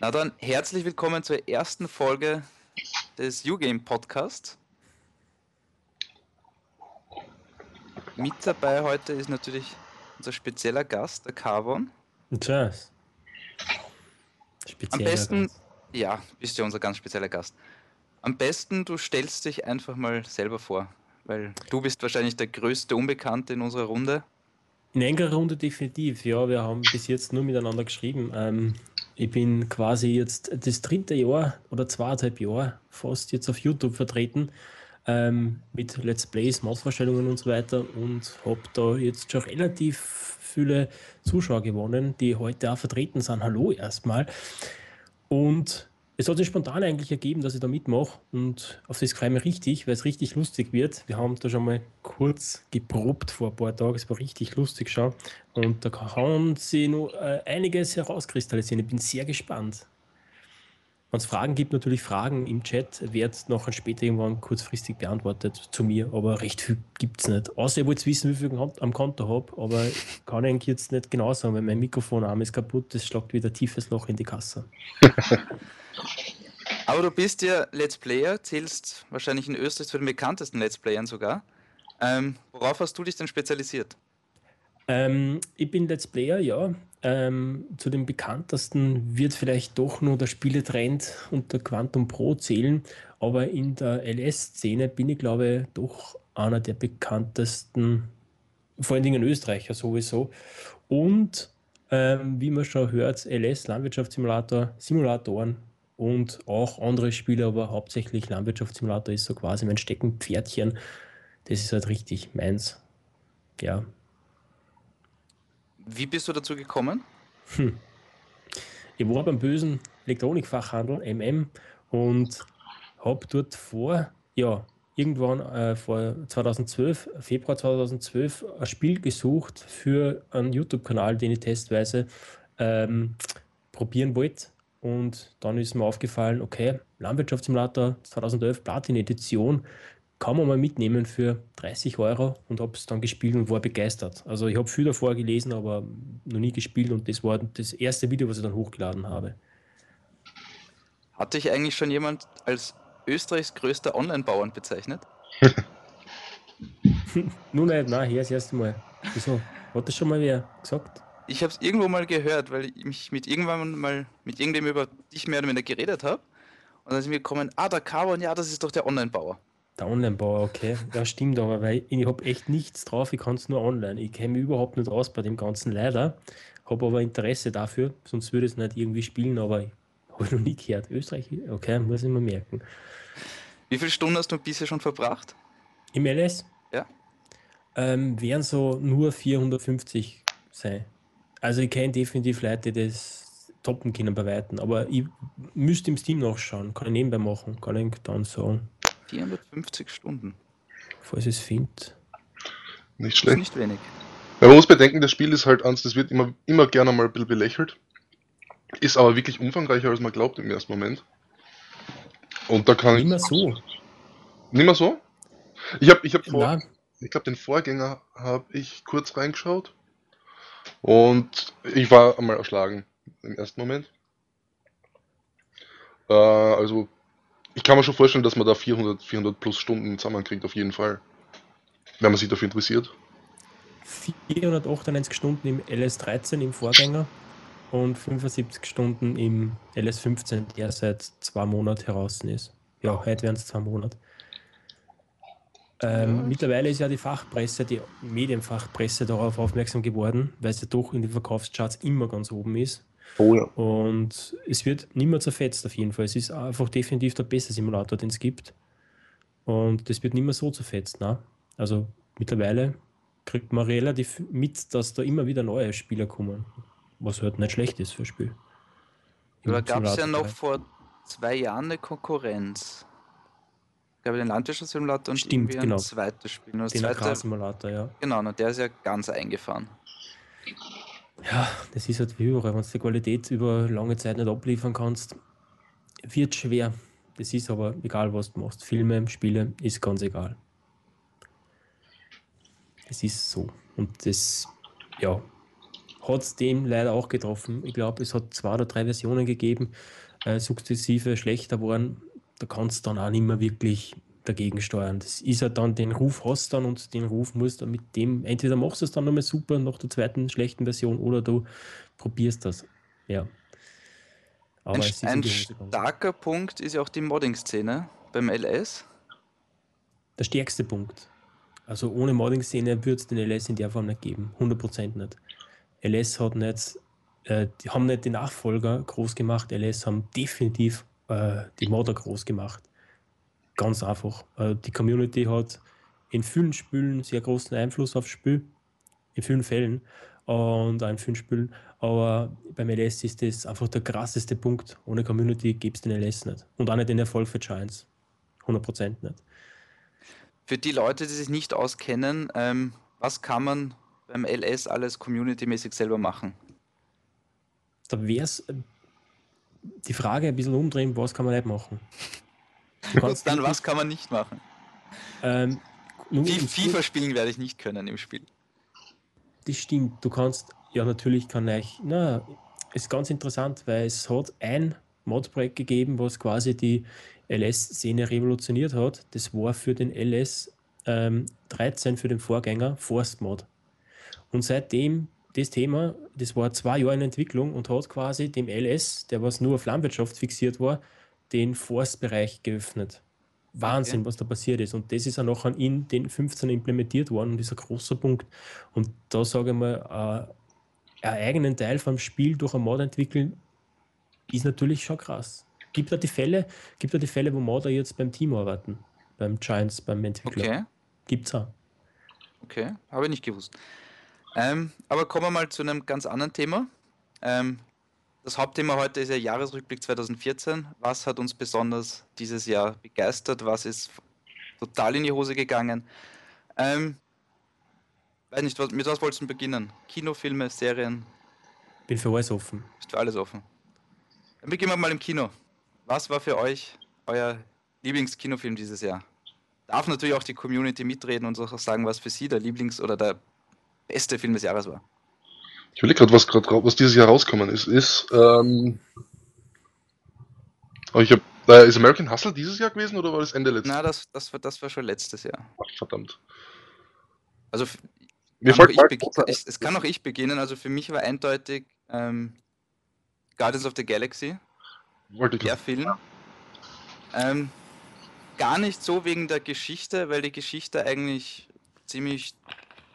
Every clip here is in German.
Na dann, herzlich willkommen zur ersten Folge des YouGame Podcasts. Mit dabei heute ist natürlich unser spezieller Gast, der Carbon. Tschüss. Am besten, Gast. ja, bist ja unser ganz spezieller Gast. Am besten, du stellst dich einfach mal selber vor, weil du bist wahrscheinlich der größte Unbekannte in unserer Runde. In engerer Runde definitiv, ja. Wir haben bis jetzt nur miteinander geschrieben. Ähm, ich bin quasi jetzt das dritte Jahr oder zweieinhalb Jahre fast jetzt auf YouTube vertreten ähm, mit Let's Plays, Mausvorstellungen und so weiter und habe da jetzt schon relativ viele Zuschauer gewonnen, die heute auch vertreten sind. Hallo erstmal. Und es hat sich spontan eigentlich ergeben, dass ich da mitmache und auf das freue ich mich richtig, weil es richtig lustig wird. Wir haben da schon mal kurz geprobt vor ein paar Tagen, es war richtig lustig schon und da kann sich noch äh, einiges herauskristallisieren. Ich bin sehr gespannt. Wenn es Fragen gibt, natürlich Fragen im Chat, wird noch später irgendwann kurzfristig beantwortet zu mir, aber recht viel gibt es nicht. Außer ich wollte wissen, wie viel ich am Konto habe, aber kann ich jetzt nicht genau sagen, weil mein Mikrofonarm ist kaputt, das schlagt wieder tiefes Loch in die Kasse. aber du bist ja Let's Player, zählst wahrscheinlich in Österreich zu den bekanntesten Let's Playern sogar. Ähm, worauf hast du dich denn spezialisiert? Ähm, ich bin Let's Player, ja. Ähm, zu den bekanntesten wird vielleicht doch nur der Spieletrend und der Quantum Pro zählen, aber in der LS-Szene bin ich, glaube ich, doch einer der bekanntesten, vor allen Dingen Österreicher sowieso. Und ähm, wie man schon hört, LS, Landwirtschaftssimulator, Simulatoren und auch andere Spiele, aber hauptsächlich Landwirtschaftssimulator ist so quasi mein Steckenpferdchen. Das ist halt richtig meins. Ja, wie bist du dazu gekommen? Hm. Ich war beim bösen Elektronikfachhandel MM und habe dort vor, ja, irgendwann äh, vor 2012, Februar 2012, ein Spiel gesucht für einen YouTube-Kanal, den ich testweise ähm, probieren wollte. Und dann ist mir aufgefallen, okay, Landwirtschaftssimulator 2011 Platin-Edition, kann man mal mitnehmen für 30 Euro und habe es dann gespielt und war begeistert. Also ich habe viel davor gelesen, aber noch nie gespielt und das war das erste Video, was ich dann hochgeladen habe. Hat dich eigentlich schon jemand als Österreichs größter Online-Bauern bezeichnet? Nun nicht, nein, hier das erste Mal. Wieso? Hat das schon mal wer gesagt? Ich habe es irgendwo mal gehört, weil ich mich mit irgendwann mal mit irgendjemandem über dich mehr oder weniger geredet habe. Und dann ist mir gekommen, ah, der Carbon, ja, das ist doch der Online-Bauer. Der Online-Bauer, okay. Ja, stimmt aber, weil ich habe echt nichts drauf, ich kann es nur online. Ich kenne mich überhaupt nicht aus bei dem Ganzen, leider. Habe aber Interesse dafür, sonst würde ich es nicht irgendwie spielen, aber habe ich noch nie gehört. Österreich, okay, muss ich mir merken. Wie viele Stunden hast du bisher schon verbracht? Im LS? Ja. Ähm, wären so nur 450 sein. Also ich kenne definitiv Leute, die das toppen können bei Weitem, aber ich müsste im Steam nachschauen, kann ich nebenbei machen, kann ich dann sagen. 450 Stunden. Falls es findet. Nicht schlecht. nicht wenig. Ja, man muss bedenken, das Spiel ist halt eins, das wird immer, immer gerne mal ein bisschen belächelt. Ist aber wirklich umfangreicher, als man glaubt im ersten Moment. Und da kann Immer so. Nicht mehr so? Ich habe ich hab vor, ich glaube, den Vorgänger habe ich kurz reingeschaut. Und ich war einmal erschlagen im ersten Moment. Äh, also ich kann mir schon vorstellen, dass man da 400, 400 plus Stunden zusammenkriegt, auf jeden Fall. Wenn man sich dafür interessiert. 498 Stunden im LS13 im Vorgänger und 75 Stunden im LS15, der seit zwei Monaten heraus ist. Ja, heute wären es zwei Monate. Ähm, ja. Mittlerweile ist ja die Fachpresse, die Medienfachpresse darauf aufmerksam geworden, weil sie doch in den Verkaufscharts immer ganz oben ist. Oh ja. Und es wird nicht mehr zerfetzt auf jeden Fall. Es ist einfach definitiv der beste Simulator, den es gibt. Und das wird nicht mehr so zerfetzt. Ne? Also mittlerweile kriegt man relativ mit, dass da immer wieder neue Spieler kommen. Was halt nicht schlecht ist für ein Spiel. Da gab es ja noch vor zwei Jahren eine Konkurrenz. Ich glaube, den Landwirtschaftssimulator und Stimmt, genau. ein zweites Spiel. den zweite, Simulator, ja. Genau, der ist ja ganz eingefahren. Ja, das ist halt wie überall. Wenn du die Qualität über lange Zeit nicht abliefern kannst, wird schwer. Das ist aber egal, was du machst. Filme, Spiele, ist ganz egal. Es ist so. Und das, ja, hat es dem leider auch getroffen. Ich glaube, es hat zwei oder drei Versionen gegeben, äh, sukzessive schlechter waren. Da kannst du dann auch nicht mehr wirklich dagegen steuern. Das ist ja dann, den Ruf hast dann und den Ruf musst du mit dem, entweder machst du es dann nochmal super nach der zweiten schlechten Version oder du probierst das. Ja. Aber ein, ein starker Punkt ist ja auch die Modding-Szene beim LS. Der stärkste Punkt. Also ohne Modding-Szene würde es den LS in der Form nicht geben. 100% nicht. LS hat nicht, äh, die haben nicht die Nachfolger groß gemacht. LS haben definitiv äh, die Modder groß gemacht. Ganz einfach. Äh, die Community hat in vielen Spielen sehr großen Einfluss aufs Spiel. In vielen Fällen. Und auch in vielen Spielen. Aber beim LS ist das einfach der krasseste Punkt. Ohne Community gibt es den LS nicht. Und auch nicht den Erfolg für Giants. 100% nicht. Für die Leute, die sich nicht auskennen, ähm, was kann man beim LS alles community-mäßig selber machen? Da wäre es die Frage ein bisschen umdrehen, was kann man nicht machen? Und dann, was kann man nicht machen? Ähm, FIFA spielen werde ich nicht können im Spiel. Das stimmt. Du kannst ja, natürlich kann ich. Na, ist ganz interessant, weil es hat ein Modprojekt gegeben, was quasi die LS-Szene revolutioniert hat. Das war für den LS ähm, 13, für den Vorgänger, Forst Mod. Und seitdem das Thema, das war zwei Jahre in Entwicklung und hat quasi dem LS, der was nur auf Landwirtschaft fixiert war, den Forstbereich geöffnet. Wahnsinn, okay. was da passiert ist. Und das ist auch noch an in den 15 implementiert worden und ist ein großer Punkt. Und da sage ich mal, äh, einen eigenen Teil vom Spiel durch einen Mod entwickeln, ist natürlich schon krass. Gibt da die Fälle, gibt da die Fälle, wo Modder jetzt beim Team arbeiten, beim Giants, beim Entwickler? Okay. Gibt's auch. Okay, habe ich nicht gewusst. Ähm, aber kommen wir mal zu einem ganz anderen Thema. Ähm, das Hauptthema heute ist ja Jahresrückblick 2014. Was hat uns besonders dieses Jahr begeistert? Was ist total in die Hose gegangen? Ähm, Weiß nicht, was, mit was wolltest du beginnen? Kinofilme, Serien? Bin für alles offen. Ist für alles offen. Dann beginnen wir mal im Kino. Was war für euch euer Lieblingskinofilm dieses Jahr? Darf natürlich auch die Community mitreden und auch sagen, was für sie der Lieblings- oder der beste Film des Jahres war. Ich überlege gerade, was, was dieses Jahr rausgekommen ist. Ist, ähm, oh, ich hab, äh, ist American Hustle dieses Jahr gewesen oder war das Ende letztes Jahr? Na, das, das, war, das war schon letztes Jahr. Ach, verdammt. Also mir kann es, es, kann auch ich beginnen. Also für mich war eindeutig ähm, Guardians of the Galaxy. Wollte der Film. Ähm, gar nicht so wegen der Geschichte, weil die Geschichte eigentlich ziemlich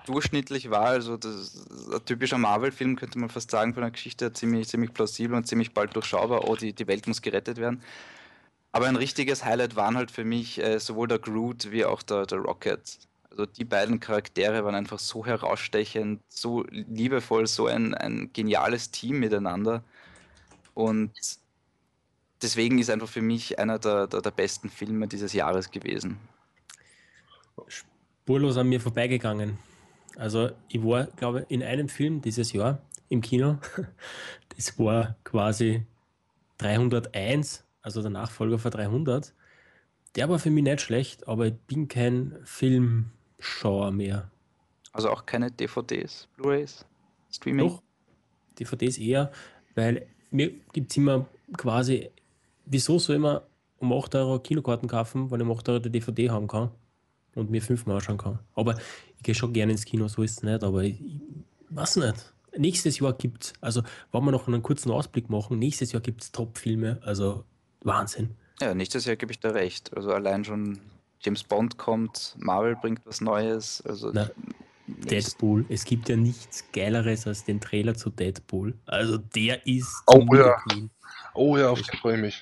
durchschnittlich war. Also das, ein typischer Marvel-Film könnte man fast sagen von der Geschichte ziemlich, ziemlich plausibel und ziemlich bald durchschaubar. Oh, die, die Welt muss gerettet werden. Aber ein richtiges Highlight waren halt für mich äh, sowohl der Groot wie auch der, der Rocket. Also die beiden Charaktere waren einfach so herausstechend, so liebevoll, so ein, ein geniales Team miteinander. Und deswegen ist einfach für mich einer der, der, der besten Filme dieses Jahres gewesen. Spurlos an mir vorbeigegangen. Also ich war, glaube ich, in einem Film dieses Jahr im Kino. Das war quasi 301, also der Nachfolger von 300. Der war für mich nicht schlecht, aber ich bin kein Film Schauer mehr. Also auch keine DVDs, Blu-rays, Streaming? Doch, DVDs eher, weil mir gibt es immer quasi, wieso soll man um 8 Euro Kinokarten kaufen, wenn ich um 8 Euro die DVD haben kann und mir fünfmal anschauen kann. Aber ich gehe schon gerne ins Kino, so ist es nicht, aber ich, ich weiß nicht. Nächstes Jahr gibt es, also wenn wir noch einen kurzen Ausblick machen, nächstes Jahr gibt es Top-Filme, also Wahnsinn. Ja, nächstes Jahr gebe ich da recht. Also allein schon James Bond kommt, Marvel bringt was Neues. Also Na, Deadpool. Es gibt ja nichts Geileres als den Trailer zu Deadpool. Also der ist. Oh ja. Oh ja, auf den freue ich mich.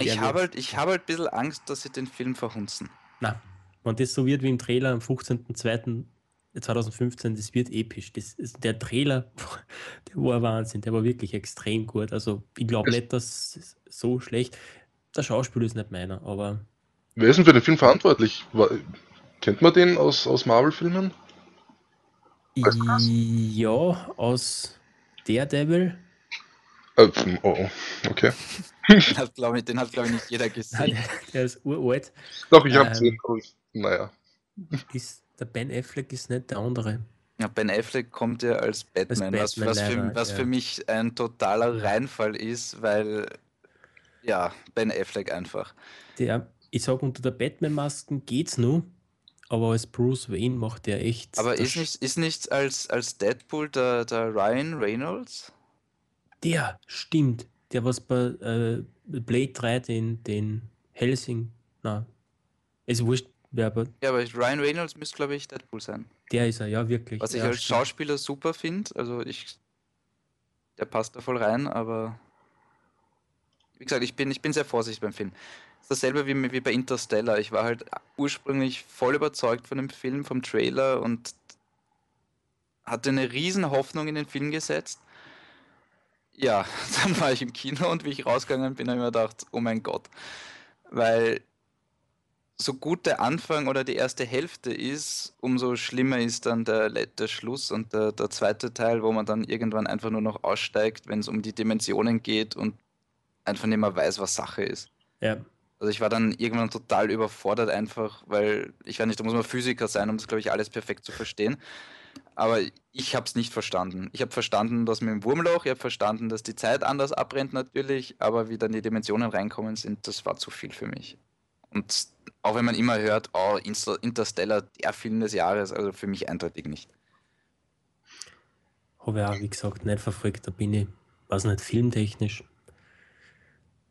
Ich habe halt, hab halt ein bisschen Angst, dass sie den Film verhunzen. Na, wenn das so wird wie im Trailer am 15.02.2015, das wird episch. Das ist, der Trailer, der war Wahnsinn, der war wirklich extrem gut. Also ich glaube nicht, dass so schlecht. Der Schauspieler ist nicht meiner, aber Wer ist denn für den Film verantwortlich? War, kennt man den aus, aus Marvel-Filmen? Ja, aus Daredevil. Äh, oh, oh, okay. den hat, glaube ich, glaub ich, nicht jeder gesehen. Nein, der ist uralt. Doch, ich habe ähm, gesehen. Naja. Ist, der Ben Affleck ist nicht der andere. Ja, Ben Affleck kommt ja als Batman, als Batman was, was, für, was ja. für mich ein totaler Reinfall ist, weil ja, Ben Affleck einfach. Der, ich sag, unter der Batman-Masken geht's nur, aber als Bruce Wayne macht er echt. Aber ist nicht, ist nicht als, als Deadpool der, der Ryan Reynolds? Der, stimmt. Der, was bei äh, Blade 3 den, den Helsing. Na, ist wurscht, wer aber. Ja, aber Ryan Reynolds müsste, glaube ich, Deadpool sein. Der ist er, ja, wirklich. Was ich als stimmt. Schauspieler super finde. Also ich. Der passt da voll rein, aber. Wie gesagt, ich bin, ich bin sehr vorsichtig beim Film. Das ist dasselbe wie, wie bei Interstellar. Ich war halt ursprünglich voll überzeugt von dem Film, vom Trailer und hatte eine riesen Hoffnung in den Film gesetzt. Ja, dann war ich im Kino und wie ich rausgegangen bin, habe ich mir gedacht, oh mein Gott. Weil so gut der Anfang oder die erste Hälfte ist, umso schlimmer ist dann der, der Schluss und der, der zweite Teil, wo man dann irgendwann einfach nur noch aussteigt, wenn es um die Dimensionen geht und einfach nicht mehr weiß, was Sache ist. Ja. Also ich war dann irgendwann total überfordert einfach, weil ich weiß nicht, da muss man Physiker sein, um das, glaube ich, alles perfekt zu verstehen. Aber ich habe es nicht verstanden. Ich habe verstanden, dass mit dem Wurmloch, ich habe verstanden, dass die Zeit anders abbrennt natürlich, aber wie dann die Dimensionen reinkommen sind, das war zu viel für mich. Und auch wenn man immer hört, oh, Interstellar, der Film des Jahres, also für mich eindeutig nicht. Habe ich auch, wie gesagt, nicht verfolgt, da bin ich, weiß nicht, filmtechnisch.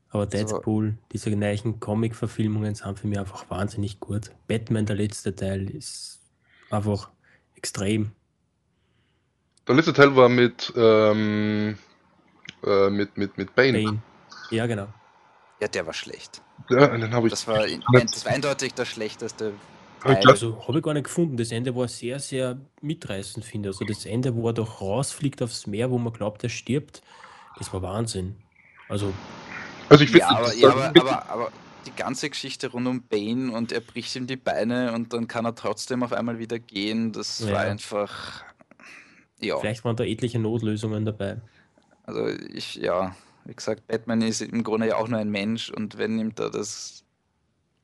Aber Deadpool, so. diese gleichen Comic-Verfilmungen sind für mich einfach wahnsinnig gut. Batman, der letzte Teil, ist einfach extrem. Der letzte Teil war mit, ähm, äh, mit, mit, mit Bane. Bane. Ja, genau. Ja, der war schlecht. Ja, den habe ich. Das war, das war eindeutig der schlechteste. Teil. Also habe ich gar nicht gefunden. Das Ende war sehr, sehr mitreißend, finde ich. Also das Ende, wo er doch rausfliegt aufs Meer, wo man glaubt, er stirbt, das war Wahnsinn. Also. Also ich finde. Ja, aber, ja, aber, aber, aber die ganze Geschichte rund um Bane und er bricht ihm die Beine und dann kann er trotzdem auf einmal wieder gehen, das ja. war einfach. Ja. Vielleicht waren da etliche Notlösungen dabei. Also ich, ja, wie gesagt, Batman ist im Grunde ja auch nur ein Mensch und wenn ihm da das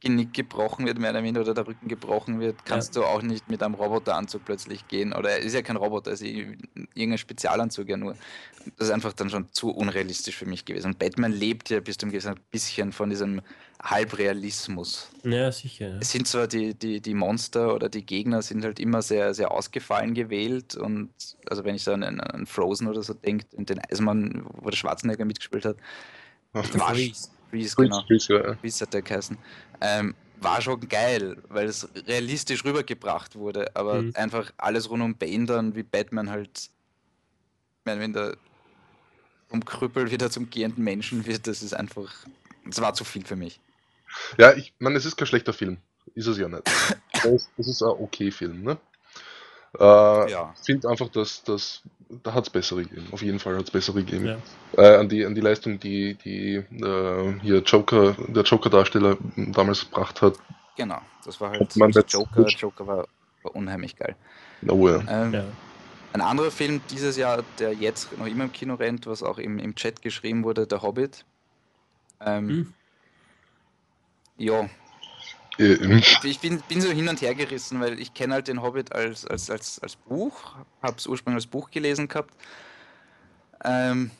Genick gebrochen wird, mehr oder weniger, oder der Rücken gebrochen wird, kannst ja. du auch nicht mit einem Roboteranzug plötzlich gehen. Oder er ist ja kein Roboter, ist irgendein Spezialanzug ja nur. Das ist einfach dann schon zu unrealistisch für mich gewesen. Und Batman lebt ja bis zum gewissen bisschen von diesem Halbrealismus. Ja, sicher. Ja. Es sind zwar die, die, die Monster oder die Gegner sind halt immer sehr, sehr ausgefallen gewählt. Und also wenn ich so an, an Frozen oder so denke, den Eismann, wo der Schwarzenegger mitgespielt hat, war, Reese, genau. Reese, ja. Reese hat der geheißen. Ähm, war schon geil, weil es realistisch rübergebracht wurde, aber mhm. einfach alles rund um Bane dann, wie Batman halt, ich meine, wenn der vom Krüppel wieder zum gehenden Menschen wird, das ist einfach, das war zu viel für mich. Ja, ich meine, es ist kein schlechter Film. Ist es ja nicht. Es ist, ist ein okay Film, ne? Äh, ja. finde einfach, dass, dass da hat es bessere gegeben. Auf jeden Fall hat es bessere gegeben. Ja. Äh, an, die, an die Leistung, die, die äh, hier Joker, der Joker-Darsteller damals gebracht hat. Genau, das war halt man Joker. Joker war, war, unheimlich geil. Oh, ja. Ähm, ja. Ein anderer Film dieses Jahr, der jetzt noch immer im Kino rennt, was auch im, im Chat geschrieben wurde, Der Hobbit. Ähm, hm. Ja, äh, ich bin, bin, so hin und her gerissen, weil ich kenne halt den Hobbit als, als, als, als Buch, habe es ursprünglich als Buch gelesen gehabt. Ähm,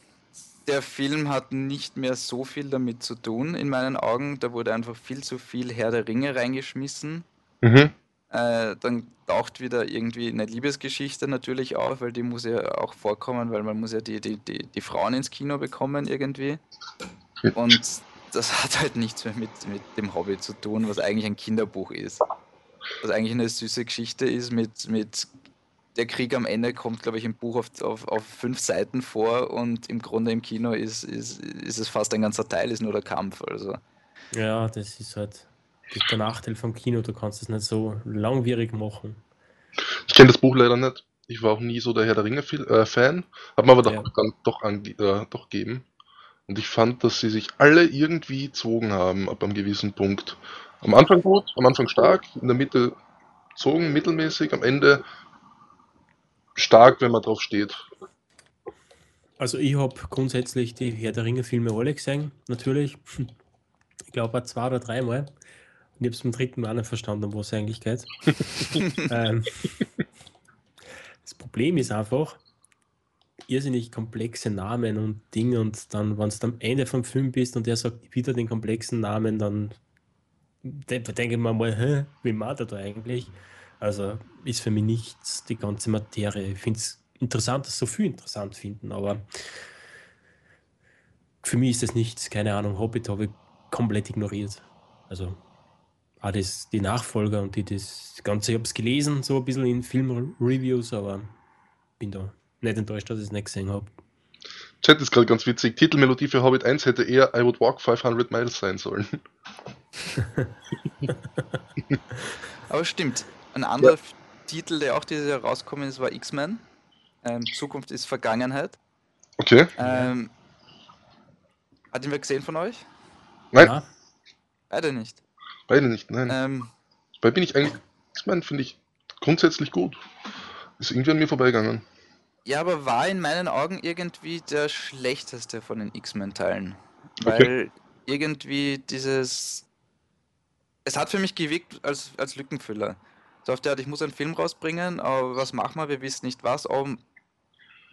der Film hat nicht mehr so viel damit zu tun, in meinen Augen. Da wurde einfach viel zu viel Herr der Ringe reingeschmissen. Mhm. Äh, dann taucht wieder irgendwie eine Liebesgeschichte natürlich auf, weil die muss ja auch vorkommen, weil man muss ja die, die, die, die Frauen ins Kino bekommen irgendwie. Und das hat halt nichts mehr mit, mit dem Hobby zu tun, was eigentlich ein Kinderbuch ist. Was eigentlich eine süße Geschichte ist mit, mit der Krieg am Ende kommt, glaube ich, im Buch auf, auf, auf fünf Seiten vor und im Grunde im Kino ist, ist, ist es fast ein ganzer Teil, ist nur der Kampf. Also. Ja, das ist halt der Nachteil vom Kino, du kannst es nicht so langwierig machen. Ich kenne das Buch leider nicht. Ich war auch nie so der Herr der Ringe-Fan, äh, habe mir aber ja. doch, dann doch, äh, doch gegeben. Und ich fand, dass sie sich alle irgendwie zogen haben ab einem gewissen Punkt. Am Anfang gut, am Anfang stark, in der Mitte zogen, mittelmäßig, am Ende stark, wenn man drauf steht. Also ich habe grundsätzlich die Herr der Ringe Filme alle gesehen, natürlich. Ich glaube zwei oder dreimal. Und ich habe es beim dritten Mal nicht verstanden, wo es eigentlich geht. ähm, das Problem ist einfach, irrsinnig komplexe Namen und Dinge und dann, wenn du am Ende vom Film bist und der sagt wieder den komplexen Namen, dann denke ich mir mal, hä, wie macht er da eigentlich? Also ist für mich nichts die ganze Materie. Ich finde es interessant, dass so viel interessant finden, aber für mich ist das nichts, keine Ahnung, Hobbit habe ich komplett ignoriert. Also auch die Nachfolger und die, das Ganze, ich habe es gelesen, so ein bisschen in Filmreviews, aber bin da nicht enttäuscht, dass ich es nicht gesehen habe. Chat ist gerade ganz witzig. Titelmelodie für Hobbit 1 hätte eher I Would Walk 500 Miles sein sollen. aber stimmt. Ein anderer ja. Titel, der auch dieses Jahr rausgekommen ist, war X-Men. Ähm, Zukunft ist Vergangenheit. Okay. Ähm, hat ihn wer gesehen von euch? Nein. Ja. Beide nicht. Beide nicht, nein. Ähm, Dabei bin ich eigentlich, X-Men finde ich grundsätzlich gut. Ist irgendwie an mir vorbeigegangen. Ja, aber war in meinen Augen irgendwie der schlechteste von den X-Men-Teilen. Weil okay. irgendwie dieses. Es hat für mich gewirkt als, als Lückenfüller. So auf der Art, ich muss einen Film rausbringen, aber was machen wir? Wir wissen nicht was. Oh,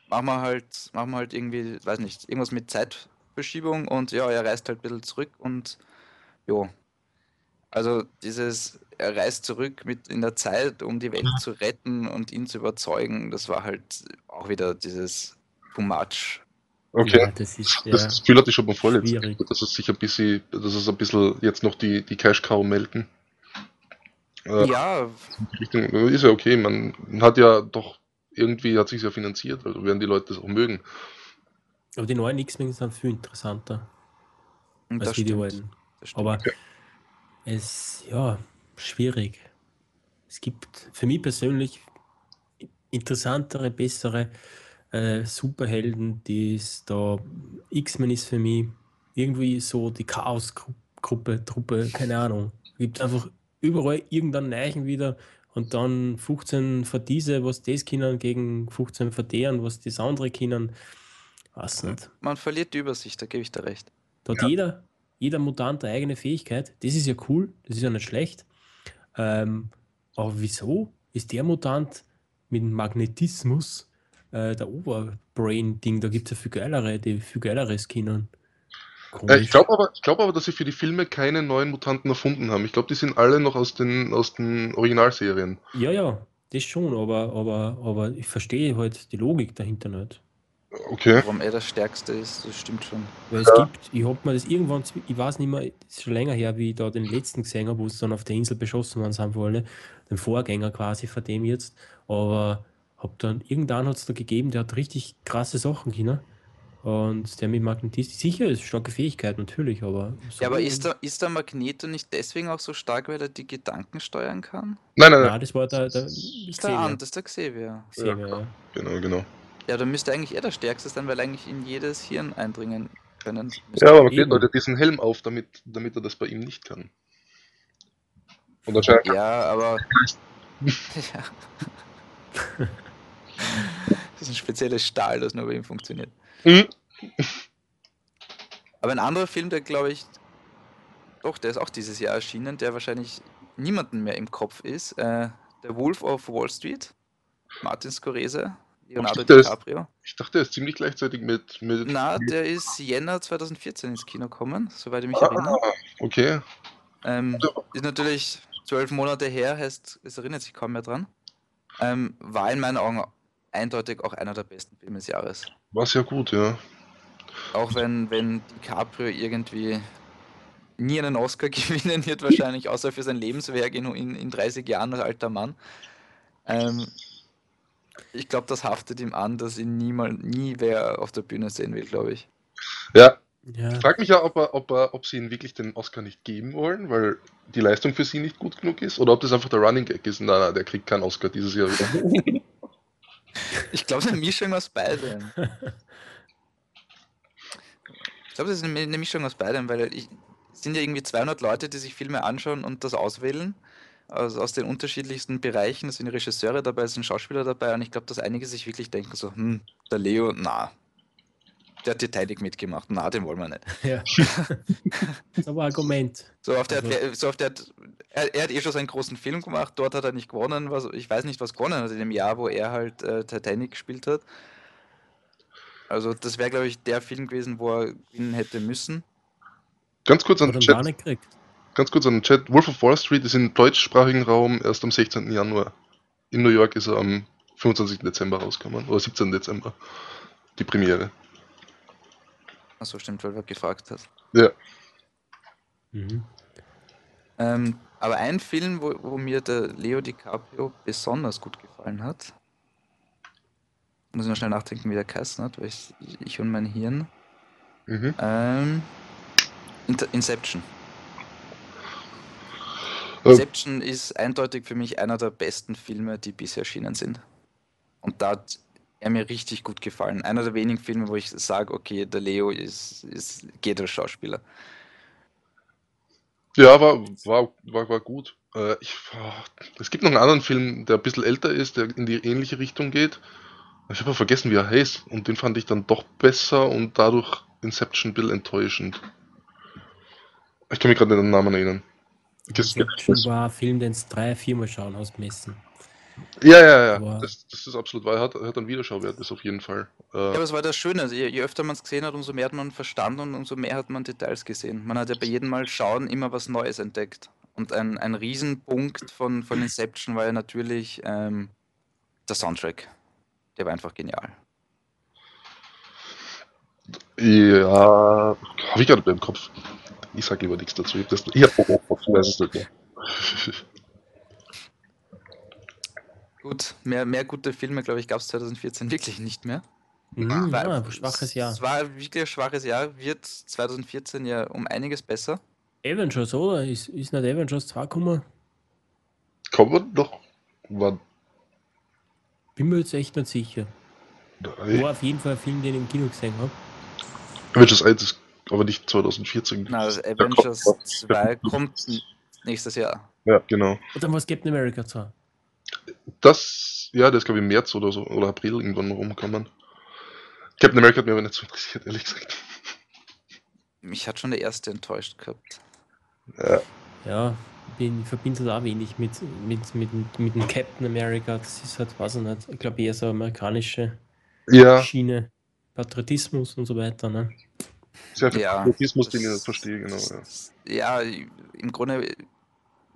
machen wir halt, machen wir halt irgendwie, weiß nicht, irgendwas mit Zeitverschiebung und ja, er reist halt ein bisschen zurück und jo, also dieses, er reist zurück mit in der Zeit, um die Welt zu retten und ihn zu überzeugen, das war halt auch wieder dieses too much. Okay. Ja, das, ist das, das Gefühl hatte ich schon mal vorletztes dass es sich ein bisschen, dass es ein bisschen jetzt noch die, die Cash Cow melken. Äh, ja. Richtung, ist ja okay, man hat ja doch irgendwie hat sich ja finanziert, also werden die Leute das auch mögen. Aber die neuen X-Men sind viel interessanter. als das die, die alten. Aber okay es, ja, schwierig. Es gibt für mich persönlich interessantere, bessere äh, Superhelden, die es da, X-Men ist für mich irgendwie so die Chaos-Gruppe, Truppe, keine Ahnung. Es gibt einfach überall irgendeinen Neichen wieder und dann 15 für diese, was das können, gegen 15 für deren, was das andere können. Was nicht. Man verliert die Übersicht, da gebe ich dir recht. Da hat ja. jeder jeder Mutant eine eigene Fähigkeit. Das ist ja cool, das ist ja nicht schlecht. Ähm, aber wieso ist der Mutant mit Magnetismus äh, der Oberbrain-Ding? Da gibt es ja viel geilere, die viel geileres können. Äh, ich glaube aber, glaub aber, dass sie für die Filme keine neuen Mutanten erfunden haben. Ich glaube, die sind alle noch aus den, aus den Originalserien. Ja, ja, das schon, aber, aber, aber ich verstehe halt die Logik dahinter nicht. Okay. Warum er das Stärkste ist, das stimmt schon. Weil es ja. gibt, ich hab mir das irgendwann, ich weiß nicht mehr, das ist schon länger her, wie ich da den letzten gesehen habe, wo es dann auf der Insel beschossen worden sind wollte, den Vorgänger quasi von dem jetzt, aber hab dann, irgendwann hat es da gegeben, der hat richtig krasse Sachen können. Und der mit Magnetismus, sicher ist starke Fähigkeit, natürlich, aber. So ja, aber ist der, ist der Magneto nicht deswegen auch so stark, weil er die Gedanken steuern kann? Nein, nein, nein. Nein, das war der, der, Xavier. Der, das ist der Xavier. Xavier ja. ja. Genau, genau. Ja, dann müsste eigentlich er der Stärkste sein, weil eigentlich in jedes Hirn eindringen können. Ja, aber man geht Leute diesen Helm auf, damit, damit er das bei ihm nicht kann. Und anscheinend ja, aber. ja. das ist ein spezielles Stahl, das nur bei ihm funktioniert. Mhm. Aber ein anderer Film, der glaube ich, doch, der ist auch dieses Jahr erschienen, der wahrscheinlich niemanden mehr im Kopf ist. Äh, der Wolf of Wall Street, Martin Scorsese. Leonardo DiCaprio. ich dachte, er ist ziemlich gleichzeitig mit. mit Na, der ist Jänner 2014 ins Kino gekommen, soweit ich mich ah, erinnere. Okay. Ähm, ist natürlich zwölf Monate her, heißt, es erinnert sich kaum mehr dran. Ähm, war in meinen Augen eindeutig auch einer der besten Filme des Jahres. War sehr gut, ja. Auch wenn, wenn DiCaprio irgendwie nie einen Oscar gewinnen wird, wahrscheinlich, außer für sein Lebenswerk in, in, in 30 Jahren als alter Mann. Ähm, ich glaube, das haftet ihm an, dass ihn niemand, nie wer auf der Bühne sehen will, glaube ich. Ja. ja. Ich frage mich ja, ob, er, ob, er, ob sie ihm wirklich den Oscar nicht geben wollen, weil die Leistung für sie nicht gut genug ist, oder ob das einfach der Running Gag ist. Nein, nein, der kriegt keinen Oscar dieses Jahr wieder. ich glaube, es ist eine Mischung aus beidem. Ich glaube, es ist eine Mischung aus beidem, weil es sind ja irgendwie 200 Leute, die sich Filme anschauen und das auswählen also aus den unterschiedlichsten Bereichen. Es sind Regisseure dabei, es sind Schauspieler dabei und ich glaube, dass einige sich wirklich denken so, hm, der Leo, na. der Titanic mitgemacht. Na, den wollen wir nicht. Ja. das ist aber Argument. So auf der, also. so auf der er, er, hat eh schon seinen großen Film gemacht, dort hat er nicht gewonnen, was, ich weiß nicht, was gewonnen hat in dem Jahr, wo er halt äh, Titanic gespielt hat. Also das wäre, glaube ich, der Film gewesen, wo er gewinnen hätte müssen. Ganz kurz an den Chat. Ganz kurz an den Chat. Wolf of Wall Street ist im deutschsprachigen Raum erst am 16. Januar. In New York ist er am 25. Dezember rausgekommen. Oder 17. Dezember. Die Premiere. Achso, stimmt, weil du gefragt hast. Ja. Mhm. Ähm, aber ein Film, wo, wo, mir der Leo DiCaprio besonders gut gefallen hat, muss ich noch schnell nachdenken, wie der geheißen hat, weil ich, ich und mein Hirn. Mhm. Ähm, Inception. Ähm. Inception ist eindeutig für mich einer der besten Filme, die bisher erschienen sind. Und da hat er mir richtig gut gefallen. Einer der wenigen Filme, wo ich sage, okay, der Leo ist, ist geht als Schauspieler. Ja, war, war, war, war gut. Äh, ich, es gibt noch einen anderen Film, der ein bisschen älter ist, der in die ähnliche Richtung geht. Ich habe vergessen, wie er heißt. Und den fand ich dann doch besser und dadurch Inception ein bisschen enttäuschend. Ich kann mich gerade nicht an den Namen erinnern. Inception war ein Film, den es drei, viermal schauen ausmessen. Ja, ja, ja. Das, das, ist absolut wahr. Er hat, hat einen Wiederschauwert, das auf jeden Fall. Äh, ja, aber es war das Schöne. Je, je öfter man es gesehen hat, umso mehr hat man verstanden und umso mehr hat man Details gesehen. Man hat ja bei jedem Mal schauen immer was Neues entdeckt. Und ein, ein Riesenpunkt von, von Inception war ja natürlich ähm, der Soundtrack. Der war einfach genial. Ja, habe ich gerade beim Kopf. Ich sage lieber nichts dazu. Ich habe das hier weiß es nicht mehr. Gut, mehr, mehr gute Filme, glaube ich, gab es 2014 wirklich nicht mehr. Mhm, war, ja, schwaches Jahr. Es war wirklich ein schwaches Jahr, wird 2014 ja um einiges besser. Avengers, oder? Ist, ist nicht Avengers 2 gekommen? Kommen doch. Wann? Bin mir jetzt echt nicht sicher. Nein. War auf jeden Fall ein Film, den ich im Kino gesehen habe. Avengers 1 ist aber nicht 2014. Nein, also Avengers 2 kommt nächstes Jahr. Ja, genau. Und dann war es Captain America 2. Das, ja, ist glaube ich im März oder so, oder April irgendwann rumkommen. Captain America hat mir aber nicht so interessiert, ehrlich gesagt. Mich hat schon der erste enttäuscht gehabt. Ja. Ja, bin, ich verbinde das auch wenig mit, mit, mit, mit dem Captain America. Das ist halt, weiß ich nicht, ich glaube eher so amerikanische ja. Schiene. Patriotismus und so weiter, ne? Sehr viel ja, Patriotismus, den ich verstehe, genau. Ja. ja, im Grunde,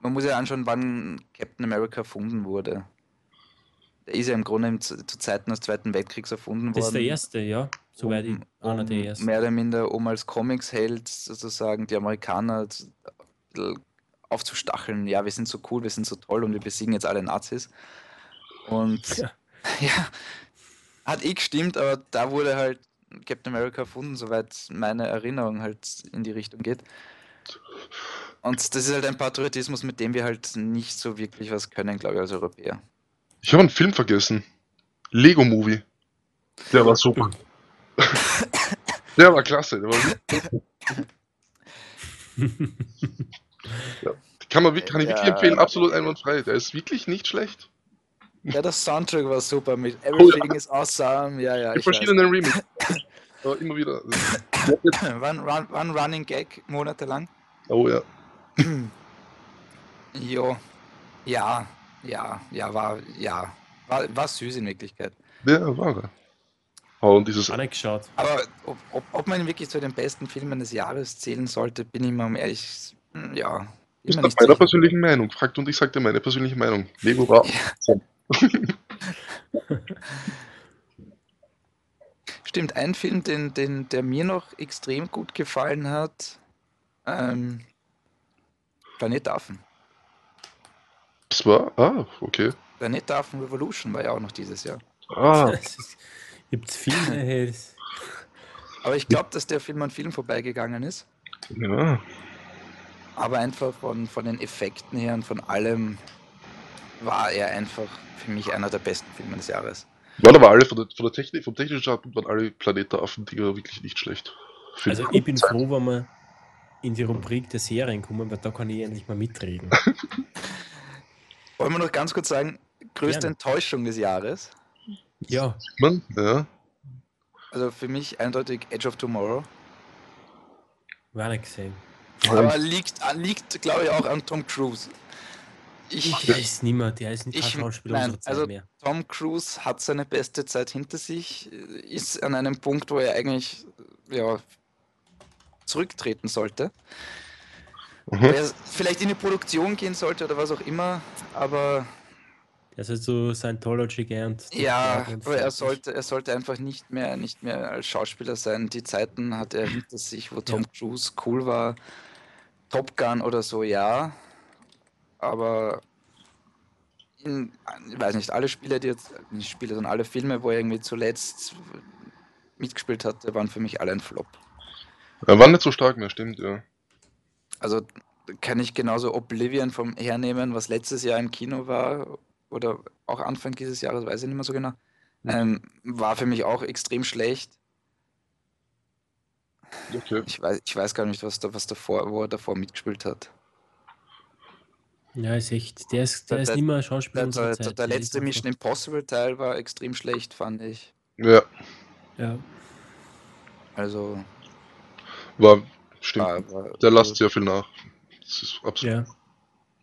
man muss ja anschauen, wann Captain America erfunden wurde. Der ist ja im Grunde zu Zeiten des Zweiten Weltkriegs erfunden worden. Das ist der erste, ja. Soweit um, ich einer der ersten. Mehr oder minder, um als Comics-Held sozusagen die Amerikaner aufzustacheln. Ja, wir sind so cool, wir sind so toll und wir besiegen jetzt alle Nazis. Und ja, ja hat eh gestimmt, aber da wurde halt Captain America erfunden, soweit meine Erinnerung halt in die Richtung geht. Und das ist halt ein Patriotismus, mit dem wir halt nicht so wirklich was können, glaube ich, als Europäer. Ich habe einen Film vergessen. Lego Movie. Der war super. der war klasse. Der war ja. Kann, man, kann ich wirklich empfehlen, absolut einwandfrei. Der ist wirklich nicht schlecht. Ja, das Soundtrack war super mit Everything ja. is Awesome. Ja, ja. Die verschiedenen Remixes. Aber immer wieder. war, war ein Running Gag monatelang. Oh ja. jo. Ja, ja, ja, war, ja. War, war süß in Wirklichkeit. Ja, war er. Oh, und dieses. geschaut. Aber ob, ob, ob, man ihn wirklich zu den besten Filmen des Jahres zählen sollte, bin ich mir um ehrlich. Hm, ja. Ist nach meiner persönlichen Meinung. Fragt und ich sagte meine persönliche Meinung. Lego war. Ja. Stimmt, ein Film, den, den, der mir noch extrem gut gefallen hat, ähm, Planet Affen. Das war? Ah, okay. Planet Affen Revolution war ja auch noch dieses Jahr. Ah. Gibt es viele. Aber ich glaube, dass der Film an vielen vorbeigegangen ist. Ja. Aber einfach von, von den Effekten her und von allem war er einfach für mich einer der besten Filme des Jahres. Waren aber alle von der, von der Technik, vom technischen Schatten waren alle Planetaffen-Dinger wirklich nicht schlecht. Also ich bin froh, wenn wir in die Rubrik der Serien kommen, weil da kann ich endlich mal mitreden. Wollen wir noch ganz kurz sagen, größte Gerne. Enttäuschung des Jahres? Ja. Man, ja. Also für mich eindeutig Edge of Tomorrow. War nicht gesehen. Aber liegt, liegt glaube ich, auch an Tom Cruise. Ich, der ist niemand, der ist nicht ich, Schauspieler nein, also mehr. Tom Cruise hat seine beste Zeit hinter sich, ist an einem Punkt, wo er eigentlich ja, zurücktreten sollte. Mhm. Er vielleicht in die Produktion gehen sollte oder was auch immer, aber. Er soll so Scientology gelernt. Ja, aber er sollte, er sollte einfach nicht mehr, nicht mehr als Schauspieler sein. Die Zeiten hat er hinter sich, wo Tom ja. Cruise cool war. Top Gun oder so, ja. Aber in, ich weiß nicht, alle Spiele, die jetzt, nicht Spiele, sondern alle Filme, wo er irgendwie zuletzt mitgespielt hatte, waren für mich alle ein Flop. Er war nicht so stark mehr, stimmt, ja. Also kann ich genauso Oblivion vom hernehmen, was letztes Jahr im Kino war oder auch Anfang dieses Jahres, weiß ich nicht mehr so genau. Ähm, war für mich auch extrem schlecht. Okay. Ich, weiß, ich weiß gar nicht, was, da, was davor, wo er davor mitgespielt hat. Ja, ist echt. Der ist, der, der ist nicht mehr Schauspieler der, der, Zeit. Der, der letzte Mission Impossible Teil war extrem schlecht, fand ich. Ja. Ja. Also. War, stimmt. War, war, der lasst sehr viel nach. Das ist absolut. Ja.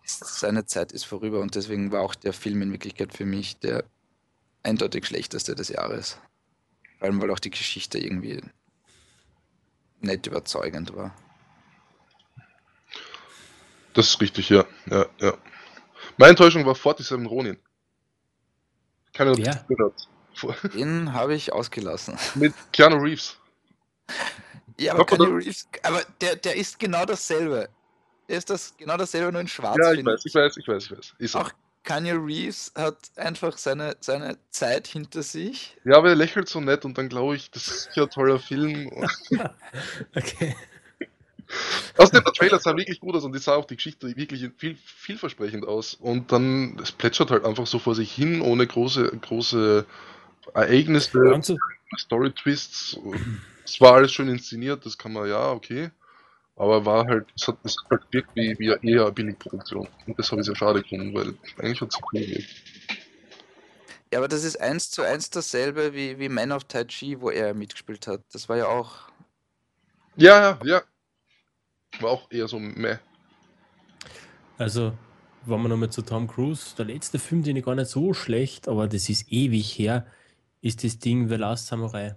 Seine Zeit ist vorüber und deswegen war auch der Film in Wirklichkeit für mich der eindeutig schlechteste des Jahres. Vor allem, weil auch die Geschichte irgendwie nicht überzeugend war. Das ist richtig, ja. ja, ja. Meine Enttäuschung war 47 Ronin. Keine ja. gehört. Den habe ich ausgelassen. Mit Keanu Reeves. Ja, aber Keanu Reeves, aber der, der ist genau dasselbe. Der ist das genau dasselbe, nur in schwarz. Ja, ich weiß, ich weiß, ich weiß, ich weiß. Ist auch Kanye Reeves hat einfach seine, seine Zeit hinter sich. Ja, aber er lächelt so nett und dann glaube ich, das ist ja ein toller Film. okay. Außerdem, der Trailer sah wirklich gut aus und ich sah auch die Geschichte wirklich viel, vielversprechend aus. Und dann, es plätschert halt einfach so vor sich hin, ohne große, große Ereignisse, Story-Twists. Es war alles schön inszeniert, das kann man, ja, okay. Aber war halt, es hat, es hat halt wirkt wie, wie eher eine Billigproduktion. Und das habe ich sehr schade gefunden, weil eigentlich hat es cool gewirkt. Ja, aber das ist eins zu eins dasselbe wie, wie Man of Tai Chi, wo er mitgespielt hat. Das war ja auch. Ja, ja, war auch eher so meh. Also, wenn wir nochmal zu Tom Cruise, der letzte Film, den ich gar nicht so schlecht, aber das ist ewig her, ist das Ding The Last Samurai.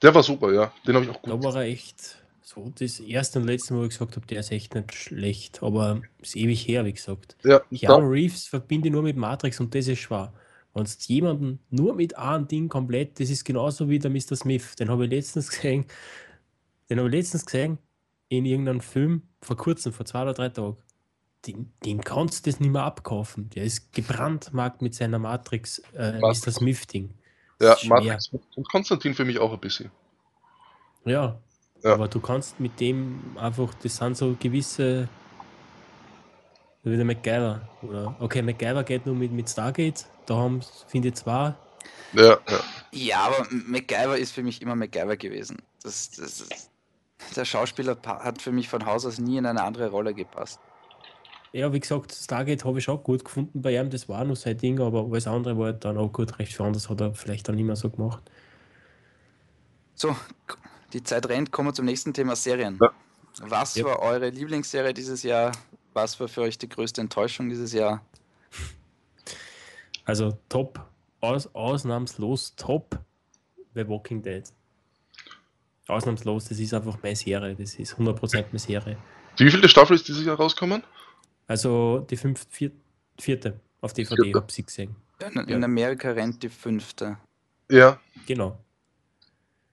Der war super, ja. Den habe ich auch gut. Da war er echt so das erste und letzte Mal, wo ich gesagt habe, der ist echt nicht schlecht, aber ist ewig her, wie gesagt. Ja, Keanu Reeves verbinde ich nur mit Matrix und das ist schwer. Wenn es jemanden nur mit einem Ding komplett, das ist genauso wie der Mr. Smith, den habe ich letztens gesehen, den habe ich letztens gesehen, in irgendeinem Film vor kurzem, vor zwei oder drei Tagen. Den, den kannst du das nicht mehr abkaufen. Der ist gebrandmarkt mit seiner Matrix, äh, Matrix. Mr. Smith-Ding. Ja, Matrix und Konstantin für mich auch ein bisschen. Ja, ja, aber du kannst mit dem einfach, das sind so gewisse, wie der MacGyver. Oder, okay, MacGyver geht nur mit, mit Stargate, da haben finde ich zwei. Ja, ja. Ja, aber MacGyver ist für mich immer MacGyver gewesen. Das, das, das, der Schauspieler hat für mich von Haus aus nie in eine andere Rolle gepasst. Ja, wie gesagt, Stargate habe ich auch gut gefunden bei ihm, das war nur sein Ding, aber alles andere war dann auch gut recht für anders, hat er vielleicht dann nicht mehr so gemacht. So, die Zeit rennt, kommen wir zum nächsten Thema Serien. Ja. Was ja. war eure Lieblingsserie dieses Jahr? Was war für euch die größte Enttäuschung dieses Jahr? Also top, aus, ausnahmslos top, The Walking Dead ausnahmslos, das ist einfach meine Serie, das ist 100% meine Serie. Wie viele Staffel ist dieses Jahr rausgekommen? Also die fünfte, vier, vierte auf DVD, habe ich gesehen. In, in ja. Amerika rennt die fünfte. Ja. Genau.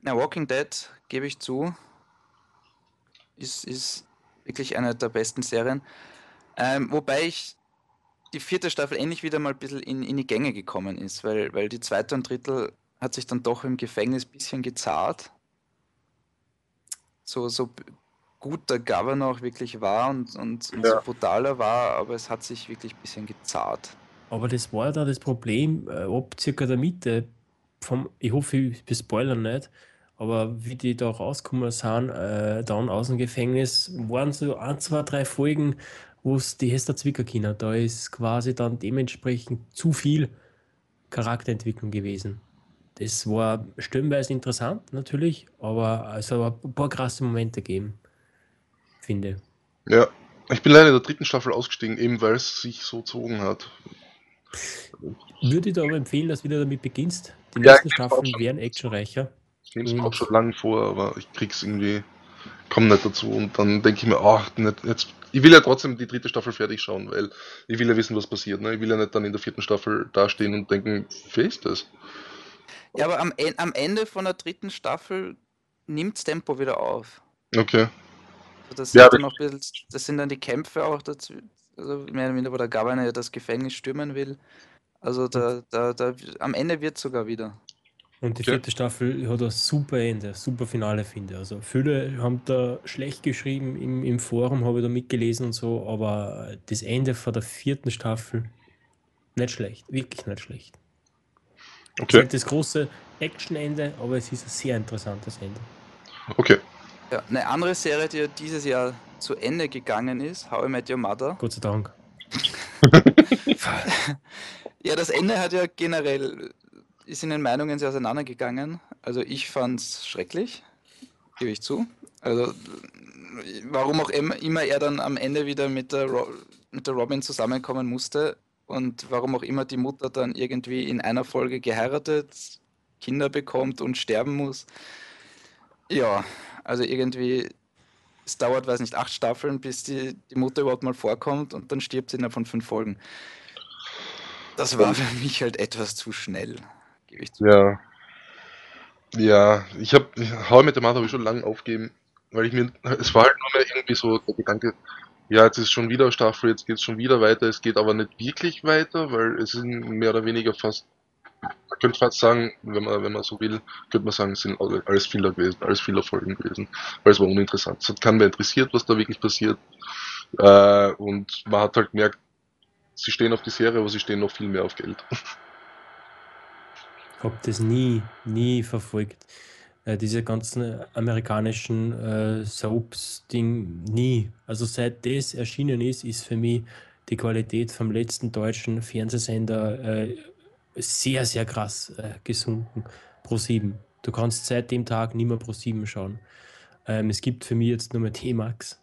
Na, Walking Dead, gebe ich zu, ist, ist wirklich eine der besten Serien. Ähm, wobei ich die vierte Staffel endlich wieder mal ein bisschen in, in die Gänge gekommen ist, weil, weil die zweite und Drittel hat sich dann doch im Gefängnis ein bisschen gezahlt so, so gut der Governor auch wirklich war und, und, und ja. so brutaler war, aber es hat sich wirklich ein bisschen gezahlt. Aber das war da das Problem, äh, ab circa der Mitte vom, ich hoffe, ich spoilern nicht, aber wie die da rausgekommen sind, äh, dann aus dem Gefängnis, waren so ein, zwei, drei Folgen, wo es die Hester Zwicker Kinder, da ist quasi dann dementsprechend zu viel Charakterentwicklung gewesen. Das war stellenweise interessant natürlich, aber also ein paar krasse Momente gegeben, finde. Ja, ich bin leider in der dritten Staffel ausgestiegen, eben weil es sich so zogen hat. Würde ich dir aber empfehlen, dass du wieder damit beginnst. Die nächsten ja, Staffeln wären actionreicher. Ich nehme es auch schon lange vor, aber ich krieg's irgendwie, komme nicht dazu und dann denke ich mir, ach, nicht, jetzt, ich will ja trotzdem die dritte Staffel fertig schauen, weil ich will ja wissen, was passiert. Ne? Ich will ja nicht dann in der vierten Staffel dastehen und denken, wer ist das? Ja, aber am, am Ende von der dritten Staffel nimmt das Tempo wieder auf. Okay. Also das, ja, dann noch bisschen, das sind dann die Kämpfe auch dazu, also mehr oder weniger, wo der Governor ja das Gefängnis stürmen will. Also da, da, da, am Ende wird es sogar wieder. Und die vierte Staffel hat ein super Ende, super Finale, finde ich. Also viele haben da schlecht geschrieben, im, im Forum habe ich da mitgelesen und so, aber das Ende von der vierten Staffel nicht schlecht, wirklich nicht schlecht. Okay. Es ist halt das große Action-Ende, aber es ist ein sehr interessantes Ende. Okay. Ja, eine andere Serie, die dieses Jahr zu Ende gegangen ist, How I Met Your Mother. Gott sei Dank. ja, das Ende hat ja generell, ist in den Meinungen sehr auseinandergegangen. Also ich fand es schrecklich, gebe ich zu. Also warum auch immer er dann am Ende wieder mit der, Ro mit der Robin zusammenkommen musste und warum auch immer die Mutter dann irgendwie in einer Folge geheiratet, Kinder bekommt und sterben muss. Ja, also irgendwie, es dauert, weiß nicht, acht Staffeln, bis die, die Mutter überhaupt mal vorkommt und dann stirbt sie innerhalb von fünf Folgen. Das war für mich halt etwas zu schnell, gebe ich zu. Ja. Ja, ich habe How mit der Mother habe ich schon lange aufgeben, weil ich mir, es war halt nur mehr irgendwie so der Gedanke, ja, jetzt ist schon wieder Staffel, jetzt geht es schon wieder weiter, es geht aber nicht wirklich weiter, weil es sind mehr oder weniger fast man könnte fast sagen, wenn man, wenn man so will, könnte man sagen, es sind alles Fehler gewesen, alles Fehlerfolgen gewesen, weil es war uninteressant. Es hat keinen mehr interessiert, was da wirklich passiert. Äh, und man hat halt gemerkt, sie stehen auf die Serie, aber sie stehen noch viel mehr auf Geld. Ich habe das nie, nie verfolgt. Äh, diese ganzen amerikanischen äh, Soaps-Ding nie. Also seit das erschienen ist, ist für mich die Qualität vom letzten deutschen Fernsehsender äh, sehr, sehr krass äh, gesunken. Pro 7. Du kannst seit dem Tag nicht mehr Pro 7 schauen. Ähm, es gibt für mich jetzt nur mehr T-Max.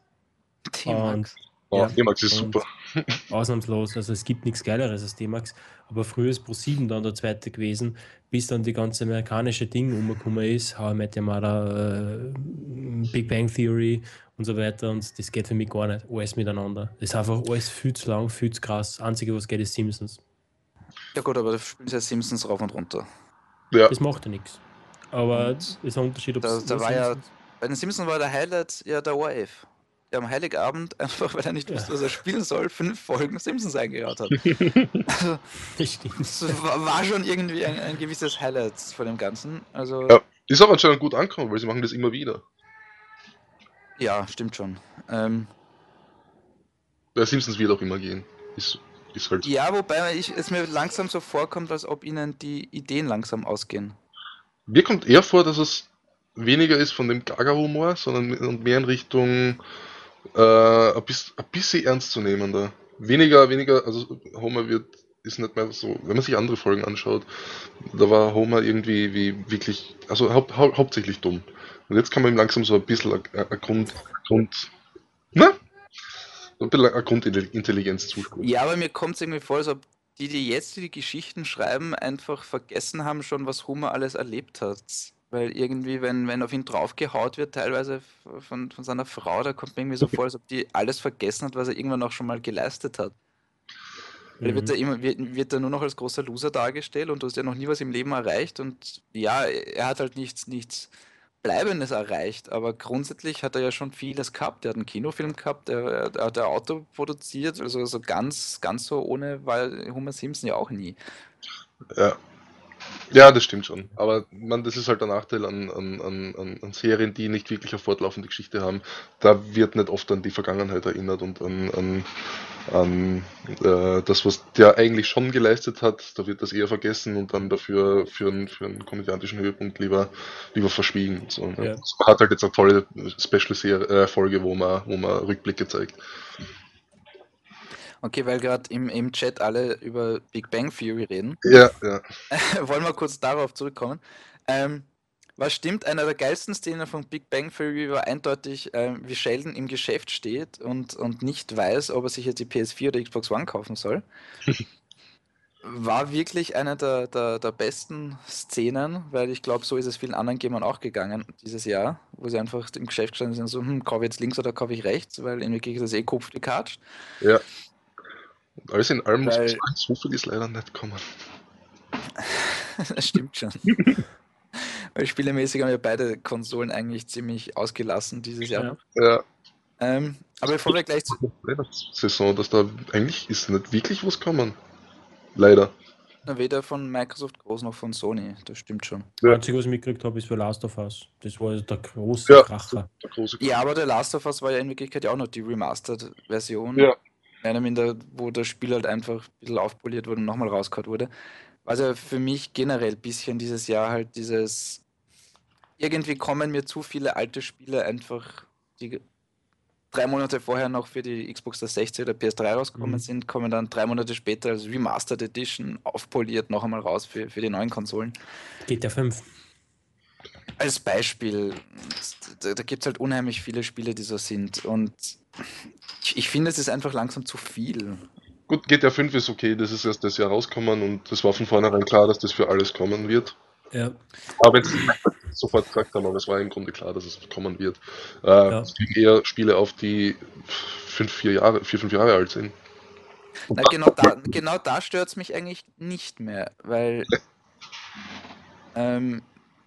T-Max. Oh, ja, T-Max ist super. Ausnahmslos. Also es gibt nichts Geileres als T-Max. Aber früher ist Pro 7 dann der zweite gewesen, bis dann die ganze amerikanische Ding umgekommen ist. How I Met Your Mother, äh, Big Bang Theory und so weiter. Und das geht für mich gar nicht. Alles miteinander. Das ist einfach alles viel zu lang, viel zu krass. Das Einzige, was geht, ist Simpsons. Ja gut, aber da spielen sie ja Simpsons rauf und runter. Ja. Das macht ja nichts. Aber es ist ein Unterschied, ob da, da war ja, Bei den Simpsons war der Highlight ja der ORF. Der am Heiligabend, einfach weil er nicht wusste, was er spielen soll, fünf Folgen Simpsons eingejaut hat. also, das war, war schon irgendwie ein, ein, gewisses Highlight von dem Ganzen. Also, ja, ist aber anscheinend gut angekommen, weil sie machen das immer wieder. Ja, stimmt schon. Ähm, bei Simpsons wird auch immer gehen. Ist ist halt. Ja, wobei ich, es mir langsam so vorkommt, als ob ihnen die Ideen langsam ausgehen. Mir kommt eher vor, dass es weniger ist von dem Gaga-Humor, sondern mehr in Richtung äh, ein, bisschen, ein bisschen ernstzunehmender. Weniger, weniger, also Homer wird, ist nicht mehr so, wenn man sich andere Folgen anschaut, da war Homer irgendwie wie wirklich, also hau hau hauptsächlich dumm. Und jetzt kann man ihm langsam so ein bisschen ein Grund, Grund, na, ein bisschen eine Grundintelligenz zusprechen. Ja, aber mir kommt es irgendwie vor, als ob die, die jetzt die Geschichten schreiben, einfach vergessen haben schon, was Hummer alles erlebt hat. Weil irgendwie, wenn, wenn auf ihn draufgehaut wird, teilweise von, von seiner Frau, da kommt mir irgendwie so vor, als ob die alles vergessen hat, was er irgendwann auch schon mal geleistet hat. Mhm. Wird, er immer, wird, wird er nur noch als großer Loser dargestellt und du hast ja noch nie was im Leben erreicht und ja, er hat halt nichts, nichts Bleibendes erreicht, aber grundsätzlich hat er ja schon vieles gehabt. Er hat einen Kinofilm gehabt, er, er hat ein Auto produziert, also so ganz, ganz so ohne war Homer Simpson ja auch nie. Ja, ja, das stimmt schon. Aber man, das ist halt der Nachteil an, an, an, an Serien, die nicht wirklich eine fortlaufende Geschichte haben. Da wird nicht oft an die Vergangenheit erinnert und an, an, an äh, das, was der eigentlich schon geleistet hat. Da wird das eher vergessen und dann dafür für einen, für einen komödiantischen Höhepunkt lieber, lieber verschwiegen. So, ne? ja. Man hat halt jetzt eine tolle Special-Folge, äh, wo man, wo man Rückblicke zeigt. Okay, weil gerade im, im Chat alle über Big Bang Theory reden. Ja, ja. Wollen wir kurz darauf zurückkommen. Ähm, was stimmt, einer der geilsten Szenen von Big Bang Theory war eindeutig, äh, wie Sheldon im Geschäft steht und, und nicht weiß, ob er sich jetzt die PS4 oder Xbox One kaufen soll. war wirklich eine der, der, der besten Szenen, weil ich glaube, so ist es vielen anderen Gamern auch gegangen dieses Jahr, wo sie einfach im Geschäft gestanden sind, so, hm, kaufe ich jetzt links oder kaufe ich rechts, weil in Wirklichkeit ist das eh Kopf gekatscht. Ja. Alles in allem muss man sagen, so viel ist leider nicht kommen. das stimmt schon. weil spielemäßig haben wir beide Konsolen eigentlich ziemlich ausgelassen dieses Jahr. Ja. Ähm, aber bevor wir gleich zu. Saison, dass da eigentlich ist nicht wirklich was kommen. Leider. Weder von Microsoft groß noch von Sony, das stimmt schon. Das Einzige, was ich mitgekriegt habe, ist für Last of Us. Das war der große ja, Kracher. Der große Ja, aber der Last of Us war ja in Wirklichkeit ja auch noch die Remastered-Version. Ja. Einer, der, wo das Spiel halt einfach ein bisschen aufpoliert wurde und nochmal rausgehauen wurde. Also für mich generell ein bisschen dieses Jahr halt dieses. Irgendwie kommen mir zu viele alte Spiele einfach, die drei Monate vorher noch für die Xbox 360 oder PS3 rausgekommen mhm. sind, kommen dann drei Monate später als Remastered Edition aufpoliert noch einmal raus für, für die neuen Konsolen. GTA 5. Als Beispiel, da, da gibt es halt unheimlich viele Spiele, die so sind. Und ich, ich finde, es ist einfach langsam zu viel. Gut, GTA 5 ist okay, das ist erst das Jahr rausgekommen und es war von vornherein klar, dass das für alles kommen wird. Ja. Aber wenn sie sofort gesagt haben, aber es war im Grunde klar, dass es kommen wird. Äh, ja. Es liegen eher Spiele auf, die fünf, vier Jahre, vier, fünf Jahre alt sind. Na, genau da, genau da stört es mich eigentlich nicht mehr, weil, ähm,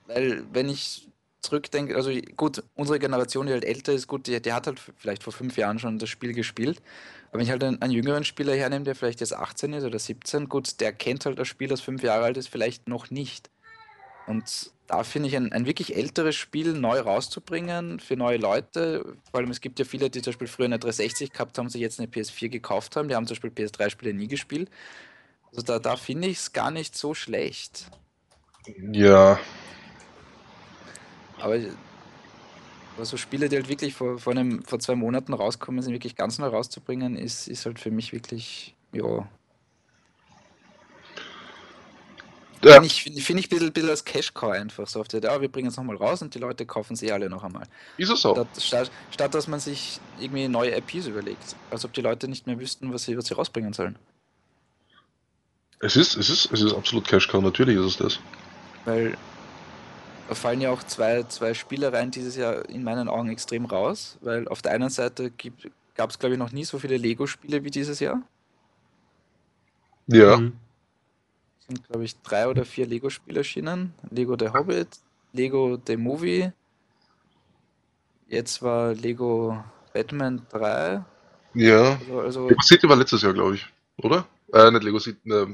weil wenn ich zurückdenke, also gut, unsere Generation, die halt älter ist, gut, die, die hat halt vielleicht vor fünf Jahren schon das Spiel gespielt. Aber wenn ich halt einen, einen, jüngeren Spieler hernehme, der vielleicht jetzt 18 ist oder 17, gut, der kennt halt das Spiel, das fünf Jahre alt ist, vielleicht noch nicht. Und da finde ich ein, ein wirklich älteres Spiel neu rauszubringen für neue Leute. Vor allem es gibt ja viele, die zum Beispiel früher eine 360 gehabt haben, sich jetzt eine PS4 gekauft haben. Die haben zum Beispiel PS3-Spiele nie gespielt. Also da, da finde ich es gar nicht so schlecht. Ja. Aber so Spiele, die halt wirklich vor, vor, einem, vor zwei Monaten rauskommen, sind wirklich ganz neu rauszubringen, ist, ist halt für mich wirklich, ja, Ja. Finde ich, find, find ich ein bisschen, bisschen als Cash-Cow einfach so auf der, ja, wir bringen es nochmal raus und die Leute kaufen sie alle noch einmal. Ist es so? Statt, statt, dass man sich irgendwie neue IPs überlegt. Als ob die Leute nicht mehr wüssten, was sie, was sie rausbringen sollen. Es ist, es ist, es ist absolut Cash-Cow, natürlich ist es das. Weil da fallen ja auch zwei, zwei Spielereien dieses Jahr in meinen Augen extrem raus, weil auf der einen Seite gab es, glaube ich, noch nie so viele Lego-Spiele wie dieses Jahr. Ja. Mhm sind, glaube ich, drei oder vier Lego-Spiele erschienen. Lego The Hobbit, Lego The Movie. Jetzt war Lego Batman 3. Ja. Also, also Lego City war letztes Jahr, glaube ich, oder? Äh, nicht Lego City. Äh,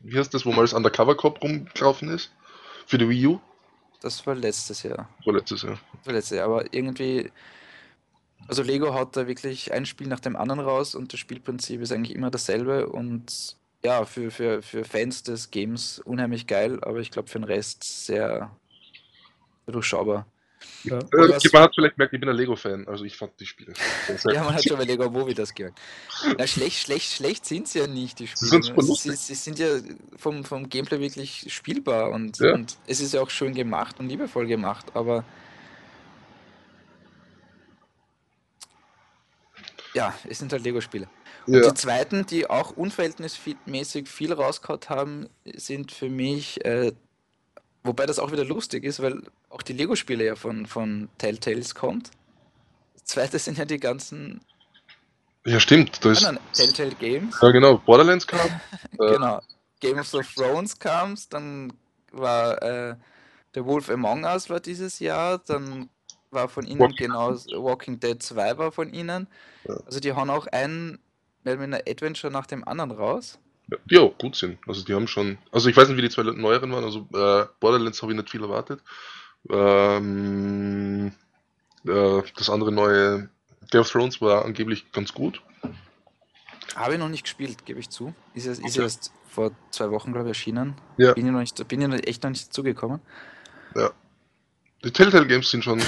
wie heißt das, wo man als Undercover Cop rumgelaufen ist? Für die Wii U? Das war letztes Jahr. War letztes Jahr. Das war letztes Jahr, aber irgendwie. Also Lego haut da wirklich ein Spiel nach dem anderen raus und das Spielprinzip ist eigentlich immer dasselbe und ja, für, für, für Fans des Games unheimlich geil, aber ich glaube für den Rest sehr, sehr durchschaubar. Ja. Äh, man hat vielleicht gemerkt, ich bin ein Lego-Fan, also ich fand die Spiele. ja, man hat schon bei Lego Movie das gehört. Na, schlecht, schlecht, schlecht sind sie ja nicht, die Spiele. Sie, sie, sie, sind ja vom, vom Gameplay wirklich spielbar und, ja. und es ist ja auch schön gemacht und liebevoll gemacht, aber ja, es sind halt Lego-Spiele. Ja. die zweiten, die auch unverhältnismäßig viel rausgehauen haben, sind für mich, äh, wobei das auch wieder lustig ist, weil auch die Lego-Spiele ja von, von Telltales kommt. Das zweite sind ja die ganzen. Ja, stimmt. Das Telltale Games. Ja, genau. Borderlands kam. Äh, genau. Game of Thrones kam dann war äh, The Wolf Among Us war dieses Jahr, dann war von ihnen Walking genau Walking Dead 2 war von ihnen. Ja. Also die haben auch ein mehr oder Adventure nach dem anderen raus. Ja, gut sind. Also die haben schon. Also ich weiß nicht, wie die zwei neueren waren. Also äh, Borderlands habe ich nicht viel erwartet. Ähm, äh, das andere neue Game of Thrones war angeblich ganz gut. Habe ich noch nicht gespielt, gebe ich zu. Ist, erst, ist erst vor zwei Wochen, glaube ich, erschienen. Ja. Bin ich noch nicht, bin ich echt noch nicht zugekommen. Ja. Die Telltale Games sind schon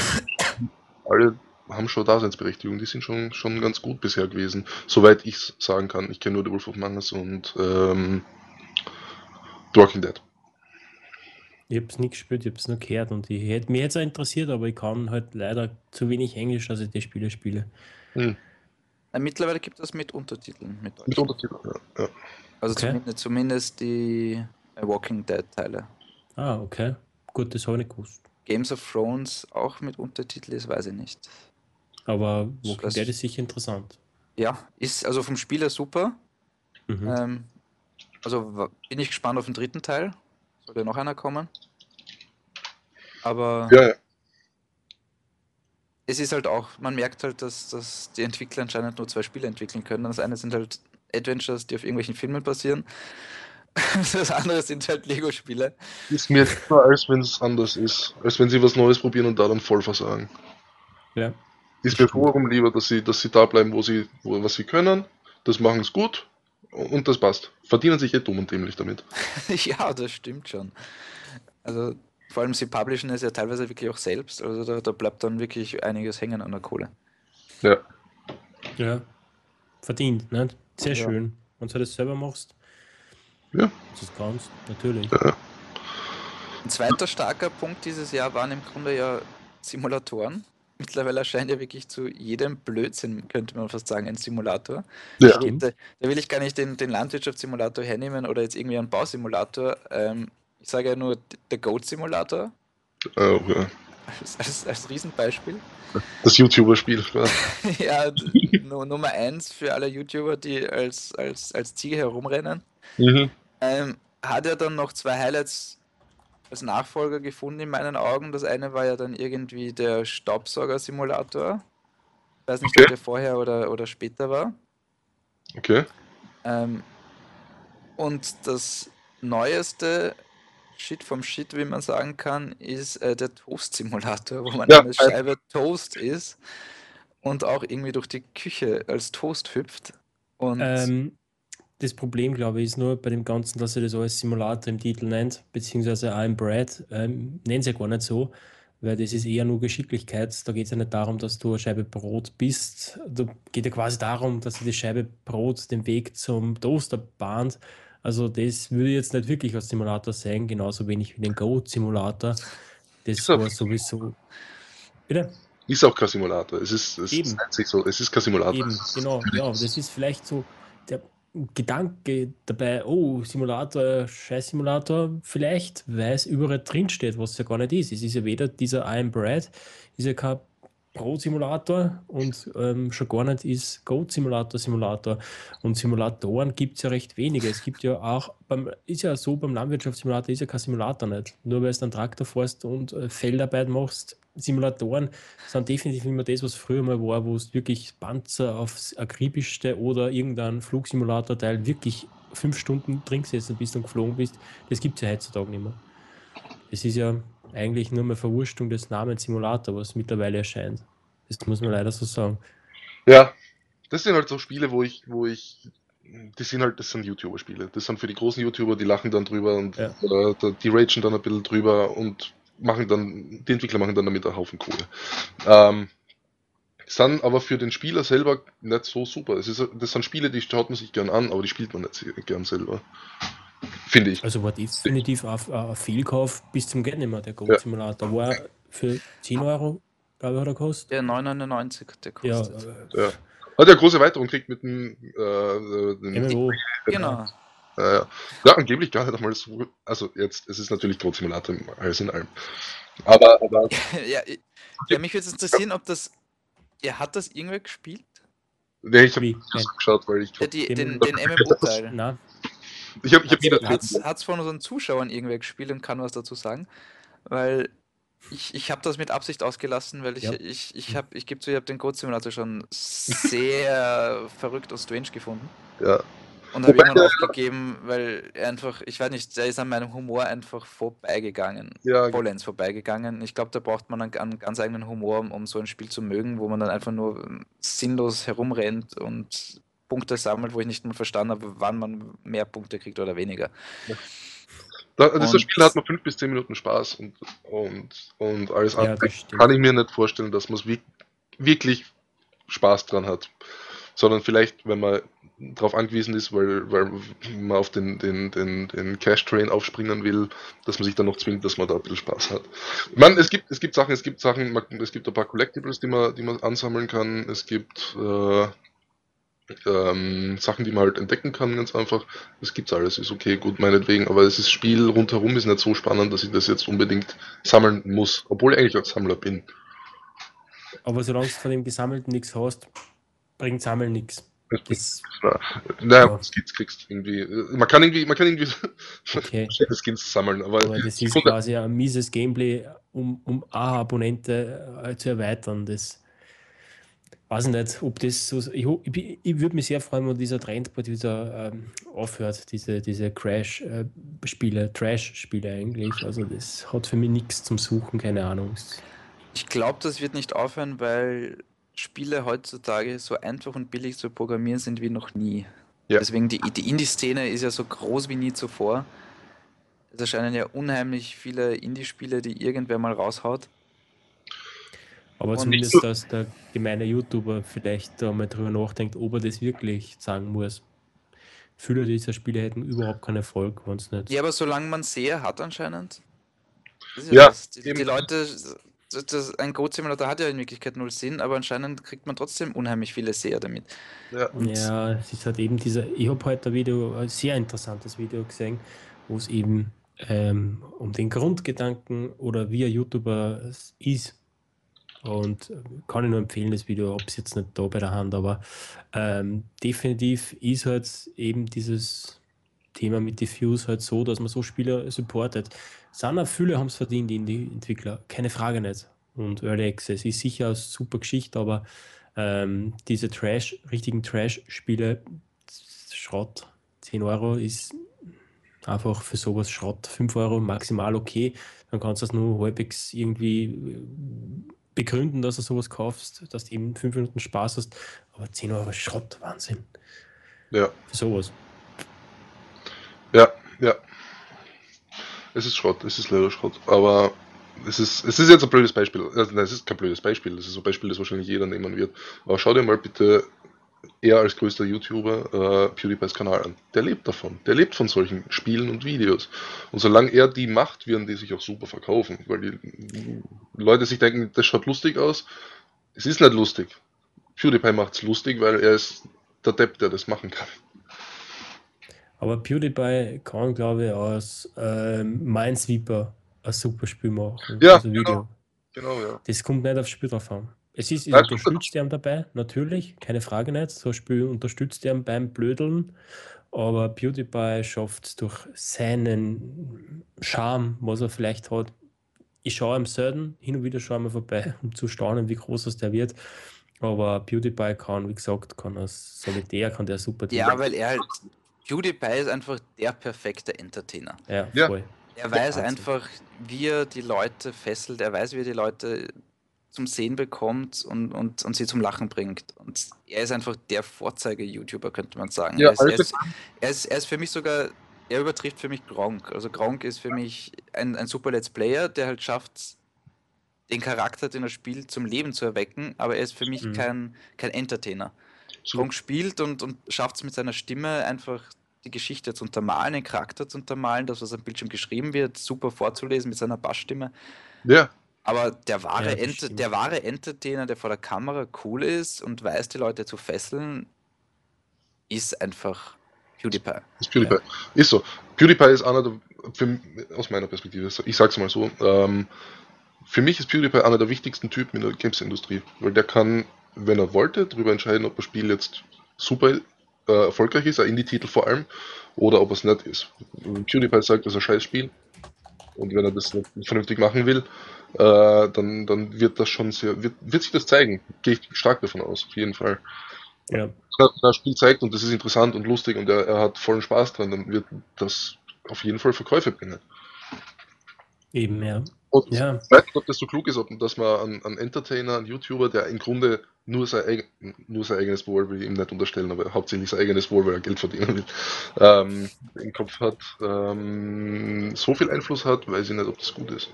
alle haben schon Daseinsberechtigung. Die sind schon, schon ganz gut bisher gewesen, soweit ich es sagen kann. Ich kenne nur The Wolf of Mangas und ähm, The Walking Dead. Ich habe es nicht gespielt, ich habe es nur gehört und ich hätte mich jetzt auch interessiert, aber ich kann halt leider zu wenig Englisch, dass ich die Spiele spiele. Hm. Mittlerweile gibt es mit Untertiteln. Mit, mit Untertiteln, ja. ja. Also okay. zumindest, zumindest, die äh, Walking Dead Teile. Ah, okay. Gut, das habe ich nicht gewusst. Games of Thrones auch mit Untertitel ist, weiß ich nicht. Aber Walking das, Dead ist sicher interessant. Ja, ist also vom Spieler super. Mhm. Ähm, also bin ich gespannt auf den dritten Teil. Soll ja noch einer kommen. Aber ja, ja. es ist halt auch, man merkt halt, dass, dass die Entwickler anscheinend nur zwei Spiele entwickeln können. Das eine sind halt Adventures, die auf irgendwelchen Filmen passieren. Das andere sind halt Lego-Spiele. Ist mir lieber, als wenn es anders ist. Als wenn sie was Neues probieren und da dann voll versagen. Ja. Ist mir vorum lieber, dass sie, dass sie da bleiben, wo sie, wo, was sie können. Das machen es gut und das passt. Verdienen sich eh dumm und dämlich damit. ja, das stimmt schon. Also vor allem sie publishen es ja teilweise wirklich auch selbst. Also da, da bleibt dann wirklich einiges hängen an der Kohle. Ja. Ja. Verdient, ne? Sehr ja. schön. Wenn du das selber machst. Ja. Das kannst, natürlich. Ja. Ein zweiter starker Punkt dieses Jahr waren im Grunde ja Simulatoren. Mittlerweile erscheint ja wirklich zu jedem Blödsinn, könnte man fast sagen, ein Simulator. Ja. Da, da, will ich gar nicht den, den Landwirtschaftssimulator hernehmen oder jetzt irgendwie einen Bausimulator. Ähm, ich sage ja nur der Goat-Simulator. Oh, ja. Als, als, als Riesenbeispiel. Das YouTuber-Spiel. ja, Nummer eins für alle YouTuber, die als, als, als Ziege herumrennen. Mhm. Ähm, hat er dann noch zwei Highlights als Nachfolger gefunden in meinen Augen. Das eine war ja dann irgendwie der Staubsauger-Simulator. Ich weiß nicht, okay. ob der vorher oder, oder später war. Okay. Ähm, und das neueste Shit vom Shit, wie man sagen kann, ist äh, der Toast-Simulator, wo man ja, eine Scheibe Toast ist und auch irgendwie durch die Küche als Toast hüpft. Und ähm, das Problem, glaube ich, ist nur bei dem Ganzen, dass er das als Simulator im Titel nennt, beziehungsweise I'm Brad, ähm, nennt es ja gar nicht so, weil das ist eher nur Geschicklichkeit. Da geht es ja nicht darum, dass du eine Scheibe Brot bist. Da geht ja quasi darum, dass die Scheibe Brot den Weg zum Toaster bahnt. Also das würde ich jetzt nicht wirklich als Simulator sein, genauso wenig wie den Go-Simulator. Das ist war sowieso. Bitte? Ist auch kein Simulator. Es ist, es Eben. ist so, es ist kein Simulator. Eben, genau, ja. Das ist vielleicht so Gedanke dabei, oh, Simulator, Scheiß-Simulator, vielleicht, weil es überall drinsteht, was ja gar nicht ist. Es ist ja weder dieser I am Brad, ist ja kein Brot-Simulator und ähm, schon gar nicht ist Goat-Simulator Simulator. Und Simulatoren gibt es ja recht wenige. Es gibt ja auch, beim, ist ja so, beim Landwirtschaftssimulator ist ja kein Simulator nicht. Nur weil du einen Traktor fährst und äh, Feldarbeit machst, Simulatoren sind definitiv immer das, was früher mal war, wo es wirklich Panzer aufs akribischste oder irgendein Flugsimulator-Teil wirklich fünf Stunden drin gesessen bist und geflogen bist. Das gibt es ja heutzutage nicht mehr. Es ist ja eigentlich nur mehr Verwurstung des Namens Simulator, was mittlerweile erscheint. Das muss man leider so sagen. Ja, das sind halt so Spiele, wo ich, wo ich, die sind halt, das sind YouTuber-Spiele. Das sind für die großen YouTuber, die lachen dann drüber und ja. äh, die ragen dann ein bisschen drüber und machen dann, die Entwickler machen dann damit einen Haufen Kohle. Ähm, sind aber für den Spieler selber nicht so super. Es ist, das sind Spiele, die schaut man sich gern an, aber die spielt man nicht gern selber. Finde ich. Also war definitiv ein Fehlkauf bis zum Geld nicht der Goat Simulator. War für 10 Euro, glaube ich, hat er gekostet. Ja, 9,99 der kostet. Ja, ja. Hat ja große Erweiterung gekriegt mit dem äh, den MMO. Genau. Äh, ja, angeblich gar nicht einmal so. Also jetzt, es ist natürlich Goat Simulator alles in allem. Aber, aber ja, ja, mich würde es interessieren, ob das. Ja, hat das irgendwer gespielt? Nee, ich habe das geschaut, weil ich ja, den, den MMO-Teil. Ich habe ich hab wieder. Hat es von unseren Zuschauern irgendwer gespielt und kann was dazu sagen? Weil ich, ich habe das mit Absicht ausgelassen, weil ich, ja. ich, ich, hab, ich gebe zu, ich habe den Code Simulator schon sehr verrückt und strange gefunden. Ja. Und habe irgendwann aufgegeben, weil er einfach, ich weiß nicht, der ist an meinem Humor einfach vorbeigegangen. Ja. Vollends vorbeigegangen. Ich glaube, da braucht man einen, einen, ganz eigenen Humor, um, um so ein Spiel zu mögen, wo man dann einfach nur sinnlos herumrennt und Punkte sammelt, wo ich nicht mal verstanden habe, wann man mehr Punkte kriegt oder weniger. Ja. Da, das und, Spiel hat man fünf bis zehn Minuten Spaß und, und, und alles ja, andere. Kann ich mir nicht vorstellen, dass man es wirklich Spaß dran hat. Sondern vielleicht, wenn man darauf angewiesen ist, weil, weil man auf den, den, den, den Cash-Train aufspringen will, dass man sich dann noch zwingt, dass man da ein bisschen Spaß hat. Man, es gibt, es gibt Sachen, es gibt Sachen, es gibt ein paar Collectibles, die man, die man ansammeln kann, es gibt äh, ähm, Sachen, die man halt entdecken kann, ganz einfach. Das gibt's alles, ist okay, gut, meinetwegen, aber das Spiel rundherum ist nicht so spannend, dass ich das jetzt unbedingt sammeln muss, obwohl ich eigentlich auch Sammler bin. Aber solange du von dem Gesammelten nichts hast, bringt Sammeln nichts. Das, naja, ja. Skins kriegst irgendwie. Man kann irgendwie, man kann irgendwie okay. Skins sammeln, aber, aber das ist quasi ein mieses Gameplay, um, um A-Abonnente äh, zu erweitern. Das weiß ich nicht, ob das so. Ich, ich, ich würde mich sehr freuen, wenn dieser Trend bald wieder ähm, aufhört, diese, diese Crash-Spiele, Trash-Spiele eigentlich. Also das hat für mich nichts zum Suchen, keine Ahnung. Ich glaube, das wird nicht aufhören, weil Spiele heutzutage so einfach und billig zu programmieren sind wie noch nie. Ja. Deswegen die, die Indie-Szene ist ja so groß wie nie zuvor. Es erscheinen ja unheimlich viele Indie-Spiele, die irgendwer mal raushaut. Aber und zumindest, so dass der gemeine YouTuber vielleicht da mal drüber nachdenkt, ob er das wirklich sagen muss. Viele dieser Spiele hätten überhaupt keinen Erfolg, wenn es nicht. Ja, aber solange man Seher hat anscheinend. ja, die, die, Leute das, ein Code-Simulator hat ja in Wirklichkeit null Sinn, aber anscheinend kriegt man trotzdem unheimlich viele Seher damit. Ja, ja es ist halt eben dieser, ich habe heute ein Video, ein sehr interessantes Video gesehen, wo es eben ähm, um den Grundgedanken oder wie ein YouTuber ist. Und äh, kann ich nur empfehlen, das Video, habe es jetzt nicht da bei der Hand, aber ähm, definitiv ist halt eben dieses Thema mit Diffuse halt so, dass man so Spieler supportet. Sana, viele haben es verdient, die Entwickler, keine Frage nicht. Und Early Access ist sicher eine super Geschichte, aber ähm, diese Trash, richtigen Trash-Spiele, Schrott, 10 Euro ist einfach für sowas Schrott, 5 Euro maximal okay. Dann kannst du das nur halbwegs irgendwie äh, begründen, dass du sowas kaufst, dass du eben 5 Minuten Spaß hast. Aber 10 Euro Schrott, Wahnsinn. Ja. Für sowas. Ja, ja. Es ist Schrott, es ist leider Schrott. Aber es ist, es ist jetzt ein blödes Beispiel. Also, nein, es ist kein blödes Beispiel. Es ist ein Beispiel, das wahrscheinlich jeder nehmen wird. Aber schau dir mal bitte er als größter YouTuber äh, PewDiePie's Kanal an. Der lebt davon. Der lebt von solchen Spielen und Videos. Und solange er die macht, werden die sich auch super verkaufen. Weil die Leute sich denken, das schaut lustig aus. Es ist nicht lustig. PewDiePie macht es lustig, weil er ist der Depp, der das machen kann. Aber PewDiePie kann, glaube ich, aus ähm, Minesweeper ein super Spiel machen. Ja, also genau. genau. ja. Das kommt nicht aufs Spiel drauf an. Es ist, es unterstützt ihn dabei, natürlich, keine Frage nicht. So Spiel unterstützt ihn beim Blödeln. Aber PewDiePie schafft es durch seinen Charme, was er vielleicht hat. Ich schaue ihm selten, hin und wieder schaue ich mir vorbei, um zu staunen, wie groß das der wird. Aber PewDiePie kann, wie gesagt, kann als Solitär, kann der super Ja, weil er halt PewDiePie ist einfach der perfekte Entertainer. Ja, voll. Er weiß einfach, wie er die Leute fesselt, er weiß, wie er die Leute zum Sehen bekommt und, und, und sie zum Lachen bringt. Und er ist einfach der Vorzeige-YouTuber, könnte man sagen. Ja, er, ist, er, ist, er, ist, er, ist, für mich sogar, er übertrifft für mich Gronk. Also Gronk ist für mich ein, ein super Let's Player, der halt schafft, den Charakter, den er spielt, zum Leben zu erwecken, aber er ist für mich mhm. kein, kein Entertainer. Gronk spielt und, und schafft es mit seiner Stimme einfach die Geschichte zu untermalen, den Charakter zu untermalen, das, was am Bildschirm geschrieben wird, super vorzulesen mit seiner Bassstimme. Ja. Aber der wahre, ja, Ent der wahre Entertainer, der vor der Kamera cool ist und weiß, die Leute zu fesseln, ist einfach PewDiePie. Ist PewDiePie. Ja. Ist so. PewDiePie ist einer der, für, aus meiner Perspektive, ich sag's mal so, ähm, für mich ist PewDiePie einer der wichtigsten Typen in der Games-Industrie, weil der kann, wenn er wollte, darüber entscheiden, ob ein Spiel jetzt super äh, erfolgreich ist, ein Indie-Titel vor allem, oder ob es nicht ist. PewDiePie sagt, das ist ein scheiß Spiel. Und wenn er das nicht vernünftig machen will, äh, dann, dann wird das schon sehr, wird, wird sich das zeigen. Gehe ich stark davon aus, auf jeden Fall. Ja. Wenn er das Spiel zeigt und das ist interessant und lustig und er, er hat vollen Spaß dran, dann wird das auf jeden Fall Verkäufe bringen. Eben, ja. Und ja. ich weiß nicht, ob das so klug ist, ob, dass man einen, einen Entertainer, einen YouTuber, der im Grunde nur sein, nur sein eigenes Wohl, will ich ihm nicht unterstellen, aber hauptsächlich sein eigenes Wohl, weil er Geld verdienen will, ähm, im Kopf hat, ähm, so viel Einfluss hat, weiß ich nicht, ob das gut ist.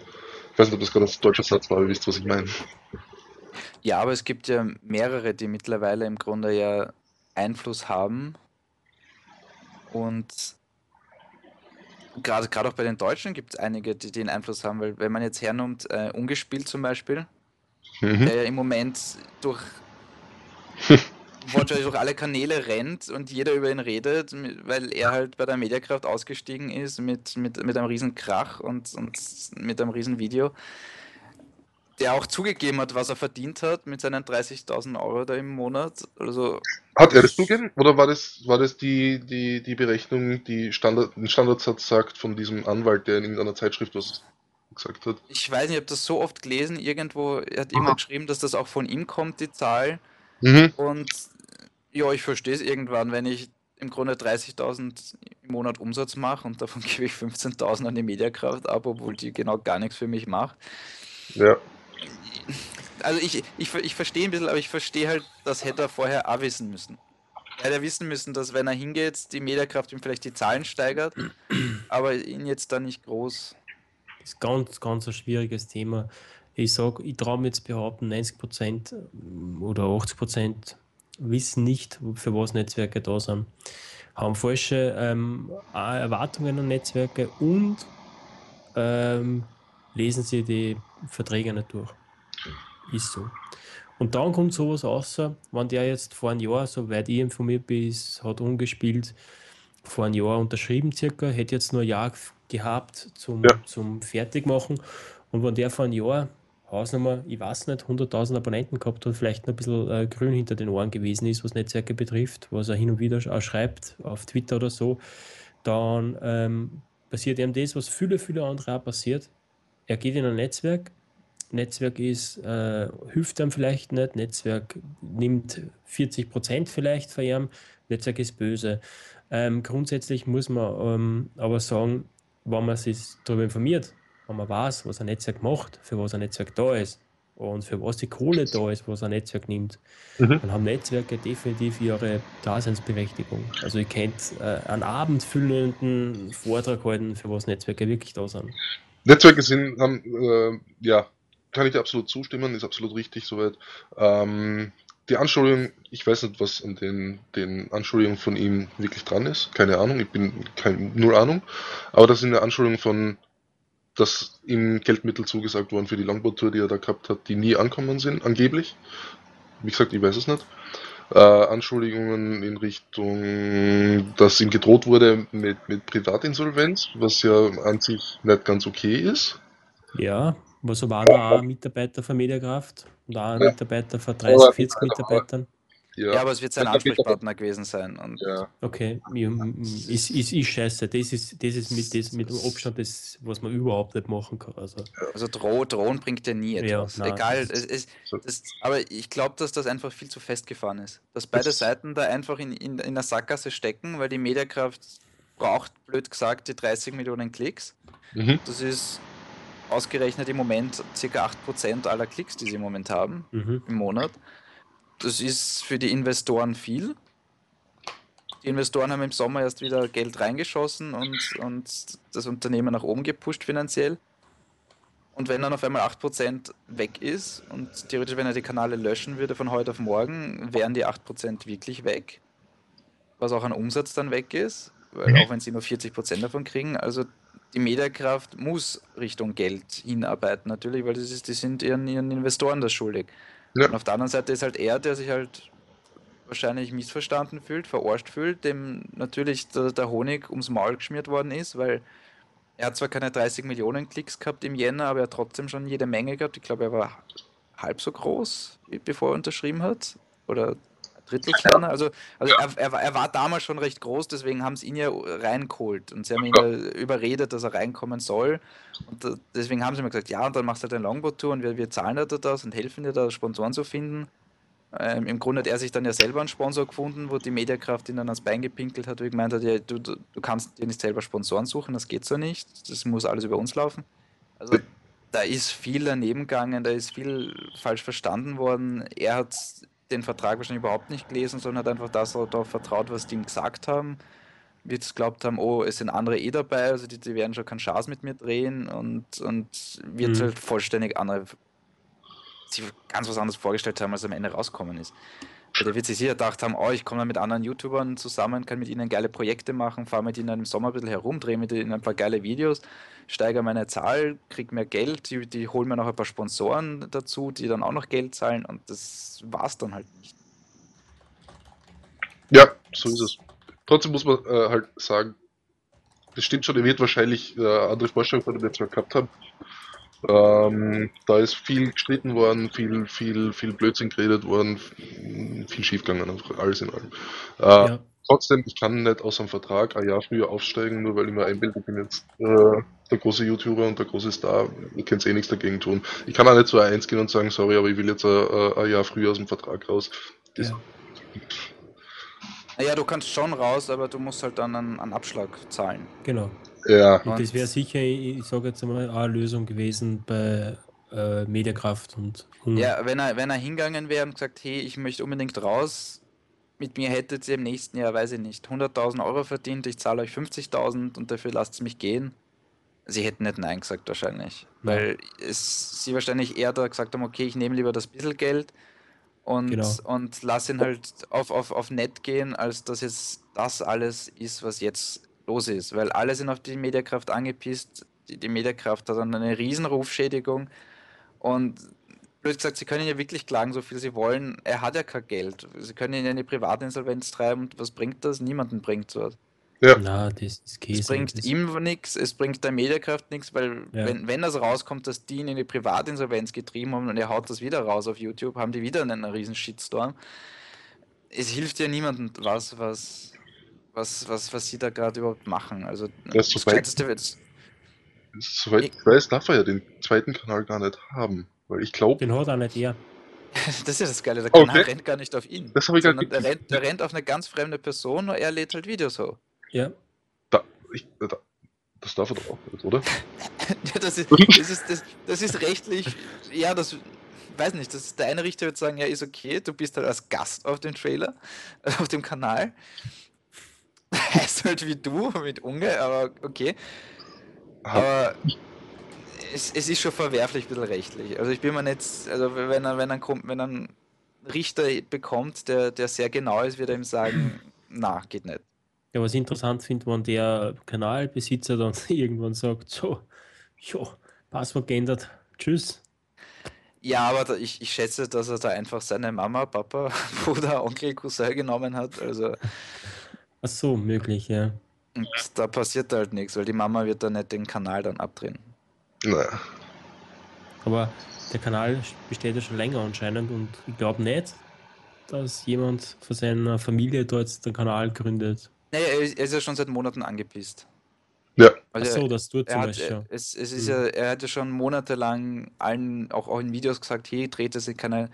Ich weiß nicht, ob das gerade ein deutscher Satz war, aber ihr wisst, was ich meine. Ja, aber es gibt ja mehrere, die mittlerweile im Grunde ja Einfluss haben. Und gerade gerade auch bei den Deutschen gibt es einige, die den Einfluss haben, weil wenn man jetzt hernimmt, äh, Ungespielt zum Beispiel, mhm. der ja im Moment durch wortwörtlich durch alle Kanäle rennt und jeder über ihn redet, weil er halt bei der Mediakraft ausgestiegen ist mit, mit, mit einem riesen Krach und, und mit einem riesen Video der auch zugegeben hat, was er verdient hat mit seinen 30.000 Euro da im Monat. Also hat er das zugegeben oder war das, war das die, die, die Berechnung, die Standard, ein Standardsatz sagt von diesem Anwalt, der in irgendeiner Zeitschrift was gesagt hat? Ich weiß nicht, ich habe das so oft gelesen, irgendwo er hat jemand geschrieben, dass das auch von ihm kommt, die Zahl. Mhm. Und ja, ich verstehe es irgendwann, wenn ich im Grunde 30.000 im Monat Umsatz mache und davon gebe ich 15.000 an die Mediakraft ab, obwohl die genau gar nichts für mich macht. Ja also ich, ich, ich verstehe ein bisschen, aber ich verstehe halt, das hätte er vorher auch wissen müssen. Er hätte wissen müssen, dass wenn er hingeht, die Mediakraft ihm vielleicht die Zahlen steigert, aber ihn jetzt da nicht groß. Das ist ganz, ganz ein schwieriges Thema. Ich sage, ich traue mir jetzt behaupten, 90% oder 80% wissen nicht, für was Netzwerke da sind. Haben falsche ähm, Erwartungen an Netzwerke und ähm, lesen sie die Verträge nicht durch. Ist so. Und dann kommt sowas raus, wenn der jetzt vor einem Jahr, soweit ich informiert bin, hat umgespielt, vor einem Jahr unterschrieben circa, hätte jetzt nur ein Jahr gehabt zum, ja. zum Fertigmachen. Und wenn der vor einem Jahr Hausnummer, ich weiß nicht, 100.000 Abonnenten gehabt hat, vielleicht noch ein bisschen äh, grün hinter den Ohren gewesen ist, was Netzwerke betrifft, was er hin und wieder auch schreibt auf Twitter oder so, dann ähm, passiert ihm das, was viele, viele andere auch passiert. Er geht in ein Netzwerk, Netzwerk ist, äh, hilft einem vielleicht nicht, Netzwerk nimmt 40 Prozent vielleicht von ihm, Netzwerk ist böse. Ähm, grundsätzlich muss man ähm, aber sagen, wenn man sich darüber informiert, wenn man weiß, was ein Netzwerk macht, für was ein Netzwerk da ist und für was die Kohle da ist, was ein Netzwerk nimmt, mhm. dann haben Netzwerke definitiv ihre Daseinsberechtigung. Also ihr könnt äh, einen abendfüllenden Vortrag halten, für was Netzwerke wirklich da sind. Netzwerke sind, haben, äh, ja, kann ich dir absolut zustimmen, ist absolut richtig soweit. Ähm, die Anschuldigung, ich weiß nicht, was an den, den Anschuldigungen von ihm wirklich dran ist. Keine Ahnung, ich bin kein, null Ahnung. Aber das sind eine Anschuldigung von, dass ihm Geldmittel zugesagt wurden für die Longboard-Tour, die er da gehabt hat, die nie ankommen sind, angeblich. Wie gesagt, ich weiß es nicht. Äh, Anschuldigungen in Richtung, dass ihm gedroht wurde mit, mit Privatinsolvenz, was ja an sich nicht ganz okay ist. Ja, aber so war da auch ein Mitarbeiter von Mediakraft und auch ein ja. Mitarbeiter von 30, 40 Mitarbeitern. Ja. ja, aber es wird sein Ansprechpartner gewesen sein. Und ja. Okay, ist, ist, ist scheiße. Das ist, das ist mit, das, mit dem Abstand das, was man überhaupt nicht machen kann. Also, also Droh, Drohen bringt ja nie etwas. Ja, nein, Egal, es, es, das, aber ich glaube, dass das einfach viel zu festgefahren ist. Dass beide Seiten da einfach in, in, in der Sackgasse stecken, weil die Mediakraft braucht, blöd gesagt, die 30 Millionen Klicks. Mhm. Das ist ausgerechnet im Moment ca. 8% aller Klicks, die sie im Moment haben mhm. im Monat. Das ist für die Investoren viel. Die Investoren haben im Sommer erst wieder Geld reingeschossen und, und das Unternehmen nach oben gepusht finanziell. Und wenn dann auf einmal 8% weg ist und theoretisch, wenn er die Kanäle löschen würde von heute auf morgen, wären die 8% wirklich weg. Was auch an Umsatz dann weg ist, weil mhm. auch wenn sie nur 40% davon kriegen, also die Mediakraft muss Richtung Geld hinarbeiten, natürlich, weil das ist, die sind ihren, ihren Investoren das schuldig. Ja. Und auf der anderen Seite ist halt er, der sich halt wahrscheinlich missverstanden fühlt, verarscht fühlt, dem natürlich der, der, Honig ums Maul geschmiert worden ist, weil er hat zwar keine 30 Millionen Klicks gehabt im Jänner, aber er hat trotzdem schon jede Menge gehabt. Ich glaube, er war halb so groß, bevor er unterschrieben hat. Oder Drittel kleiner. Also, also er, er, er, war damals schon recht groß, deswegen haben sie ihn ja reingeholt und sie haben ihn ja überredet, dass er reinkommen soll. Und deswegen haben sie mir gesagt, ja, und dann machst du halt eine Longboard-Tour und wir, wir zahlen dir das und helfen dir da, Sponsoren zu finden. Ähm, Im Grunde hat er sich dann ja selber einen Sponsor gefunden, wo die Mediakraft ihn dann ans Bein gepinkelt hat, ich gemeint hat, ja, du, du, du kannst dir nicht selber Sponsoren suchen, das geht so nicht, das muss alles über uns laufen. Also da ist viel daneben gegangen, da ist viel falsch verstanden worden. Er hat den Vertrag wahrscheinlich überhaupt nicht gelesen, sondern hat einfach das darauf vertraut, was die ihm gesagt haben. Wir glaubt haben, oh, es sind andere eh dabei, also die, die werden schon keinen Chance mit mir drehen und, und wird mhm. halt vollständig andere sich ganz was anderes vorgestellt haben, als am Ende rauskommen ist. Der wird sich sicher gedacht haben, oh, ich komme dann mit anderen YouTubern zusammen, kann mit ihnen geile Projekte machen, fahre mit ihnen im Sommer ein bisschen herum, drehe mit ihnen ein paar geile Videos, steigere meine Zahl, kriege mehr Geld, die, die holen mir noch ein paar Sponsoren dazu, die dann auch noch Geld zahlen und das war es dann halt nicht. Ja, so ist es. Trotzdem muss man äh, halt sagen, das stimmt schon, er wird wahrscheinlich äh, andere Vorstellungen von dem Netzwerk gehabt haben. Ähm, da ist viel gestritten worden, viel, viel, viel Blödsinn geredet worden, viel schiefgegangen, einfach alles in allem. Äh, ja. Trotzdem, ich kann nicht aus einem Vertrag ein Jahr früher aufsteigen, nur weil ich mir einbilde, ich bin jetzt äh, der große YouTuber und der große Star. Ich kann eh nichts dagegen tun. Ich kann auch nicht so eins gehen und sagen, sorry, aber ich will jetzt ein, ein Jahr früher aus dem Vertrag raus. Das ja. Naja, du kannst schon raus, aber du musst halt dann einen, einen Abschlag zahlen. Genau. Ja. Und das wäre sicher, ich sage jetzt einmal, eine Lösung gewesen bei äh, Mediakraft und Hunger. Ja, wenn er, wenn er hingegangen wäre und gesagt, hey, ich möchte unbedingt raus, mit mir hättet ihr im nächsten Jahr, weiß ich nicht, 100.000 Euro verdient, ich zahle euch 50.000 und dafür lasst es mich gehen. Sie hätten nicht Nein gesagt wahrscheinlich. Ja. Weil es, sie wahrscheinlich eher da gesagt haben, okay, ich nehme lieber das bisschen Geld und, genau. und lass ihn halt auf, auf, auf nett gehen, als dass jetzt das alles ist, was jetzt los ist. Weil alle sind auf die Mediakraft angepisst. Die, die Mediakraft hat dann eine riesen Rufschädigung. Und blöd gesagt, sie können ja wirklich klagen, so viel sie wollen. Er hat ja kein Geld. Sie können ihn in eine Privatinsolvenz treiben. Und was bringt das? Niemanden bringt sowas. Ja. Na, das ist Käse. Es bringt das ihm nichts, es bringt der Mediakraft nichts, weil ja. wenn, wenn das rauskommt, dass die ihn in die Privatinsolvenz getrieben haben und er haut das wieder raus auf YouTube, haben die wieder einen riesen Shitstorm. Es hilft ja niemandem was, was, was, was, was sie da gerade überhaupt machen. Also das, das Gescheiteste wird Soweit ich weiß, darf er ja den zweiten Kanal gar nicht haben. Weil ich glaube. Den hat er nicht er. Das ist ja das Geile, der Kanal okay. rennt gar nicht auf ihn. Das habe ich gar nicht. Der rennt, der rennt auf eine ganz fremde Person und er lädt halt Videos hoch. Ja. Da, ich, da, das darf er doch auch nicht, oder? ja, das ist, das, ist, das, das ist rechtlich, ja, das, weiß nicht, das der eine Richter wird sagen, ja, ist okay, du bist halt als Gast auf dem Trailer, äh, auf dem Kanal. Heißt halt wie du, mit Unge, aber okay. Aber es, es ist schon verwerflich ein bisschen rechtlich. Also ich bin mir nicht, also wenn er, wenn er, wenn er einen Richter bekommt, der, der sehr genau ist, wird er ihm sagen, na, geht nicht. Ja, was ich interessant finde, wenn der Kanalbesitzer dann irgendwann sagt, so, ja, Passwort geändert, tschüss. Ja, aber ich, ich schätze, dass er da einfach seine Mama, Papa, Bruder, Onkel, Cousin genommen hat. Also. Ach so, möglich, ja. Und da passiert halt nichts, weil die Mama wird da nicht den Kanal dann abdrehen. Naja. Aber der Kanal besteht ja schon länger anscheinend und ich glaube nicht, dass jemand von seiner Familie dort den Kanal gründet. Naja, er ist, ja schon seit Monaten angepisst. Ja. Also Ach so, das tut zum Beispiel. Es, es ist mhm. ja, er hat ja schon monatelang allen, auch, auch in Videos gesagt, hey, dreht es keine,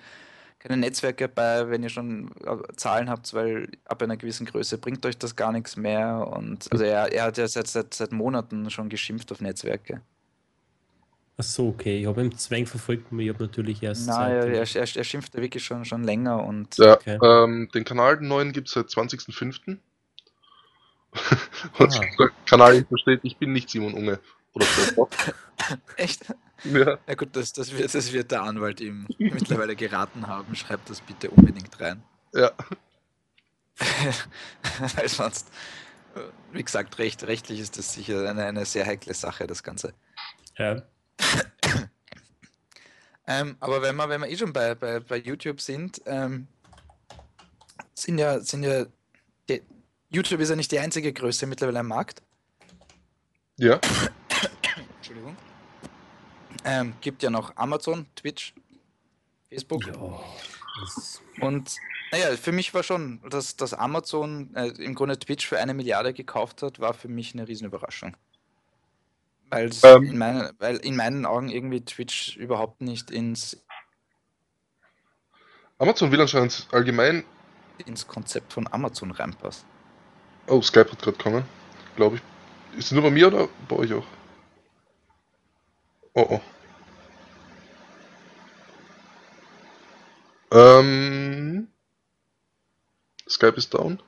keine Netzwerke bei, wenn ihr schon äh, Zahlen habt, weil ab einer gewissen Größe bringt euch das gar nichts mehr. Und also er, er hat ja seit, seit, seit Monaten schon geschimpft auf Netzwerke. Ach so, okay. Ich habe im Zwang verfolgt, ich habe natürlich erst. Nein, er, er, er, er schimpft ja wirklich schon, schon länger und. Ja, okay. ähm, den Kanal den neuen gibt es seit 20.05. Und ah. der Kanal steht, ich bin nicht Simon Unge. Oder so. Echt? Ja. Ja gut, das, das, wird, das wird der Anwalt ihm mittlerweile geraten haben. Schreibt das bitte unbedingt rein. Ja. Weil sonst, wie gesagt, recht, rechtlich ist das sicher eine, eine sehr heikle Sache, das Ganze. Ja. ähm, aber wenn wir, wenn wir eh schon bei, bei, bei YouTube sind, ähm, sind ja, sind ja die, YouTube ist ja nicht die einzige Größe mittlerweile am Markt. Ja. Ähm, gibt ja noch Amazon, Twitch, Facebook. Ja, und naja, für mich war schon, dass, dass Amazon äh, im Grunde Twitch für eine Milliarde gekauft hat, war für mich eine Riesenüberraschung. Weil, ähm, in meinen, weil in meinen Augen irgendwie Twitch überhaupt nicht ins Amazon will anscheinend allgemein ins Konzept von Amazon reinpasst. Oh, Skype hat gerade kommen, glaube ich. Ist es nur bei mir oder bei euch auch? Oh oh. Ähm, Skype ist down.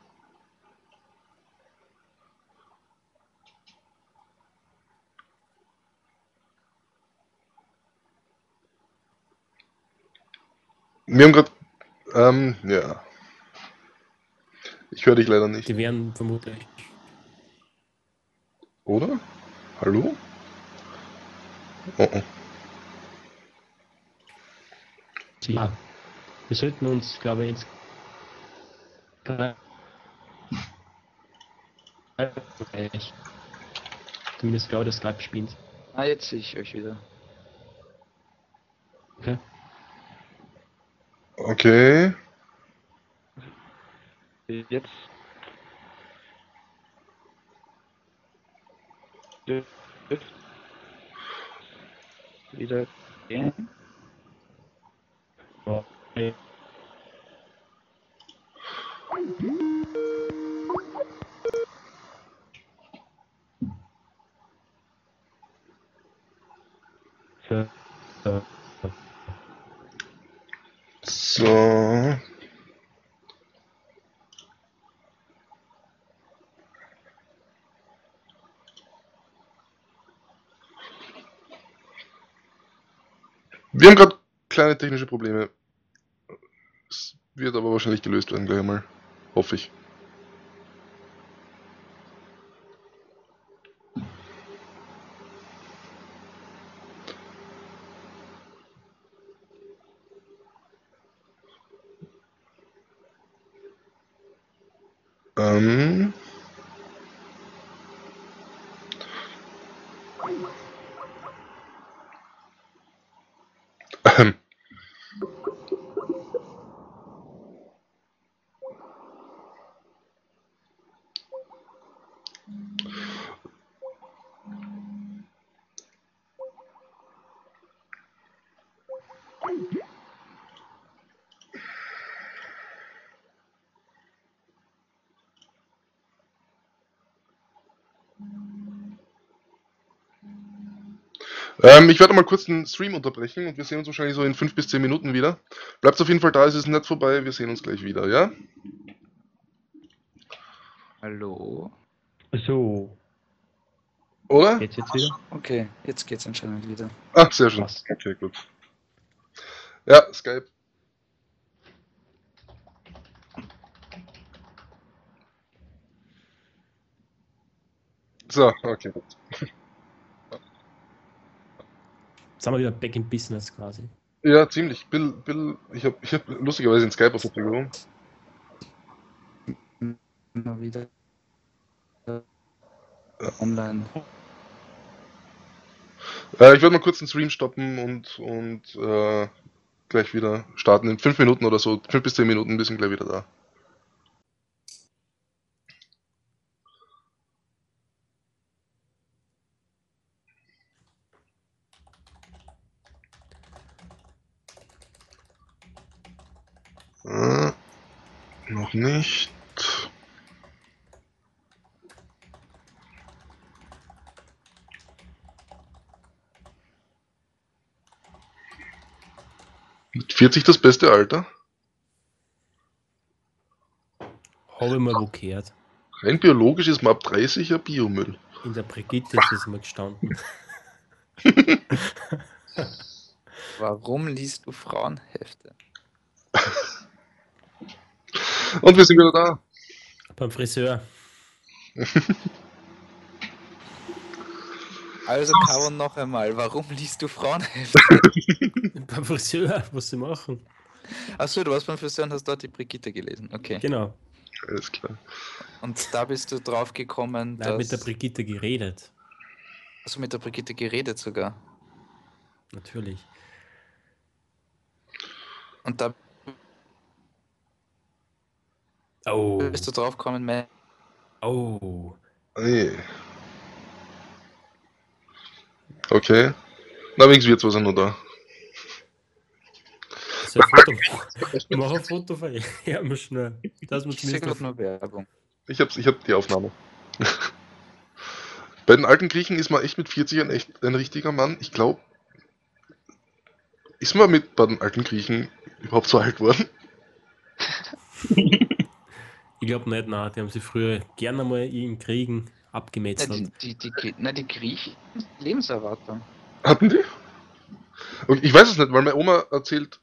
Wir haben gerade. Ähm, ja. Ich höre dich leider nicht. Die werden vermutlich. Oder? Hallo? Oh oh. Ja. Wir sollten uns, glaube ich, ins. Zumindest glaube ich, das Skype spielt. Ah, jetzt sehe ich euch wieder. Okay. Okay. Jetzt. Dürft wieder gehen. Okay. So. Kleine technische Probleme. Es wird aber wahrscheinlich gelöst werden gleich einmal. Hoffe ich. Ähm. Ähm. Ähm, ich werde mal kurz den Stream unterbrechen und wir sehen uns wahrscheinlich so in 5 bis 10 Minuten wieder. Bleibt auf jeden Fall da, es ist nicht vorbei, wir sehen uns gleich wieder, ja? Hallo. So, Oder? geht's jetzt wieder? Okay, jetzt geht's anscheinend wieder. Ah, sehr schön. Passt. Okay, gut. Ja, Skype. So, okay, gut. Jetzt sind wir wieder back in business quasi. Ja, ziemlich. Bill, Bill, ich habe ich hab lustigerweise in Skype auf der Figur. Immer wieder. Online. Äh, ich werde mal kurz den Stream stoppen und, und äh, gleich wieder starten. In 5 Minuten oder so, 5 bis 10 Minuten, wir sind gleich wieder da. Äh, noch nicht. Mit 40 das beste Alter? Habe ich mal wo gehört. Rein biologisch ist man ab 30 ja Biomüll. In der Brigitte ist es mal gestanden. Warum liest du Frauenhefte? Und wir sind wieder da. Beim Friseur. Also, Caro, noch einmal, warum liest du Frauenhefte? Beim Friseur, was sie machen. Achso, du warst beim Friseur und hast dort die Brigitte gelesen. Okay. Genau. Alles klar. Und da bist du drauf gekommen, Er hat mit der dass. Brigitte geredet. Hast du mit der Brigitte geredet sogar? Natürlich. Und da Oh. bist du drauf gekommen, man, Oh. Nee. Okay. Na, wenigstens wird's was noch da. So ein Foto. Mach ein Foto von ihr mal schnell. Dass man ich auf, nur Werbung. Ich hab's, ich hab die Aufnahme. Bei den alten Griechen ist man echt mit 40 ein, echt, ein richtiger Mann. Ich glaube, ist man mit bei den alten Griechen überhaupt so alt worden? Ich glaube nicht, nein, die haben sie früher gerne mal in Kriegen Na, abgemetzelt. die, die, die, na, die Griechen, Lebenserwartung. Hatten die? Und ich weiß es nicht, weil meine Oma erzählt,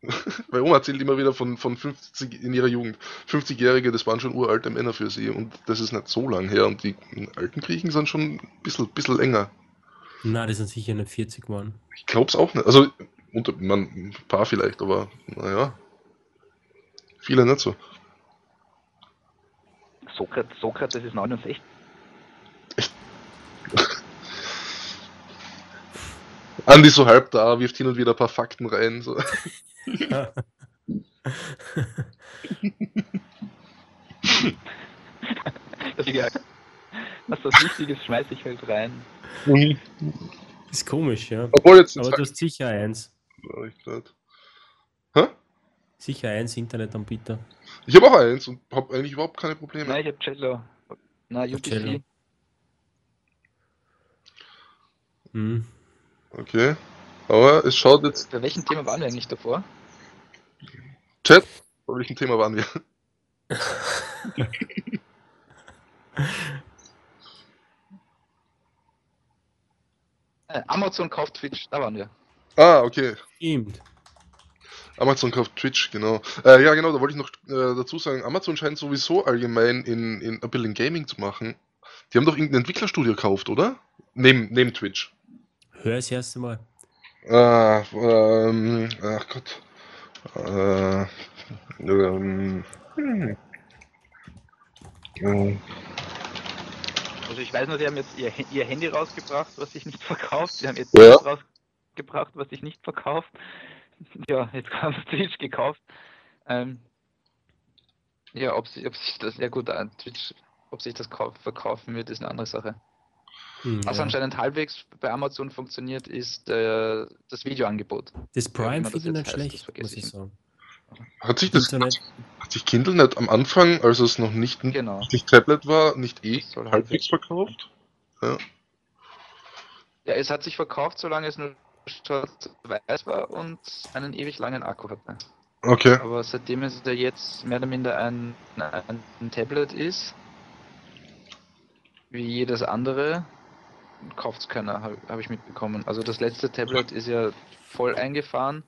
Meine Oma erzählt immer wieder von, von 50 in ihrer Jugend. 50-Jährige, das waren schon uralte Männer für sie und das ist nicht so lang her. Und die alten Griechen sind schon ein bisschen, bisschen länger. Na, das sind sicher nicht 40 Mann. Ich glaub's auch nicht. Also, unter, man, ein paar vielleicht, aber naja. Viele nicht so. Sokrates, Sokrates ist 69. Andi so halb da, wirft hin und wieder ein paar Fakten rein. So. Was das Wichtiges schmeiße ich halt rein. Mhm. Ist komisch, ja. Obwohl jetzt Aber du hast sicher eins. Ja, ich grad. Hä? Sicher eins Internetanbieter. Ich habe auch eins und habe eigentlich überhaupt keine Probleme. Nein, ich habe Cello. Na, UTC. Cello. Hm. Okay. Aber es schaut jetzt. Bei welchem Thema waren wir eigentlich davor? Chat, bei welchem Thema waren wir? Äh, Amazon kauft Twitch, da waren wir. Ah, okay. Stimmt. Amazon kauft Twitch, genau. Äh, ja, genau, da wollte ich noch äh, dazu sagen, Amazon scheint sowieso allgemein in, in ein bisschen Gaming zu machen. Die haben doch irgendein Entwicklerstudio gekauft, oder? Neben, neben Twitch. Hör es erst einmal. Ah, ähm, ach Gott. Äh, ähm, hm. Ähm, Also ich weiß nur, sie haben jetzt ihr, ihr Handy rausgebracht, was sich nicht verkauft. Sie haben jetzt Ja. Rausgebracht, was sich nicht verkauft. Ja, jetzt haben sie Twitch gekauft. Ähm, ja, ob, sie, ob sich das, ja gut, äh, Twitch, ob sich das kauf, verkaufen wird, ist eine andere Sache. Hm, Was ja. anscheinend halbwegs bei Amazon funktioniert, ist äh, das Videoangebot. Das wie Prime man das finde ich jetzt nicht heißt, schlecht, muss ich sagen. hat sich das, Internet, hat sich Kindle nicht am Anfang, als es noch nicht, Genau. nicht Tablet war, nicht eh Das soll halbwegs verkauft? Ja. Ja, es hat sich verkauft, solange es nur schwarz-weiß war und einen ewig langen Akku hatte. Okay. Aber seitdem es ja jetzt mehr oder minder ein, ein, ein Tablet ist, wie jedes andere, kauft es keiner, habe hab ich mitbekommen. Also das letzte Tablet ist ja voll eingefahren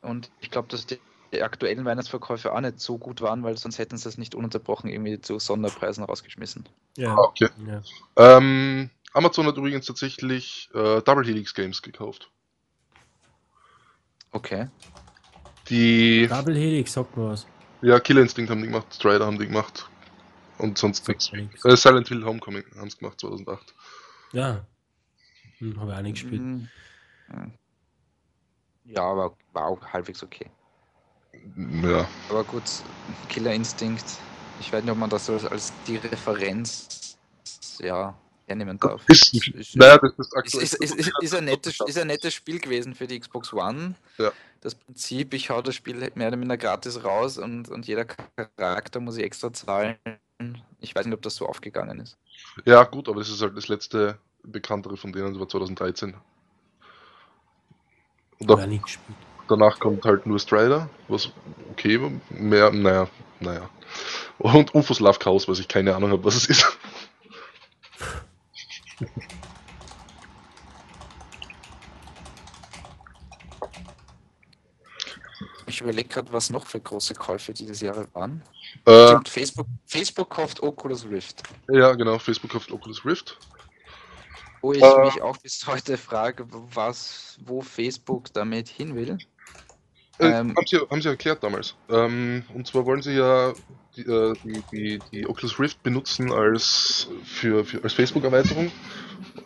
und ich glaube, dass die, die aktuellen Weihnachtsverkäufe auch nicht so gut waren, weil sonst hätten sie es nicht ununterbrochen irgendwie zu Sonderpreisen rausgeschmissen. ja. Ah, okay. ja. Ähm, Amazon hat übrigens tatsächlich äh, Double Helix Games gekauft. Okay. Die, Double Helix, sagt mir was. ja, Killer Instinct haben die gemacht, Strider haben die gemacht. Und sonst nichts. Äh, Silent Hill Homecoming haben es gemacht 2008. Ja. Hm, Habe ich auch nicht gespielt. Mm, Ja, aber war auch halbwegs okay. Ja. Aber gut, Killer Instinct, ich weiß nicht, ob man das so als die Referenz ja, hernehmen darf. Ist, ist, naja, das ist ist, aktuell. ist, ist, ist, ist, ein nettes, ist ein nettes Spiel gewesen für die Xbox One. Ja. Das Prinzip, ich hau das Spiel mehr oder minder gratis raus und, und jeder Charakter muss ich extra zahlen. Ich weiß nicht, ob das so aufgegangen ist. Ja, gut, aber das ist halt das letzte bekanntere von denen, das war 2013. Und auch nicht gespielt. danach kommt halt nur Strider, was okay war. Mehr, naja, naja. Und UFOs Love Chaos, was ich keine Ahnung habe, was es ist. Ich überlege gerade, was noch für große Käufe dieses Jahr waren. Äh, Facebook, Facebook kauft Oculus Rift. ja, genau, Facebook kauft Oculus Rift. Wo ich Äh. mich auch bis heute frage, was, wo Facebook damit hin will. Äh, Ähm. haben, sie, haben sie erklärt damals. Ähm, und zwar wollen sie ja die, äh, die, die, die Oculus Rift benutzen als, für, für, als Facebook-Erweiterung,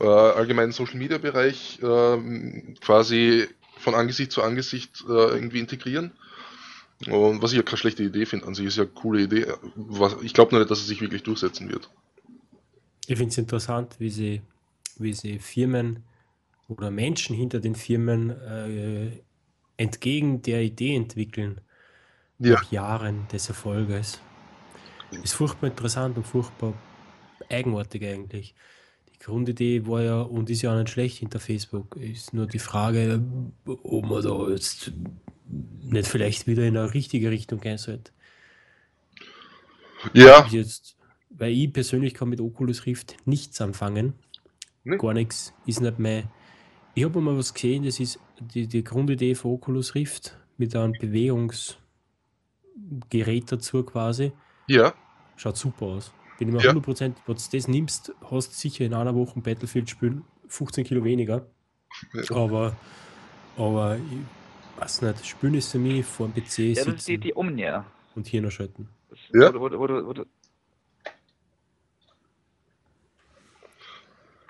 äh, allgemeinen Social-Media-Bereich ähm, quasi von Angesicht zu Angesicht irgendwie integrieren. Und was ich ja keine schlechte Idee finde, an sich ist ja eine coole Idee. Was, ich glaube nur nicht, dass es sich wirklich durchsetzen wird. Ich finde es interessant, wie sie, wie sie Firmen oder Menschen hinter den Firmen äh, entgegen der Idee entwickeln, Ja. nach Jahren des Erfolges. Ist furchtbar interessant und furchtbar eigenartig eigentlich. Die Grundidee war ja und ist ja auch nicht schlecht hinter Facebook. Ist nur die Frage, ob man da jetzt nicht vielleicht wieder in eine richtige Richtung gehen sollte. Ja, Jetzt, weil ich persönlich kann mit Oculus Rift nichts anfangen. Nee. Gar nichts. Ist nicht mein, Ich habe mal was gesehen, das ist die, die Grundidee von Oculus Rift mit einem Bewegungsgerät dazu quasi. Ja. Schaut super aus. Bin ich mir Ja. 100%, wenn du das nimmst, hast du sicher in einer Woche ein Battlefield spielen 15 Kilo weniger. Ja. Aber, aber ich weiß nicht, Spielen ist für mich vor dem PC Ja, das ist die, sitzen die Omnia. und Hirn erschalten. Das, Ja. Wo, wo, wo,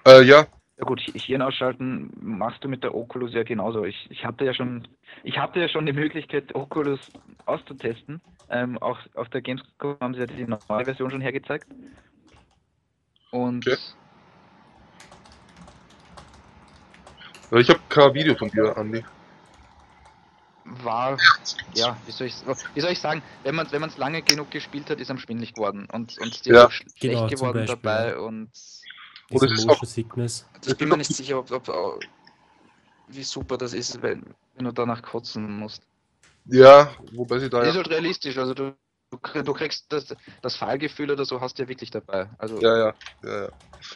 Äh, ja, ja gut, Hirn ausschalten machst du mit der Oculus ja genauso. Ich, ich hatte ja schon, ich hatte ja schon die Möglichkeit, Oculus auszutesten. Ähm, auch auf der Gamescom haben sie ja die neue Version schon hergezeigt. Und Okay. Ich habe kein Video von dir, Andi. War, ja, wie soll ich, wie soll ich sagen, wenn man wenn man es lange genug gespielt hat, ist am schwindelig geworden und und dir Ja. schlecht Genau, geworden Beispiel, dabei ja. und Oder ist Motion Sickness. ich bin mir nicht sicher, ob, ob, ob wie super das ist, wenn, wenn du danach kotzen musst. Ja, wobei sie da Das ist ja. halt realistisch, also du, du kriegst das, das Fallgefühl oder so hast du ja wirklich dabei. Also Ja, ja, ja, ja.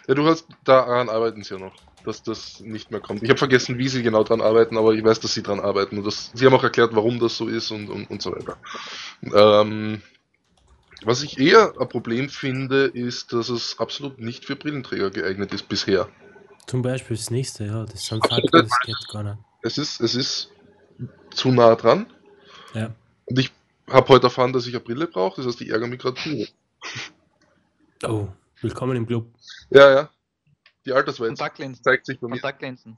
Ja, du hast, daran arbeiten sie ja noch, dass das nicht mehr kommt. Ich habe vergessen, wie sie genau dran arbeiten, aber ich weiß, dass sie dran arbeiten. Und das, sie haben auch erklärt, warum das so ist und, und, und so weiter. Ähm, was ich eher ein Problem finde, ist, dass es absolut nicht für Brillenträger geeignet ist bisher. Zum Beispiel das nächste, ja, das sind Absolut. Fakten, das geht gar nicht. Es ist, es ist zu nah dran. Ja. Und ich habe heute erfahren, dass ich eine Brille brauche, das heißt, ich ärgere mich gerade. Oh, willkommen im Club. Ja, ja. Die Altersweise Kontaktlinsen. zeigt sich bei mir. Kontaktlinsen.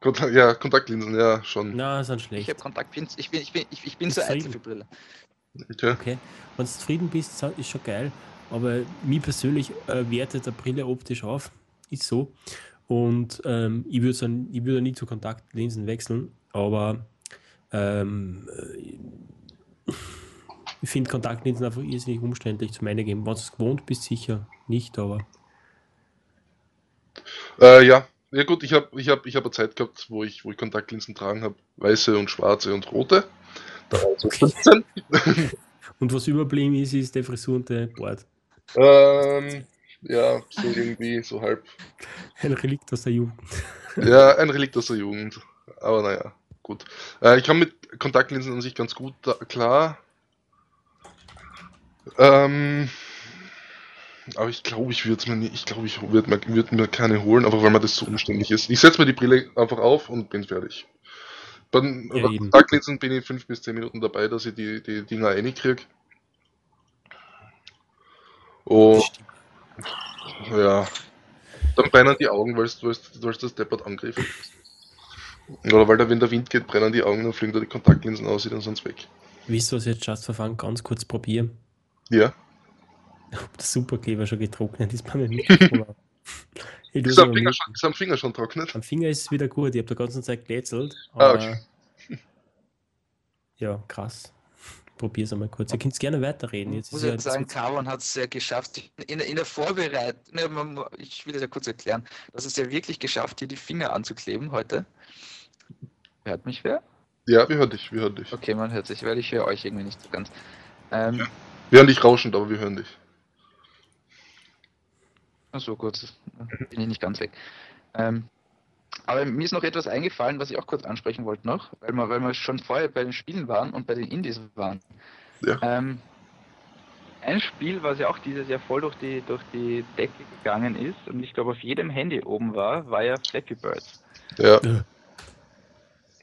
Kontakt, ja, Kontaktlinsen, ja, schon. Na, sind Ich schlecht. habe Kontaktlinsen. Ich bin, ich bin, ich, ich bin Ist so eitel für Brille. Okay. Okay. Wenn du zufrieden bist, ist schon geil. Aber mir persönlich äh, wertet der Brille optisch auf. Ist so. Und ähm, ich würde dann, ich würde nie zu Kontaktlinsen wechseln. Aber ähm, äh, ich finde Kontaktlinsen einfach irrsinnig umständlich zum Eingeben. Wenn du es gewohnt bist, sicher nicht, aber Äh, ja. Ja gut, ich habe ich hab, ich hab eine Zeit gehabt, wo ich, wo ich Kontaktlinsen tragen habe. Weiße und schwarze und rote. Da war ich so 15. Und was überblieben ist, ist der Frisur und der Bart. ähm, ja, so irgendwie, so halb. Ein Relikt aus der Jugend. Ja, ein Relikt aus der Jugend. Aber naja, gut. Äh, ich komme mit Kontaktlinsen an sich ganz gut da, klar. Ähm, aber ich glaube, ich würde mir nicht, ich glaube, ich würde mir, würd mir keine holen, einfach weil mir das so umständlich ist. Ich setze mir die Brille einfach auf und bin fertig. Bei, den- Ja. Kontaktlinsen bin ich 5 bis 10 Minuten dabei, dass ich die, die Dinger reinkriege. Und ja, dann brennen die Augen, weil du das deppert angriffen. Oder weil da, wenn der Wind geht, brennen die Augen, dann fliegen da die Kontaktlinsen aus, die dann sonst weg. Wisst ihr, was ich jetzt just verfangen ganz kurz probieren? Ja. Ob der Superkleber schon getrocknet ist bei meinem Mikrofon. ich Ist es am, Finger schon, ist am Finger schon trocknet? Am Finger ist es wieder gut. Ich habe der ganzen Zeit glätzelt. Ah, okay. ja, krass. Probier's einmal kurz. Ihr könnt gerne weiterreden. Jetzt muss ist ja ich sagen, jetzt- Carbon hat es ja geschafft. In, in der Vorbereitung, ne, ich will das ja kurz erklären, dass es ja wirklich geschafft, hier die Finger anzukleben heute. Hört mich wer? Ja, wir hören dich, wir hören dich. Okay, man hört sich, weil ich höre euch irgendwie nicht so ganz. Ähm, Wir hören dich rauschend, aber wir hören dich. So gut, bin ich nicht ganz weg. Ähm, aber mir ist noch etwas eingefallen, was ich auch kurz ansprechen wollte noch, weil wir, weil wir schon vorher bei den Spielen waren und bei den Indies waren. Ja. Ähm, ein Spiel, was ja auch dieses Jahr voll durch die, durch die Decke gegangen ist und ich glaube auf jedem Handy oben war, war ja Flappy Bird. Ja,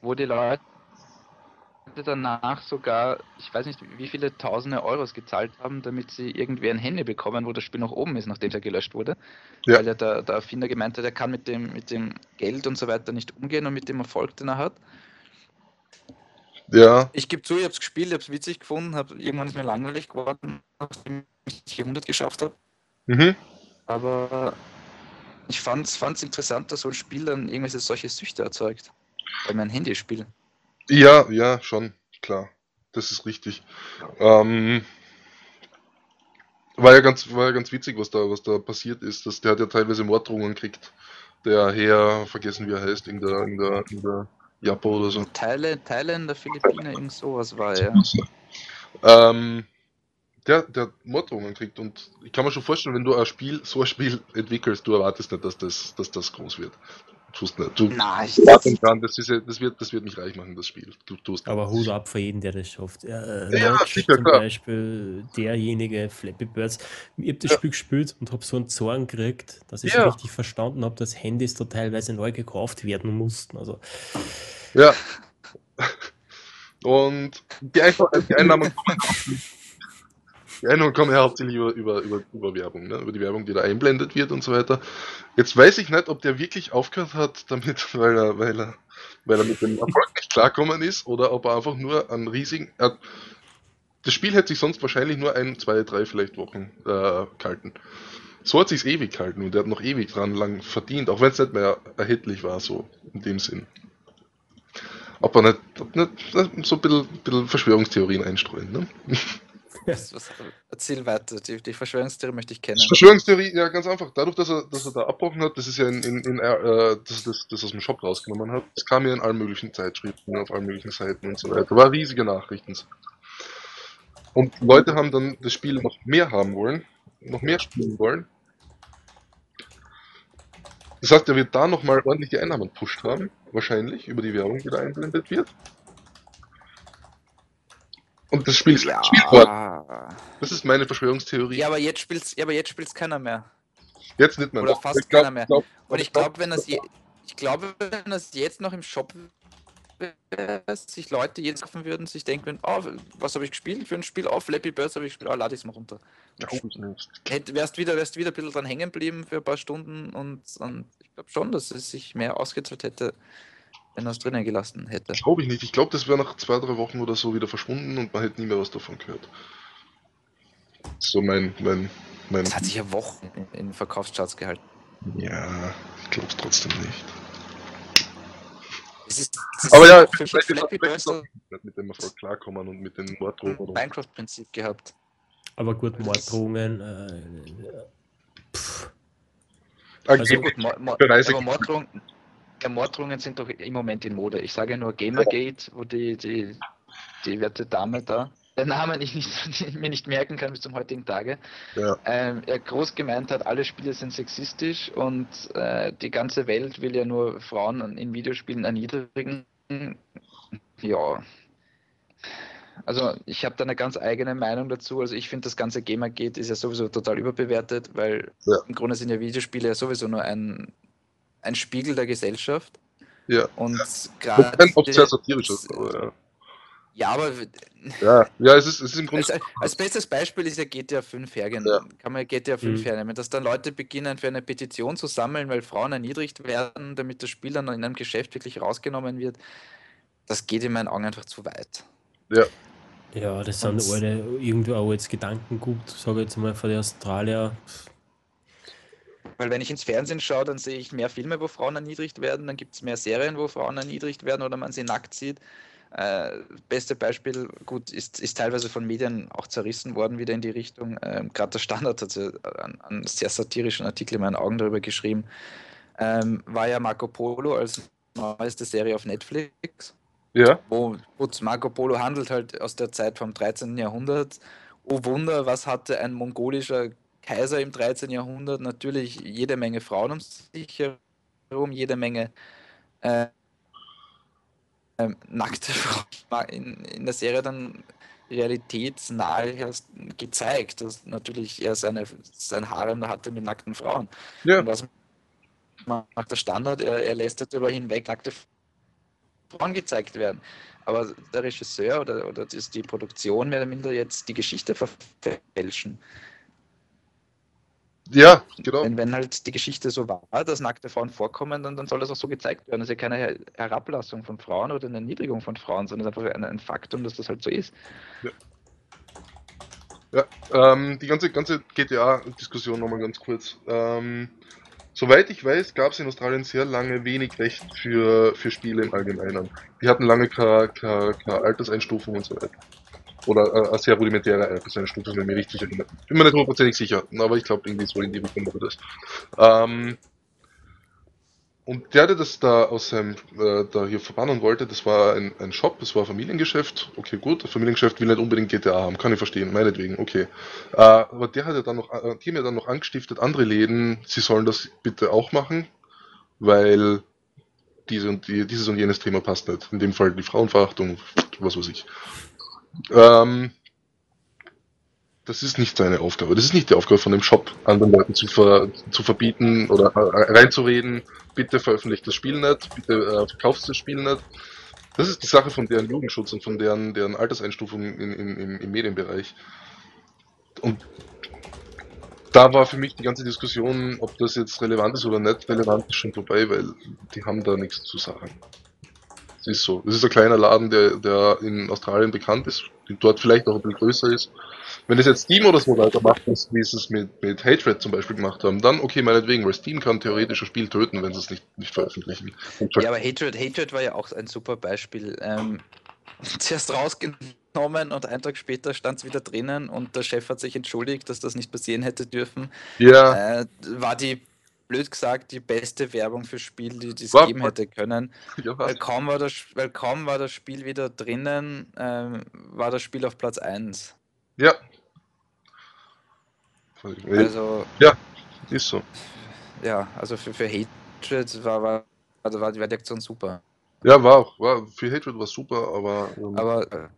wo die Leute danach sogar, ich weiß nicht, wie viele tausende Euros gezahlt haben, damit sie irgendwie ein Handy bekommen, wo das Spiel noch oben ist, nachdem es ja gelöscht wurde. Ja. Weil ja der, der Erfinder gemeint hat, er kann mit dem, mit dem Geld und so weiter nicht umgehen und mit dem Erfolg, den er hat. ja, Ich gebe zu, ich habe es gespielt, ich habe es witzig gefunden, hab, irgendwann ist mir langweilig geworden, nachdem ich 400 geschafft habe. mhm. Aber ich fand es interessant, dass so ein Spiel dann irgendwelche solche Süchte erzeugt. Bei meinem Handyspiel. Ja, ja, schon, klar. Das ist richtig. Ähm, war ja ganz, war ja ganz witzig, was da, was da passiert ist. Dass der hat ja teilweise Morddrohungen gekriegt. Der Herr, vergessen wie er heißt, in der, in der, in der Japo oder so. Thailand, Thailänder, Philippiner, irgend sowas war ja. Ähm, der, der Morddrohungen kriegt und ich kann mir schon vorstellen, wenn du ein Spiel, so ein Spiel entwickelst, du erwartest nicht, dass das, dass das groß wird. Tust nicht. Du Nein, ich, warten dran, das, ist ja, das, wird, das wird nicht reich machen, das Spiel. Du tust Aber Hut ab für jeden, der das schafft. Äh, Ja, Notch sicher, zum klar. Beispiel, derjenige, Flappy Birds. Ich habe das Ja. Spiel gespielt und habe so einen Zorn gekriegt, dass ich Ja. richtig verstanden habe, dass Handys da teilweise neu gekauft werden mussten. Also, Ja. Und die, Einfach die Einnahmen kommen die Einnahmen kommen ja hauptsächlich über, über, über, über Werbung, ne? über die Werbung, die da einblendet wird und so weiter. Jetzt weiß ich nicht, ob der wirklich aufgehört hat damit, weil er, weil er, weil er mit dem Erfolg nicht klarkommen ist oder ob er einfach nur einen riesigen. Er, das Spiel hätte sich sonst wahrscheinlich nur ein, zwei, drei vielleicht Wochen äh, gehalten. So hat sich's ewig gehalten und er hat noch ewig dran lang verdient, auch wenn es nicht mehr erhältlich war, so in dem Sinn. Ob er nicht, nicht so ein bisschen, bisschen Verschwörungstheorien einstreuen, ne? was, was, erzähl weiter. Die, die Verschwörungstheorie möchte ich kennen. Verschwörungstheorie, ja, ganz einfach. Dadurch, dass er, dass er da abbrochen hat, das ist ja in, in, in äh, dass er das, das aus dem Shop rausgenommen hat, das kam ja in allen möglichen Zeitschriften, auf allen möglichen Seiten und so weiter. War riesige Nachrichten. Und Leute haben dann das Spiel noch mehr haben wollen, noch mehr spielen wollen. Das heißt, er wird da nochmal ordentliche Einnahmen pusht haben, wahrscheinlich, über die Werbung, die da einblendet wird. Und das Spiel ist ja. spielbar. Das ist meine Verschwörungstheorie. ja, aber jetzt spielt's, ja, aber jetzt spielt's keiner mehr. Jetzt nicht mehr. Oder fast glaub- keiner mehr. glaub- Und ich glaube, wenn das je, ich glaube, wenn das jetzt noch im Shop wäre, sich Leute jetzt kaufen würden, sich denken, oh, was habe ich gespielt für ein Spiel? Oh, Flappy Birds habe ich gespielt, oh, lade ich es mal runter. Nicht. Hätt, wärst wieder, wärst wieder ein bisschen dran hängen geblieben für ein paar Stunden und, und ich glaube schon, dass es sich mehr ausgezahlt hätte, wenn er es drinnen gelassen hätte. Glaube ich nicht. Ich glaube, das wäre nach zwei, drei Wochen oder so wieder verschwunden und man hätte nie mehr was davon gehört. So mein, mein, mein. Das hat sich ja Wochen in, in Verkaufscharts gehalten. Ja, ich glaube es trotzdem nicht. Es ist, es Aber ist ja, für vielleicht ist Flappy vielleicht mit dem Erfolg klarkommen und mit den Morddrohungen. Minecraft-Prinzip gehabt. aber gut, Morddrohungen. Äh, pff, Also, Ja gut, Mor Mor Morddrohungen sind doch im Moment in Mode. Ich sage nur Gamergate, wo die, die, die werte Dame da, der Name ich nicht, mir nicht merken kann bis zum heutigen Tage, ja, ähm, er groß gemeint hat, alle Spiele sind sexistisch und äh, die ganze Welt will ja nur Frauen in Videospielen erniedrigen. Ja. Also ich habe da eine ganz eigene Meinung dazu. Also ich finde, das ganze Gamergate ist ja sowieso total überbewertet, weil Ja. im Grunde sind ja Videospiele ja sowieso nur ein, ein Spiegel der Gesellschaft. ja. Und Wobei gerade. oft sehr satirisch ist, aber Ja, aber ja. Ja, ja es, ist, es ist im Grunde. als, als bestes Beispiel ist ja GTA 5 hergenommen. Ja. Kann man GTA 5 Mhm. hernehmen, dass dann Leute beginnen, für eine Petition zu sammeln, weil Frauen erniedrigt werden, damit das Spiel dann in einem Geschäft wirklich rausgenommen wird. Das geht in meinen Augen einfach zu weit. ja, das sind alle irgendwo auch jetzt Gedankengut, sage ich jetzt mal, von den Australier. Weil wenn ich ins Fernsehen schaue, dann sehe ich mehr Filme, wo Frauen erniedrigt werden, dann gibt es mehr Serien, wo Frauen erniedrigt werden oder man sie nackt sieht. Äh, beste Beispiel, gut, ist, ist teilweise von Medien auch zerrissen worden, wieder in die Richtung. Ähm, Gerade der Standard hat ja einen, einen sehr satirischen Artikel in meinen Augen darüber geschrieben. Ähm, war ja Marco Polo als neueste Serie auf Netflix Ja, wo gut, Marco Polo handelt halt aus der Zeit vom 13. Jahrhundert. Oh Wunder, was hatte ein mongolischer Kaiser im 13. Jahrhundert? Natürlich jede Menge Frauen um sich herum, jede Menge äh, ähm, nackte Frauen in, in der Serie dann realitätsnahe erst gezeigt, dass natürlich er seine, sein Harem da hatte mit nackten Frauen. ja. Und was macht der Standard? Er, er lässt darüber hinweg nackte Frauen gezeigt werden. Aber der Regisseur oder, oder die Produktion mehr oder minder jetzt die Geschichte verfälschen. Ja, genau. Wenn, wenn halt die Geschichte so war, dass nackte Frauen vorkommen, dann, dann soll das auch so gezeigt werden. Das ist ja keine Her- Herablassung von Frauen oder eine Erniedrigung von Frauen, sondern es ist einfach ein, ein Faktum, dass das halt so ist. Ja, ähm, die ganze, ganze GTA-Diskussion nochmal ganz kurz. Ähm, soweit ich weiß, gab es in Australien sehr lange wenig Recht für, für Spiele im Allgemeinen. Die hatten lange keine Alterseinstufung und so weiter. Oder äh, eine sehr rudimentäre Alterseinstufung, wenn ich mich richtig erinnere. Bin mir nicht hundertprozentig sicher, aber ich glaube irgendwie so in die Richtung war das. Ähm, und der, der das da aus seinem, äh, da hier verbannen wollte, das war ein, ein Shop, das war ein Familiengeschäft. Okay, gut, das Familiengeschäft will nicht unbedingt GTA haben, kann ich verstehen, meinetwegen, okay. Äh, aber der hat ja dann noch, äh, die haben ja dann noch angestiftet, andere Läden, sie sollen das bitte auch machen, weil diese und die, dieses und jenes Thema passt nicht. In dem Fall die Frauenverachtung, was weiß ich. Ähm, das ist nicht seine Aufgabe. Das ist nicht die Aufgabe von dem Shop, anderen Leuten zu, ver, zu verbieten oder reinzureden, bitte veröffentlicht das Spiel nicht, bitte äh, verkauft das Spiel nicht. Das ist die Sache von deren Jugendschutz und von deren, deren Alterseinstufung in, in, im, im Medienbereich. Und da war für mich die ganze Diskussion, ob das jetzt relevant ist oder nicht relevant, ist schon vorbei, weil die haben da nichts zu sagen. Es ist so. Es ist ein kleiner Laden, der, der in Australien bekannt ist, dort vielleicht auch ein bisschen größer ist. Wenn es jetzt Steam oder so weitermacht, wie sie es mit, mit Hatred zum Beispiel gemacht haben, dann okay, meinetwegen, weil Steam kann theoretisch ein Spiel töten, wenn sie es nicht, nicht veröffentlichen. Ja, aber Hatred, Hatred war ja auch ein super Beispiel. Ähm, zuerst rausgenommen und einen Tag später stand es wieder drinnen und der Chef hat sich entschuldigt, dass das nicht passieren hätte dürfen. Ja. Äh, war die blöd gesagt, die beste Werbung für Spiel, die es geben hätte können. Ja, weil, kaum war das, weil kaum war das Spiel wieder drinnen, ähm, war das Spiel auf Platz 1. Ja, also, ja, ist so. Ja, also für, für Hatred war, war, also war die Aktion super. Ja, war auch. War, für Hatred war super, aber. Ähm, aber.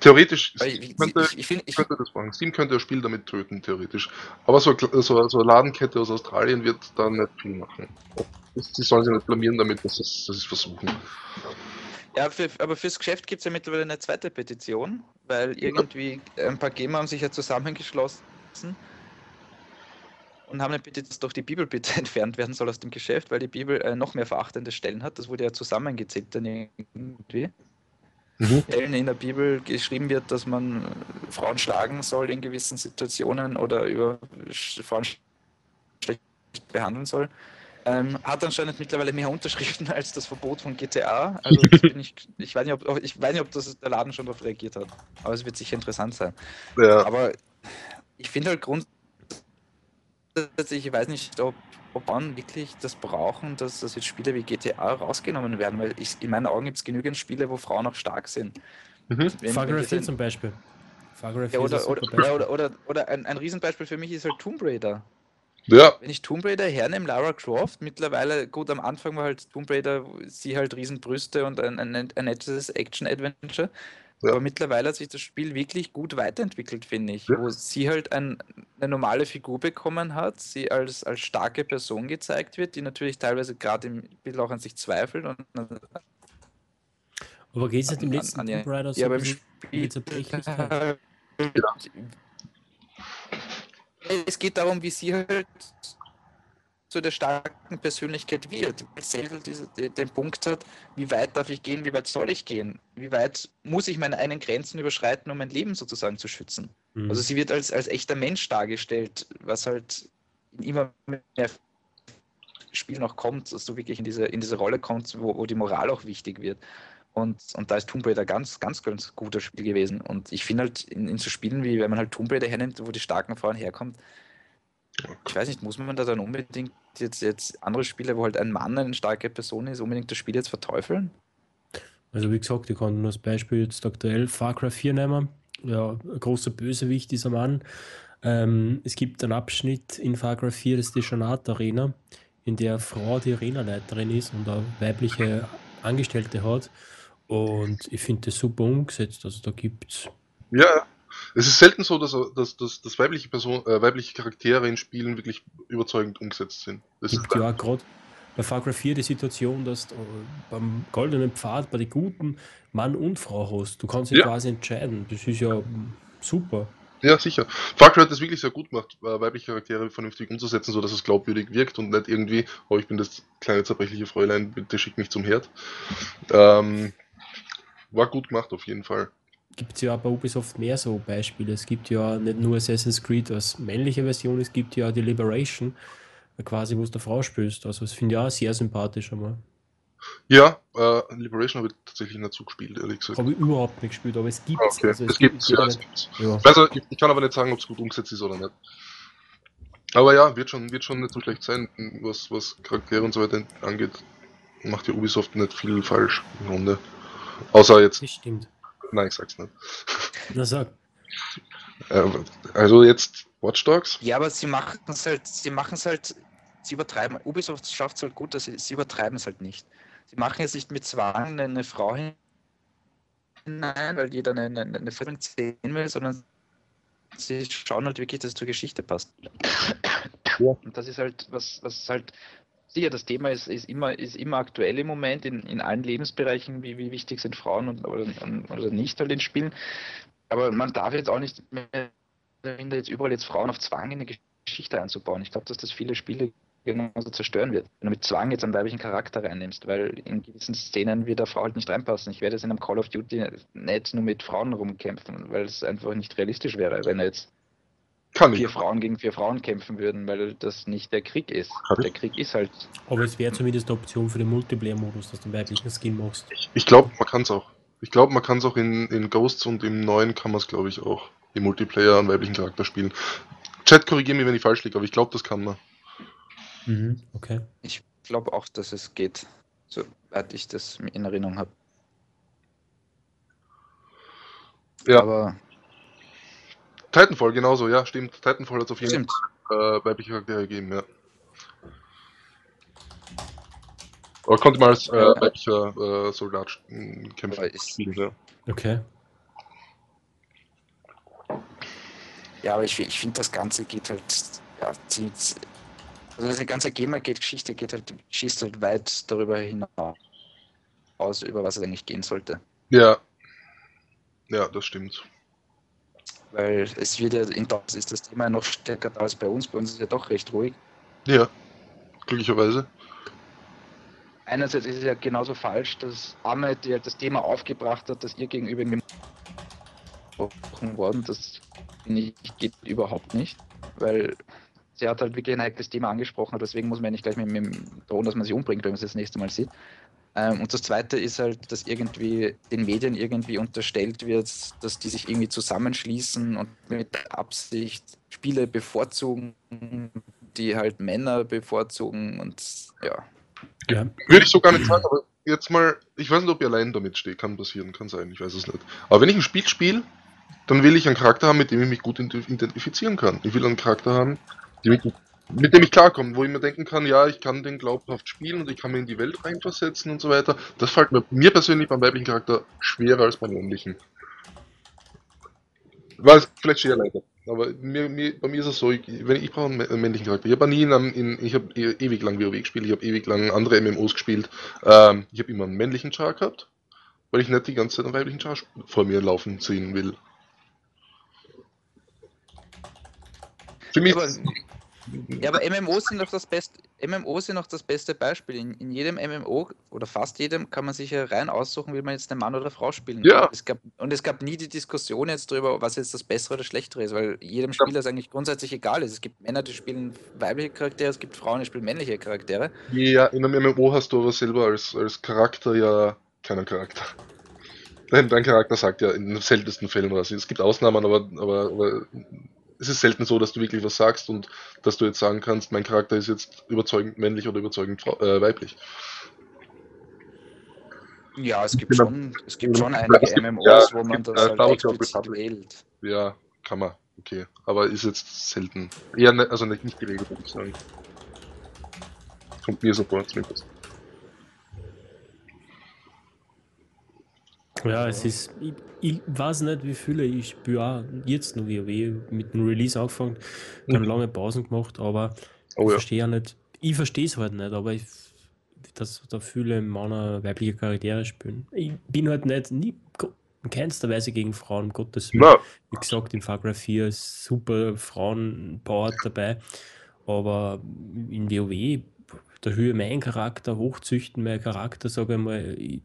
Theoretisch ich, könnte, ich, ich, ich, könnte das machen. Steam könnte das Spiel damit töten, theoretisch. Aber so, so, so eine Ladenkette aus Australien wird da nicht viel machen. Sie sollen sich nicht blamieren damit, dass sie es versuchen. Ja, für, aber fürs Geschäft gibt es ja mittlerweile eine zweite Petition, weil irgendwie ein paar Gamer haben sich ja zusammengeschlossen und haben eine Bitte, dass doch die Bibel bitte entfernt werden soll aus dem Geschäft, weil die Bibel äh, noch mehr verachtende Stellen hat. Das wurde ja zusammengezählt dann irgendwie. Mhm. Stellen in der Bibel geschrieben wird, dass man äh, Frauen schlagen soll in gewissen Situationen oder über Frauen schlecht behandeln soll. Ähm, hat anscheinend mittlerweile mehr Unterschriften als das Verbot von GTA. Also ich, ich, weiß nicht, ob, ich weiß nicht, ob das der Laden schon darauf reagiert hat. Aber es wird sicher interessant sein. Ja. Aber ich finde halt grundsätzlich, ich weiß nicht, ob, ob man wirklich das brauchen, dass, dass jetzt Spiele wie GTA rausgenommen werden, weil ich, in meinen Augen gibt es genügend Spiele, wo Frauen auch stark sind. Mhm. Far Cry 4 zum Beispiel. Far Cry 4 ja, oder, oder, Beispiel. oder, oder, oder, ein, ein Riesenbeispiel für mich ist halt Tomb Raider. Ja. Wenn ich Tomb Raider hernehme, Lara Croft, mittlerweile, gut, am Anfang war halt Tomb Raider, sie halt Riesenbrüste und ein, ein, ein nettes Action-Adventure. Ja. Aber mittlerweile hat sich das Spiel wirklich gut weiterentwickelt, finde ich. Ja. Wo sie halt ein, eine normale Figur bekommen hat, sie als, als starke Person gezeigt wird, die natürlich teilweise gerade im Bild auch an sich zweifelt. Und, aber geht es nicht im letzten Tomb Raider so ja, beim Spiel? Ja. Es geht darum, wie sie halt zu der starken Persönlichkeit wird, weil diese, den Punkt hat, wie weit darf ich gehen, wie weit soll ich gehen, wie weit muss ich meine eigenen Grenzen überschreiten, um mein Leben sozusagen zu schützen. Mhm. Also sie wird als, als echter Mensch dargestellt, was halt immer mehr Spiel noch kommt, dass du wirklich in diese, in diese Rolle kommst, wo, wo die Moral auch wichtig wird. Und, und da ist Tomb Raider ganz, ganz, ganz guter Spiel gewesen. Und ich finde halt in, in so Spielen wie, wenn man halt Tomb Raider hernimmt, wo die starken Frauen herkommt, ich weiß nicht, muss man da dann unbedingt jetzt, jetzt andere Spiele, wo halt ein Mann eine starke Person ist, unbedingt das Spiel jetzt verteufeln? Also wie gesagt, ich kann nur das Beispiel jetzt aktuell Far Cry 4 nehmen. Ja, ein großer Bösewicht dieser Mann. Ähm, es gibt einen Abschnitt in Far Cry 4, das ist die Janat Arena, in der eine Frau die Arenaleiterin ist und eine weibliche Angestellte hat. Und ich finde das super umgesetzt. Also da gibt es ja. Es ist selten so, dass, dass, dass, dass weibliche, Person, äh, weibliche Charaktere in Spielen wirklich überzeugend umgesetzt sind. Das gibt ja gerade bei Far Cry 4 die Situation, dass du beim goldenen Pfad bei den guten Mann und Frau hast. Du kannst dich ja. quasi entscheiden. Das ist ja super. Ja, sicher. Far Cry hat das wirklich sehr gut gemacht, äh, weibliche Charaktere vernünftig umzusetzen, sodass es glaubwürdig wirkt und nicht irgendwie, oh, ich bin das kleine zerbrechliche Fräulein, bitte schick mich zum Herd. Ähm, war gut gemacht auf jeden Fall gibt es ja bei Ubisoft mehr so Beispiele. Es gibt ja nicht nur Assassin's Creed als männliche Version, es gibt ja die Liberation, quasi, wo es der Frau spielst. Also das finde ich auch sehr sympathisch einmal. Ja, äh, Liberation habe ich tatsächlich nicht so gespielt, ehrlich gesagt. Habe ich überhaupt nicht gespielt, aber es gibt es. Okay. Also es, es gibt es, ja, es gibt's. Ja. Also, ich, ich, kann aber nicht sagen, ob es gut umgesetzt ist oder nicht. Aber ja, wird schon, wird schon nicht so schlecht sein, was, was Charaktere und so weiter angeht. Macht ja Ubisoft nicht viel falsch im Grunde. Außer jetzt. Das stimmt. Nein, ich sag's nicht. Na sag. Äh, also jetzt Watch Dogs? Ja, aber sie machen es halt, sie machen es halt, sie übertreiben. Ubisoft schafft es halt gut, dass sie, sie übertreiben es halt nicht. Sie machen jetzt nicht mit Zwang eine Frau hinein, weil jeder eine, eine, eine Film sehen will, sondern sie schauen halt wirklich, dass es zur Geschichte passt. Ja. Und das ist halt, was, was halt sicher, das Thema ist, ist, immer, ist immer aktuell im Moment in, in allen Lebensbereichen, wie, wie wichtig sind Frauen und, oder, oder nicht halt in Spielen. Aber man darf jetzt auch nicht mehr jetzt überall jetzt Frauen auf Zwang in eine Geschichte einzubauen. Ich glaube, dass das viele Spiele genauso zerstören wird, wenn du mit Zwang jetzt einen weiblichen Charakter reinnimmst, weil in gewissen Szenen wird der Frau halt nicht reinpassen. Ich werde jetzt in einem Call of Duty nicht nur mit Frauen rumkämpfen, weil es einfach nicht realistisch wäre, wenn er jetzt kann vier ich. Frauen gegen vier Frauen kämpfen würden, weil das nicht der Krieg ist. Kann der Krieg ist halt. Aber es wäre zumindest eine Option für den Multiplayer-Modus, dass du einen weiblichen Skin machst. Ich, ich glaube, man kann es auch. Ich glaube, man kann es auch in, in Ghosts und im neuen kann man es, glaube ich, auch im Multiplayer einen weiblichen Charakter spielen. Chat, korrigiere mich, wenn ich falsch liege, aber ich glaube, das kann man. Mhm, okay. Ich glaube auch, dass es geht, soweit ich das in Erinnerung habe. Ja. Aber Titanfall genauso, ja, stimmt. Titanfall hat es auf jeden Fall äh, weibliche Charaktere gegeben, ja. Aber konnte mal als äh, weiblicher äh, Soldat kämpfen. Spielen, ja. Okay. Ja, aber ich, ich finde, das Ganze geht halt, ja, zieht, also die ganze Gamergate-Geschichte geht halt, schießt halt weit darüber hinaus, über was es eigentlich gehen sollte. Ja. Ja, das stimmt. Weil es wird ja, in Deutschland ist das Thema noch stärker da als bei uns. Bei uns ist es ja doch recht ruhig. Ja, glücklicherweise. Einerseits ist es ja genauso falsch, dass Ahmed, die halt das Thema aufgebracht hat, dass ihr gegenüber mir worden, das geht überhaupt nicht, weil sie hat halt wirklich ein heikles Thema angesprochen, deswegen muss man ja nicht gleich mit, mit drohen, dass man sie umbringt, wenn man sie das nächste Mal sieht. Ähm, und das Zweite ist halt, dass irgendwie den Medien irgendwie unterstellt wird, dass die sich irgendwie zusammenschließen und mit Absicht Spiele bevorzugen, die halt Männer bevorzugen und ja. ja. Würde ich so gar nicht sagen, aber jetzt mal, ich weiß nicht, ob ihr allein damit steht, kann passieren, kann sein, ich weiß es nicht. Aber wenn ich ein Spiel spiele, dann will ich einen Charakter haben, mit dem ich mich gut identifizieren kann. Ich will einen Charakter haben, mit, mit dem ich klarkomme, wo ich mir denken kann, ja, ich kann den glaubhaft spielen und ich kann mir in die Welt reinversetzen und so weiter. Das fällt mir, mir persönlich beim weiblichen Charakter schwerer als beim männlichen. War vielleicht schwer leider. Aber mir, mir, bei mir ist es so, ich, wenn ich brauche einen männlichen Charakter. Ich habe nie in, in ich habe ewig lang WoW gespielt, ich habe ewig lang andere MMOs gespielt. Ähm, ich habe immer einen männlichen Char gehabt, weil ich nicht die ganze Zeit einen weiblichen Char vor mir laufen sehen will. Für mich ja, aber MMOs sind doch das beste, MMOs sind noch das beste Beispiel. In, in, jedem MMO oder fast jedem kann man sich ja rein aussuchen, will man jetzt einen Mann oder Frau spielen ja. Es gab, und es gab nie die Diskussion jetzt darüber, was jetzt das Bessere oder Schlechtere ist, weil jedem Spieler ja. es eigentlich grundsätzlich egal ist. Es gibt Männer, die spielen weibliche Charaktere, es gibt Frauen, die spielen männliche Charaktere. Ja, in einem MMO hast du aber selber als, als Charakter ja keinen Charakter. Dein, dein Charakter sagt ja in den seltensten Fällen was. Es gibt Ausnahmen, aber, aber, aber es ist selten so, dass du wirklich was sagst und dass du jetzt sagen kannst, mein Charakter ist jetzt überzeugend männlich oder überzeugend äh, weiblich. Ja, es gibt schon, es gibt schon einige MMOs, ja, wo man das äh, halt explizit wählt. Ja, kann man, okay. Aber ist jetzt selten. Eher, ne, also nicht, nicht geregelt, würde ich sagen. Kommt mir so vor, zumindest. Ja, es ist, ich, ich, weiß nicht, wie viele ich spüre, jetzt noch WoW mit dem Release angefangen, dann mhm. lange Pausen gemacht, aber oh, ich ja. verstehe ja nicht, ich verstehe es halt nicht, aber ich, dass da viele Männer weibliche Charaktere spielen. Ich bin halt nicht, nie, in keinster Weise gegen Frauen, Gottes Willen. No. Wie gesagt, in Far Cry 4 ist super Frauen-Power dabei, aber in WoW, da höre mein Charakter, hochzüchten mein Charakter, sage ich mal, ich,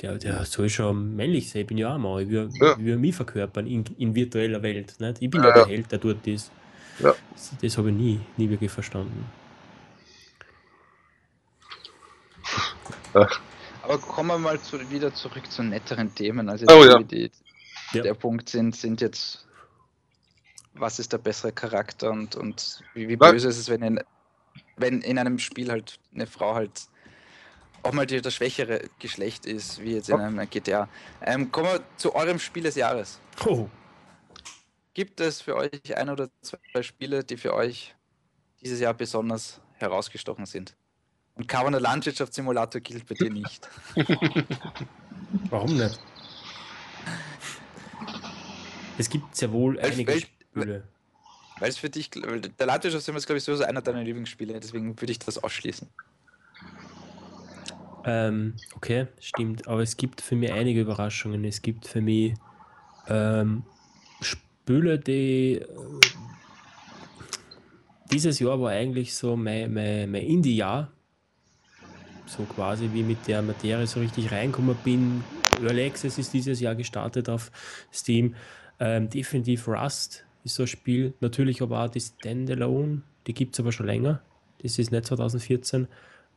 der, der soll schon männlich sein. Ich bin ja auch mal. Ich will, ja. will mich verkörpern in, in virtueller Welt. Nicht? Ich bin ja, ja der Held, der dort ist. Ja. Das, das habe ich nie, nie wirklich verstanden. Aber kommen wir mal zu, wieder zurück zu netteren Themen. Also oh, ja. die, ja. der Punkt sind, sind jetzt, was ist der bessere Charakter und, und wie, wie böse ist es, wenn in, wenn in einem Spiel halt eine Frau halt auch mal die, das schwächere Geschlecht ist, wie jetzt in einem GTA. Ähm, kommen wir zu eurem Spiel des Jahres. Oh. Gibt es für euch ein oder zwei Spiele, die für euch dieses Jahr besonders herausgestochen sind. Und Carbon Landwirtschaftssimulator gilt bei dir nicht. Warum nicht? Es gibt sehr wohl Weil- einige weil- Spiele. Weil es für dich, der Landwirtschaftssimulator ist, glaube ich, sowieso einer deiner Lieblingsspiele, deswegen würde ich das ausschließen. Ähm, okay, stimmt. Aber es gibt für mich einige Überraschungen. Es gibt für mich ähm, Spiele, die äh, dieses Jahr war eigentlich so mein, mein, mein Indie-Jahr. So quasi wie mit der Materie so richtig reinkommen bin. Early Access ist dieses Jahr gestartet auf Steam. Ähm, definitiv Rust ist so ein Spiel. Natürlich aber auch die Standalone, die gibt es aber schon länger. Das ist nicht 2014.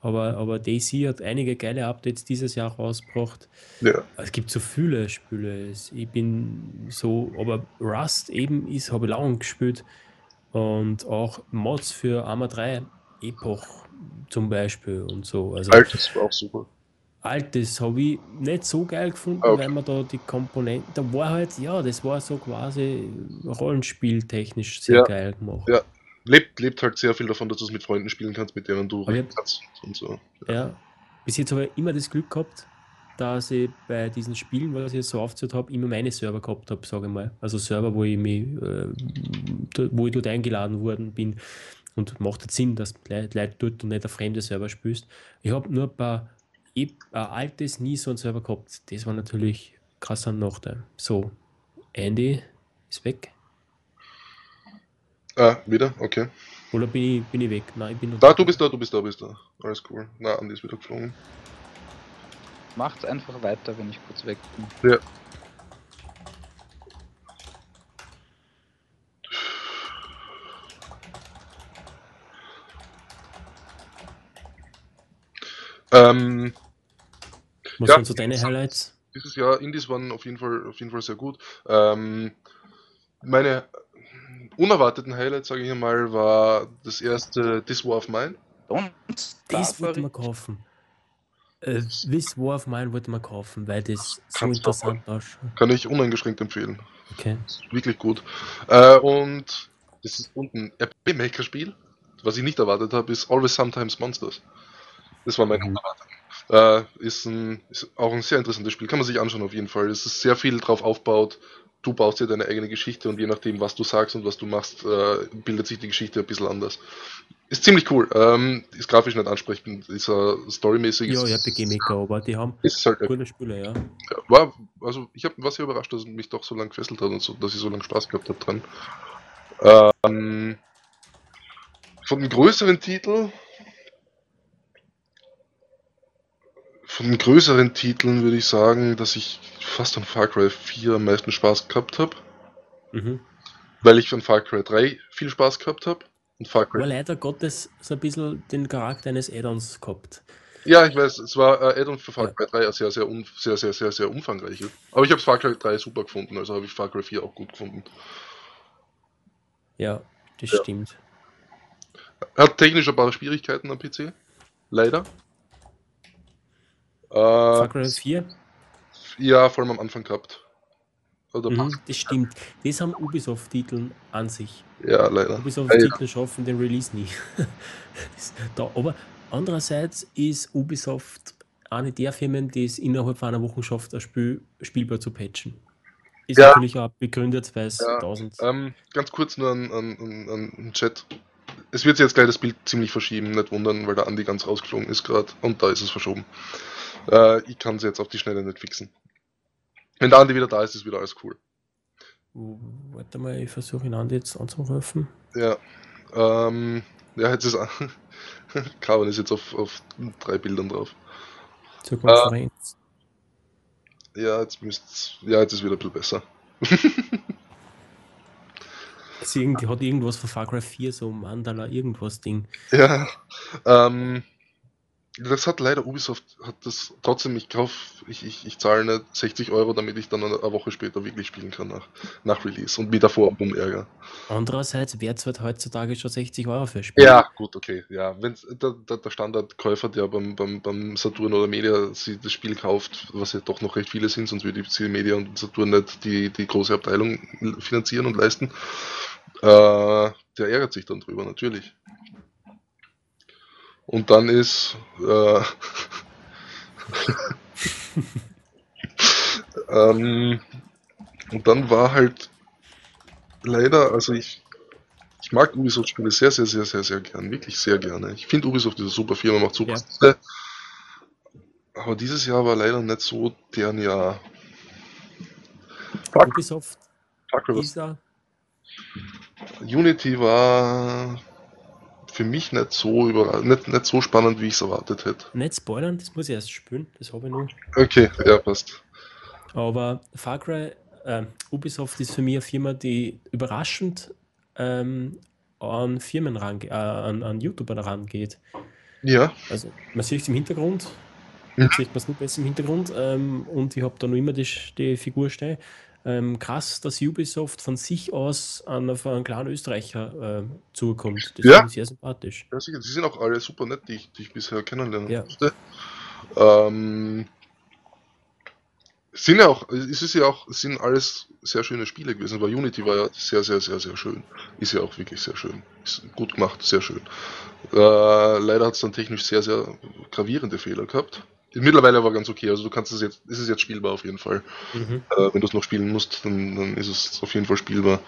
Aber, aber DC hat einige geile Updates dieses Jahr rausgebracht. Ja. Es gibt so viele Spiele. Ich bin so, aber Rust eben ist, habe ich lange gespielt. Und auch Mods für Arma 3, Epoch zum Beispiel und so. Also Altes war auch super. Altes habe ich nicht so geil gefunden, okay. weil man da die Komponenten, da war halt, ja, das war so quasi rollenspieltechnisch sehr Ja. geil gemacht. Ja. Lebt, lebt halt sehr viel davon, dass du es mit Freunden spielen kannst, mit denen du ich kannst und so. Ja, bis jetzt habe ich immer das Glück gehabt, dass ich bei diesen Spielen, was ich jetzt so aufgezählt habe, immer meine Server gehabt habe, sage ich mal. Also Server, wo ich mich, äh, wo ich dort eingeladen worden bin. Und macht jetzt Sinn, dass du Leute dort und nicht ein fremder Server spielst. Ich habe nur ein paar ein altes nie so einen Server gehabt. Das war natürlich krasser Nachteil. So, Andy ist weg. Ah, wieder? Okay. Oder bin ich, bin ich weg? Nein, ich bin noch Da, du bist da, du bist da, bist da. Alles cool. Na, Andi ist wieder geflogen. Macht einfach weiter, wenn ich kurz weg bin. Ja. Ähm, Was Ja. sind so deine Highlights? dieses Jahr Indies waren auf jeden Fall, auf jeden Fall sehr gut. Ähm, meine unerwarteten Highlights, sage ich einmal, war das erste This War of Mine. Und Das wollte man kaufen. Äh, This War of Mine wollte man kaufen, weil das so interessant ausschaut. Kann ich uneingeschränkt empfehlen. Okay. Ist wirklich gut. Äh, und das ist unten ein RPG-Maker-Spiel. Was ich nicht erwartet habe, ist Always Sometimes Monsters. Das war mein Mhm. Äh, ist, ein, ist auch ein sehr interessantes Spiel. Kann man sich anschauen auf jeden Fall. Es ist sehr viel drauf aufbaut. Du baust dir deine eigene Geschichte und je nachdem, was du sagst und was du machst, äh, bildet sich die Geschichte ein bisschen anders. Ist ziemlich cool. Ähm, ist grafisch nicht ansprechend. Ist äh, storymäßig. Ja, ist, RPG Maker, aber die haben ist halt coole Spiele, ja. ja, war, also ich hab, war sehr überrascht, dass mich doch so lange gefesselt hat und so, dass ich so lange Spaß gehabt habe dran. Ähm, von den größeren Titeln, von den größeren Titeln würde ich sagen, dass ich fast an Far Cry 4 am meisten Spaß gehabt habe, Mhm. weil ich an Far Cry 3 viel Spaß gehabt habe. Und Far Aber Cry. leider Gottes so ein bisschen den Charakter eines Add-ons gehabt. Ja, ich weiß, es war äh, Add-on für Far. Cry 3 sehr, sehr, sehr, sehr, sehr, sehr umfangreich. Aber ich habe Far Cry 3 super gefunden, also habe ich Far Cry 4 auch gut gefunden. Ja, das Ja. stimmt. Hat technisch ein paar Schwierigkeiten am PC. Leider. Far Äh, Cry 4, ja, vor allem am Anfang gehabt. Mhm, das stimmt. Das haben Ubisoft-Titeln an sich. Ja, leider. Ubisoft-Titel schaffen den Release nie. Da, aber andererseits ist Ubisoft eine der Firmen, die es innerhalb von einer Woche schafft, ein Spiel spielbar zu patchen. Ist Ja. natürlich auch begründet, weil es Ja, 1000. Ähm, ganz kurz nur an, an, an, an den Chat. Es wird sich jetzt gleich das Bild ziemlich verschieben, nicht wundern, weil der Andi ganz rausgeflogen ist gerade und da ist es verschoben. Äh, ich kann es jetzt auf die Schnelle nicht fixen. Wenn der Andi wieder da ist, ist wieder alles cool. Uh, Warte mal, ich versuche ihn an jetzt anzurufen. Ja. Ähm, ja, jetzt ist Carbon ist jetzt auf, auf drei Bildern drauf. Zur Konferenz. Ja, jetzt müsst's. Ja, jetzt ist wieder ein bisschen besser. Ist irgendwie, hat irgendwas von Far Cry 4, so Mandala, irgendwas Ding. Ja. Ähm, das hat leider Ubisoft hat das trotzdem, ich kauf, ich, ich, ich zahle nicht 60 Euro, damit ich dann eine, eine Woche später wirklich spielen kann nach, nach Release und mich davor umärger. Andererseits wäre es halt heutzutage schon 60 Euro für Spiel. Ja, gut, okay. Ja, wenn der, der, der Standardkäufer, der beim, beim, beim Saturn oder Media sie das Spiel kauft, was ja doch noch recht viele sind, sonst würde die Media und Saturn nicht die, die große Abteilung finanzieren und leisten, äh, der ärgert sich dann drüber, natürlich. Und dann ist äh, ähm, und dann war halt leider, also ich ich mag Ubisoft-Spiele sehr, sehr, sehr, sehr, sehr gern. Wirklich sehr gerne. Ich finde Ubisoft ist eine super Firma, macht super ja. Aber dieses Jahr war leider nicht so deren Jahr. Fuck. Ubisoft. Fuck, Isa. Unity war für mich nicht so über, nicht, nicht so spannend, wie ich es erwartet hätte. Nicht spoilern, das muss ich erst spielen, das habe ich noch. Okay, ja, passt. Aber Far Cry, äh, Ubisoft ist für mich eine Firma, die überraschend ähm, an Firmen ran, äh, an, an YouTuber rangeht. Ja. Also man sieht es im Hintergrund, mhm. sieht man es nur besser im Hintergrund ähm, und ich habe da noch immer die, die Figur stehen. Ähm, krass, dass Ubisoft von sich aus an, auf einen kleinen Österreicher äh, zukommt. Das ja. ist sehr sympathisch. Ja, sicher. Sie sind auch alle super nett, die ich, die ich bisher kennenlernen ja. musste. Ähm, sind ja auch, es ist ja auch, sind alles sehr schöne Spiele gewesen, weil Unity war ja sehr, sehr, sehr, sehr schön. Ist ja auch wirklich sehr schön. Ist gut gemacht, sehr schön. Äh, leider hat es dann technisch sehr, sehr gravierende Fehler gehabt. Mittlerweile aber ganz okay, also du kannst es jetzt, ist es jetzt spielbar auf jeden Fall. Mhm. Äh, wenn du es noch spielen musst, dann, dann ist es auf jeden Fall spielbar.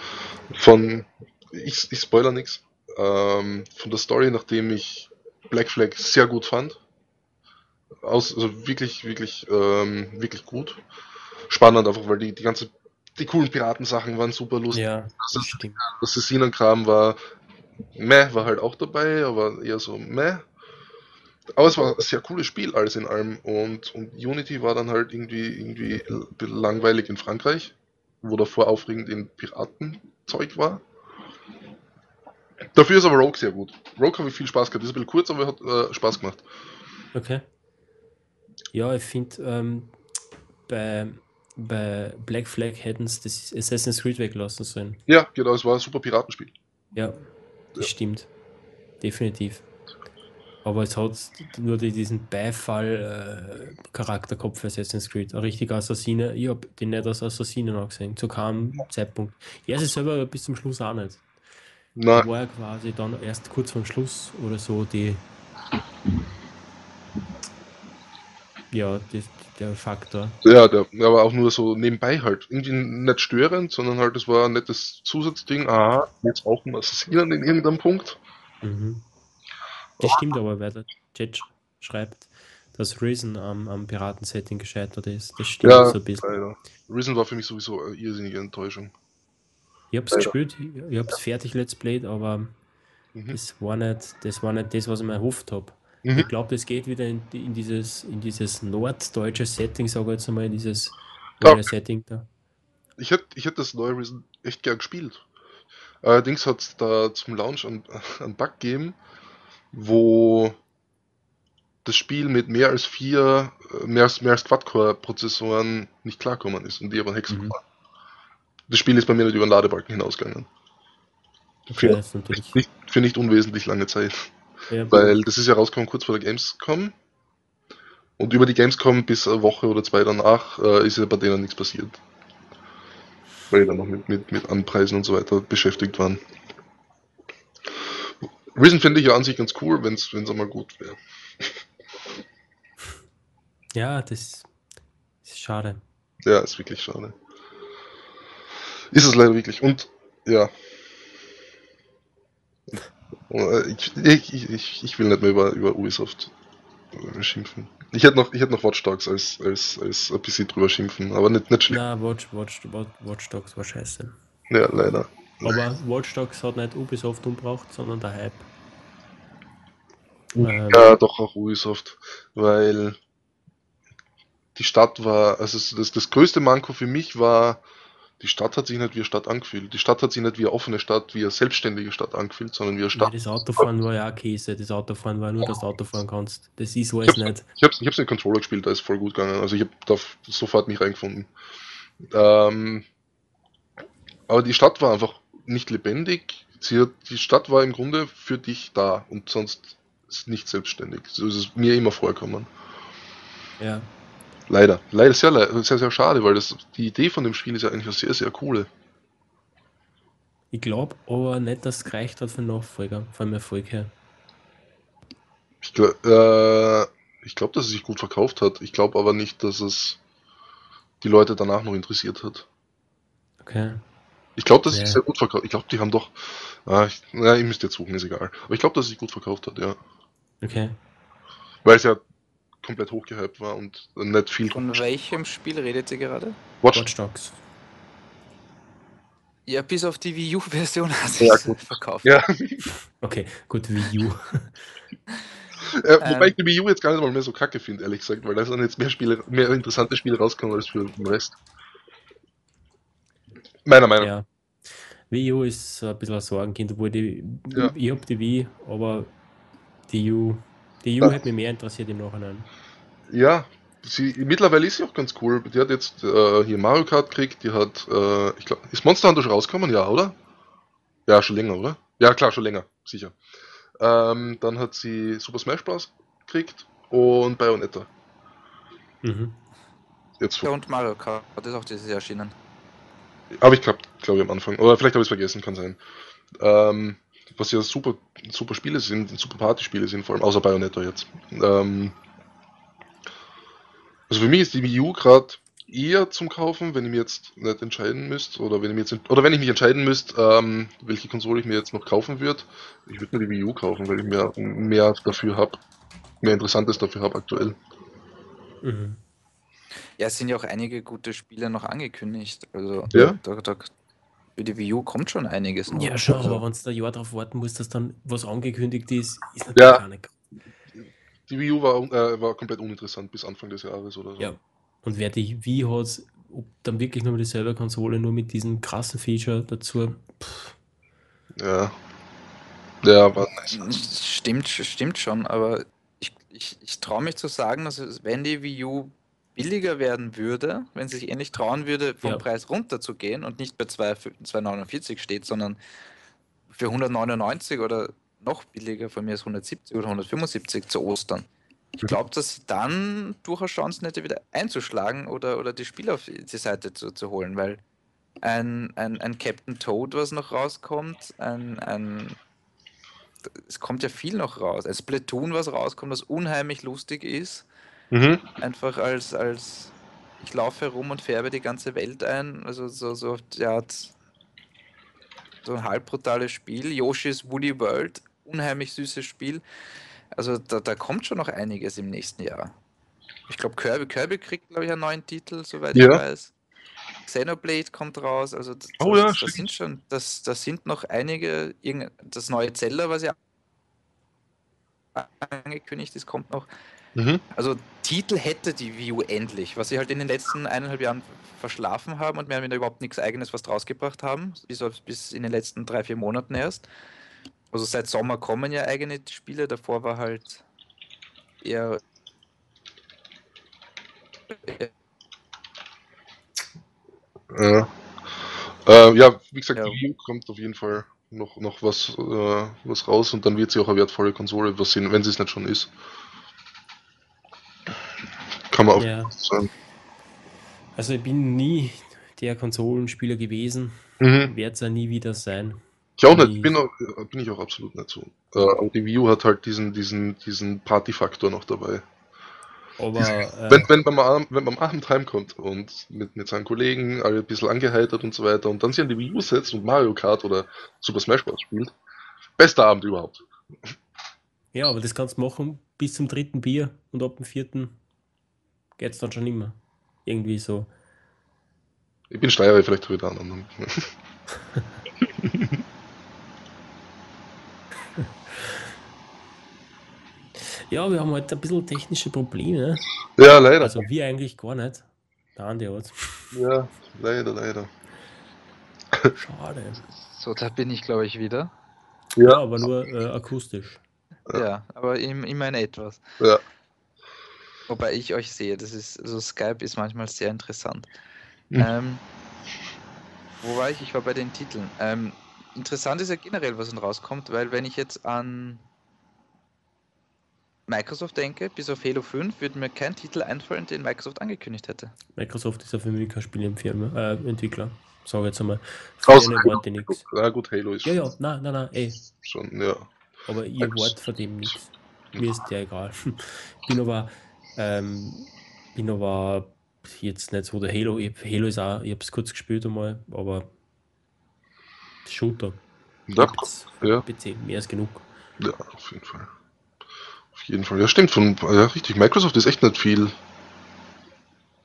Von, ich, ich spoiler nichts, ähm, von der Story, nachdem ich Black Flag sehr gut fand, aus, also wirklich, wirklich, ähm, wirklich gut. Spannend einfach, weil die, die ganze, die coolen Piratensachen waren super lustig. Ja, das, stimmt. Das Assassinen-Kram war, meh, war halt auch dabei, aber eher so meh. Aber es war ein sehr cooles Spiel, alles in allem. Und, und Unity war dann halt irgendwie, irgendwie langweilig in Frankreich, wo davor aufregend in Piratenzeug war. Dafür ist aber Rogue sehr gut. Rogue habe ich viel Spaß gehabt. Ist ein bisschen kurz, aber hat äh, Spaß gemacht. Okay. Ja, ich finde, ähm, bei, bei Black Flag hätten sie das Assassin's Creed weglassen sollen. Ja, genau, es war ein super Piratenspiel. Ja, das ja. stimmt. Definitiv. Aber es hat nur diesen Beifall-Charakterkopf äh, für Assassin's Creed. Ein richtiger Assassine. Ich habe den nicht als Assassinen angesehen, zu keinem Zeitpunkt. Er ist selber bis zum Schluss auch nicht. Nein. War ja quasi dann erst kurz vor Schluss oder so die ja, die, der Faktor. Ja, der, aber auch nur so nebenbei halt. Irgendwie nicht störend, sondern halt, es war ein nettes Zusatzding. Aha, jetzt auch ein Assassinen in irgendeinem Punkt. Mhm. Das stimmt aber, weil der Chat schreibt, dass Risen am, am Piraten-Setting gescheitert ist. Das stimmt ja, so ein bisschen. Leider. Risen war für mich sowieso eine irrsinnige Enttäuschung. Ich hab's leider. gespielt, ich hab's fertig Let's Played, aber mhm. das, war nicht, das war nicht das, was ich mir erhofft habe. Mhm. Ich glaube, das geht wieder in, in, dieses, in dieses norddeutsche Setting, sage ich jetzt einmal, in dieses neue. Setting da. Ich hätte ich hätt das neue Risen echt gern gespielt. Allerdings hat es da zum Launch einen Bug gegeben, wo das Spiel mit mehr als vier, äh, mehr als, mehr als Quad-Core-Prozessoren nicht klarkommen ist und die aber ein Hexacore. Mhm. Das Spiel ist bei mir nicht über den Ladebalken hinausgegangen. Für, nicht, für nicht unwesentlich lange Zeit. Ja. Weil das ist ja rausgekommen kurz vor der Gamescom. Und über die Gamescom bis eine Woche oder zwei danach äh, ist ja bei denen nichts passiert. Weil die dann noch mit, mit, mit Anpreisen und so weiter beschäftigt waren. Risen finde ich ja an sich ganz cool, wenn es einmal gut wäre. Ja, das ist schade. Ja, ist wirklich schade. Ist es leider wirklich. Und ja, äh, ich, ich, ich, ich will nicht mehr über, über Ubisoft schimpfen. Ich hätte noch, ich hätte noch Watch Dogs als, als, als ein bisschen drüber schimpfen, aber nicht, nicht schlimm. Na, Watch, Watch, Watch Dogs war scheiße. Ja, leider. Aber Watch Dogs hat nicht Ubisoft umgebracht, sondern der Hype. Ähm, ja, doch auch Ubisoft, weil die Stadt war, also das, das größte Manko für mich war, die Stadt hat sich nicht wie eine Stadt angefühlt. Die Stadt hat sich nicht wie eine offene Stadt, wie eine selbstständige Stadt angefühlt, sondern wie eine Stadt. Ja, das Autofahren war ja auch Käse. Das Autofahren war nur, dass du Auto fahren kannst. Das ist alles ich nicht. Ich hab's, ich hab's in Controller gespielt, da ist voll gut gegangen. Also ich habe da sofort mich reingefunden. Ähm, aber die Stadt war einfach nicht lebendig. Sie hat, die Stadt war im Grunde für dich da und sonst nicht selbstständig. So ist es mir immer vorgekommen. Ja. Leider. Leider sehr, sehr, sehr schade, weil das, die Idee von dem Spiel ist ja eigentlich eine sehr, sehr coole. Ich glaube aber nicht, dass es gereicht hat für Nachfolger, von Erfolg her. Ich, gl- äh, ich glaube, dass es sich gut verkauft hat. Ich glaube aber nicht, dass es die Leute danach noch interessiert hat. Okay. Ich glaube, dass es sich Ja. sehr gut verkauft Ich glaube, die haben doch. Ah, ich, na, ich müsste jetzt suchen, ist egal. Aber ich glaube, dass es sich gut verkauft hat, ja. Okay. Weil es ja komplett hochgehypt war und nicht viel. Von welchem Spiel redet ihr gerade? Watch, Watch Dogs. Ja, bis auf die Wii U-Version hat sich Ja, gut. verkauft. ja, Okay, gut, Wii U. äh, wobei Ähm. ich die Wii U jetzt gar nicht mal mehr so kacke finde, ehrlich gesagt, weil da sind jetzt mehr Spiele, mehr interessante Spiele rausgekommen als für den Rest. Meiner Meinung nach. Ja. Wii U ist so ein bisschen ein Sorgenkind, obwohl die, Ja. ich hab die Wii, aber die U, die U Ja. hätte mich mehr interessiert im Nachhinein. Ja, sie, mittlerweile ist sie auch ganz cool. Die hat jetzt äh, hier Mario Kart gekriegt, die hat, äh, ich glaube, ist Monster Hunter schon rausgekommen? Ja, oder? Ja, schon länger, oder? Ja, klar, schon länger, sicher. Ähm, dann hat sie Super Smash Bros. gekriegt und Bayonetta. Mhm. Jetzt Ja, und Mario Kart ist auch dieses Jahr erschienen. Habe ich gehabt, glaube ich, am Anfang. Oder vielleicht habe ich es vergessen, kann sein. Ähm, was ja super, super Spiele sind, super Partyspiele sind, vor allem außer Bayonetta jetzt. Ähm, also für mich ist die Wii U gerade eher zum Kaufen, wenn ich mir jetzt nicht entscheiden müsste, oder wenn ich mir jetzt oder wenn ich mich entscheiden müsste, ähm, welche Konsole ich mir jetzt noch kaufen würde. Ich würde mir die Wii U kaufen, weil ich mehr, mehr dafür habe, mehr Interessantes dafür habe aktuell. Mhm. Ja, es sind ja auch einige gute Spiele noch angekündigt. Also, Ja? da, da, für die Wii U kommt schon einiges noch. Ja, schon, aber wenn du ein Jahr darauf warten musst, dass dann was angekündigt ist, ist natürlich Ja. auch nicht. Die Wii U war, äh, war komplett uninteressant bis Anfang des Jahres oder so. Ja. Und wer die Wii hat, ob dann wirklich nur dieselbe Konsole, nur mit diesem krassen Feature dazu. Pff, Ja. Ja, war nice. Stimmt, stimmt schon, aber ich, ich, ich traue mich zu sagen, dass es, wenn die Wii U billiger werden würde, wenn sie sich ähnlich trauen würde, vom Ja. Preis runter zu gehen und nicht bei 2 2,49 steht, sondern für 199 oder noch billiger, von mir ist 170 oder 175 zu Ostern. Ich Mhm. glaube, dass sie dann durchaus Chancen hätte, wieder einzuschlagen oder, oder die Spiele auf die Seite zu, zu holen, weil ein, ein, ein Captain Toad, was noch rauskommt, ein, ein es kommt ja viel noch raus. Ein Splatoon, was rauskommt, das unheimlich lustig ist. Mhm. Einfach als, als ich laufe herum und färbe die ganze Welt ein. Also so, so Art, so ein halb brutales Spiel. Yoshi's Woolly World, unheimlich süßes Spiel. Also da, da kommt schon noch einiges im nächsten Jahr. Ich glaube, Kirby, Kirby kriegt, glaube ich, einen neuen Titel, soweit Ja. ich weiß. Xenoblade kommt raus, also das, Oh ja, das, das sind schon, das, das sind noch einige, das neue Zelda, was ja angekündigt ist, kommt noch. Mhm. Also Titel hätte die Wii U endlich, was sie halt in den letzten eineinhalb Jahren verschlafen haben und mehr oder weniger überhaupt nichts eigenes was draus gebracht haben, bis, bis in den letzten drei, vier Monaten erst. Also seit Sommer kommen ja eigene Spiele, davor war halt eher Ja. Äh, ja, wie gesagt, Ja. die Wii U kommt auf jeden Fall noch, noch was, äh, was raus und dann wird sie auch eine wertvolle Konsole, was sie, wenn sie es nicht schon ist. Kann man auch Ja. sagen. Also ich bin nie der Konsolenspieler gewesen, Mhm. werde es ja nie wieder sein. Ich auch nicht, bin, auch, bin ich auch absolut nicht so. Äh, aber die Wii U hat halt diesen, diesen, diesen Party-Faktor noch dabei. Aber äh, Wenn, wenn, man am, wenn man am Abend heimkommt und mit, mit seinen Kollegen alle ein bisschen angeheitert und so weiter und dann sich an die Wii U setzt und Mario Kart oder Super Smash Bros. spielt, bester Abend überhaupt. ja, aber das kannst du machen bis zum dritten Bier und ab dem vierten geht es dann schon immer. Irgendwie so. Ich bin Steirer, vielleicht wieder an. anderen. Ja, wir haben halt ein bisschen technische Probleme. Ja, leider. Also wir eigentlich gar nicht. Der Andi hat. Ja, leider, leider. Schade. so, da bin ich glaube ich wieder. Ja, aber nur äh, akustisch. Ja. Ja, aber im- immerhin etwas. Ja. Wobei ich euch sehe, das ist, also Skype ist manchmal sehr interessant. Mhm. Ähm, wo war ich? Ich war bei den Titeln. Ähm, interessant ist ja generell, was dann rauskommt, weil wenn ich jetzt an Microsoft denke, bis auf Halo 5, würde mir kein Titel einfallen, den Microsoft angekündigt hätte. Microsoft ist ja für mich kein Spieleentwickler, äh, Entwickler. Sag jetzt einmal. Außer Halo. Worte nichts. Ja, gut, Halo ist Ja, ja, nein, nein, nein, ey. schon, ja. Aber ihr Wort von dem nichts. Mir ist der egal. bin aber, ähm, bin aber jetzt nicht so der Halo. Ich, Halo ist auch, ich habe es kurz gespielt einmal, aber Shooter. Ja, ja. PC, mehr als genug. Ja, auf jeden Fall. Auf jeden Fall. Ja, stimmt. Von, ja, richtig. Microsoft ist echt nicht viel.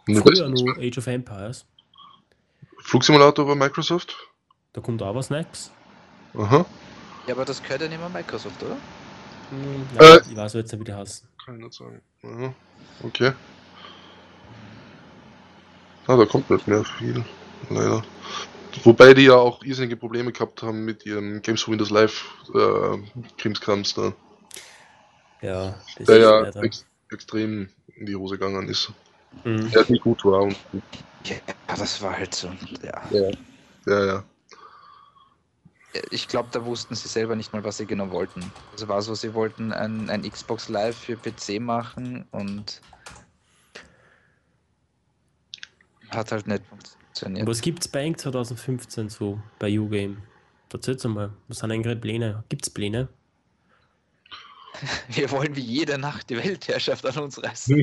Früher nur Age of Empires. Flugsimulator bei Microsoft? Da kommt auch was Next. Aha. Ja, aber das gehört ja nicht mehr Microsoft, oder? Hm, nein, äh, ich weiß jetzt nicht, wie die heißen. Kann ich nicht sagen. Aha. Okay. Ah, da kommt nicht mehr viel. Leider. Wobei die ja auch irrsinnige Probleme gehabt haben mit ihren Games for Windows Live äh, Krimskrams da. Ja, das der ja ex extrem in die Hose gegangen ist. Mhm. Der nicht gut war. Und, ja, das war halt so. Ja, ja, ja. ja. Ich glaube, da wussten sie selber nicht mal, was sie genau wollten. Also war so, sie wollten ein, ein Xbox Live für PC machen und hat halt nicht funktioniert. Was gibt es bei Eng 2015 so bei U-Game? Erzähl's mal, was sind eigentlich Pläne? Gibt es Pläne? Wir wollen wie jede Nacht die Weltherrschaft an uns reißen.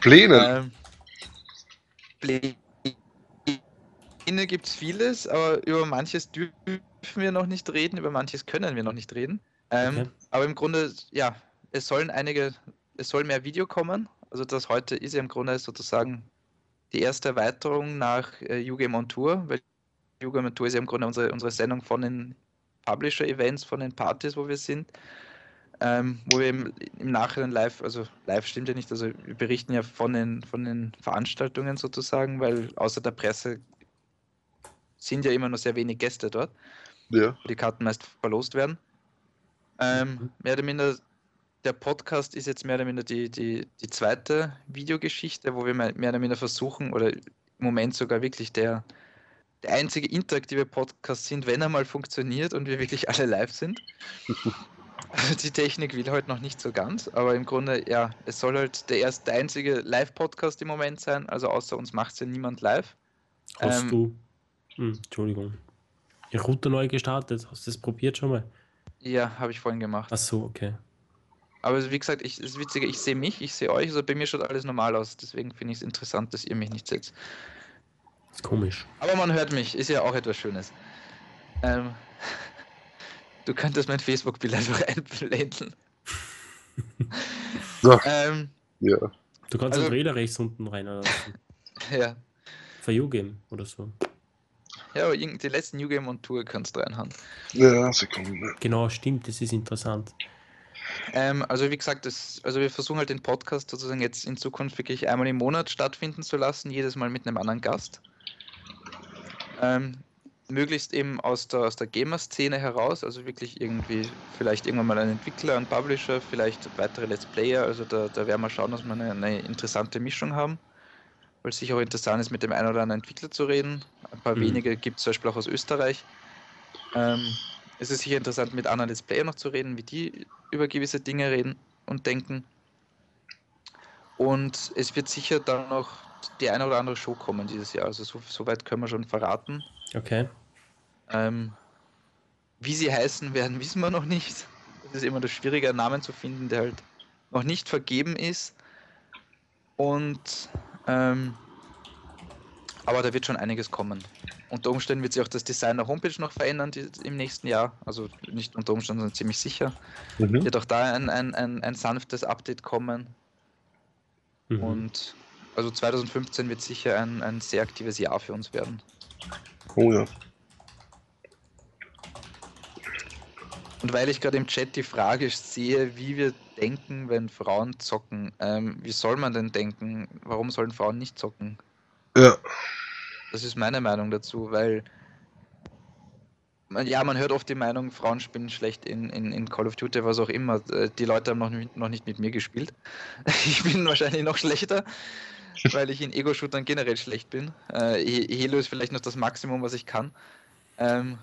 Pläne? Ähm, Pläne gibt es vieles, aber über manches dürfen wir noch nicht reden, über manches können wir noch nicht reden. Ähm, okay. Aber im Grunde, ja, es sollen einige, es soll mehr Video kommen. Also das heute ist ja im Grunde sozusagen die erste Erweiterung nach äh, YouGame on Tour, weil YouGame on Tour ist ja im Grunde unsere, unsere Sendung von den Publisher-Events, von den Partys, wo wir sind, ähm, wo wir im, im, Nachhinein live, also live stimmt ja nicht, also wir berichten ja von den, von den Veranstaltungen sozusagen, weil außer der Presse sind ja immer nur sehr wenig Gäste dort, ja. die Karten meist verlost werden. Ähm, mhm. Mehr oder minder der Podcast ist jetzt mehr oder minder die, die, die zweite Videogeschichte, wo wir mehr oder minder versuchen, oder im Moment sogar wirklich der, der einzige interaktive Podcast sind, wenn er mal funktioniert und wir wirklich alle live sind. die Technik will heute noch nicht so ganz, aber im Grunde, ja, es soll halt der erste, der einzige Live-Podcast im Moment sein, also außer uns macht es ja niemand live. Hast ähm, du, hm, Entschuldigung, die Router neu gestartet? Hast du das probiert schon mal? Ja, habe ich vorhin gemacht. Ach so, okay. Aber wie gesagt, ich, das Witzige, ich sehe mich, ich sehe euch, also bei mir schaut alles normal aus. Deswegen finde ich es interessant, dass ihr mich nicht seht. Das ist komisch. Aber man hört mich, ist ja auch etwas Schönes. Ähm, du könntest mein Facebook-Bild einfach einblenden. so. ähm, ja. Du kannst also, den Trailer rechts unten rein oder Ja. Für YouGame oder so. Ja, aber die letzten New Game on Tour kannst du reinhauen. Ja, Sekunde. Genau, stimmt, das ist interessant. Ähm, also wie gesagt, das, also wir versuchen halt den Podcast sozusagen jetzt in Zukunft wirklich einmal im Monat stattfinden zu lassen, jedes Mal mit einem anderen Gast. Ähm, möglichst eben aus der, aus der Gamer-Szene heraus, also wirklich irgendwie vielleicht irgendwann mal ein Entwickler, ein Publisher, vielleicht weitere Let's Player, also da, da werden wir schauen, dass wir eine, eine interessante Mischung haben, weil es sicher auch interessant ist, mit dem einen oder anderen Entwickler zu reden. Ein paar mhm. wenige gibt es zum Beispiel auch aus Österreich. Ähm, es ist sicher interessant, mit anderen Let's Player noch zu reden, wie die über gewisse Dinge reden und denken. Und es wird sicher dann noch die eine oder andere Show kommen dieses Jahr. Also so, so weit können wir schon verraten. Okay. Ähm, wie sie heißen werden, wissen wir noch nicht. Es ist immer das Schwierige, einen Namen zu finden, der halt noch nicht vergeben ist. Und ähm, aber da wird schon einiges kommen. Unter Umständen wird sich auch das Design der Homepage noch verändern die, im nächsten Jahr. Also nicht unter Umständen, sondern ziemlich sicher. Mhm. Wird auch da ein, ein, ein, ein sanftes Update kommen. Mhm. Und also 2015 wird sicher ein, ein sehr aktives Jahr für uns werden. Oh ja. Und weil ich gerade im Chat die Frage sehe, wie wir denken, wenn Frauen zocken, ähm, wie soll man denn denken? Warum sollen Frauen nicht zocken? Ja. Das ist meine Meinung dazu, weil ja, man hört oft die Meinung, Frauen spielen schlecht in, in, in Call of Duty, was auch immer. Äh, die Leute haben noch, noch nicht mit mir gespielt. Ich bin wahrscheinlich noch schlechter, weil ich in Ego-Shootern generell schlecht bin. Äh, Halo ist vielleicht noch das Maximum, was ich kann. Ähm,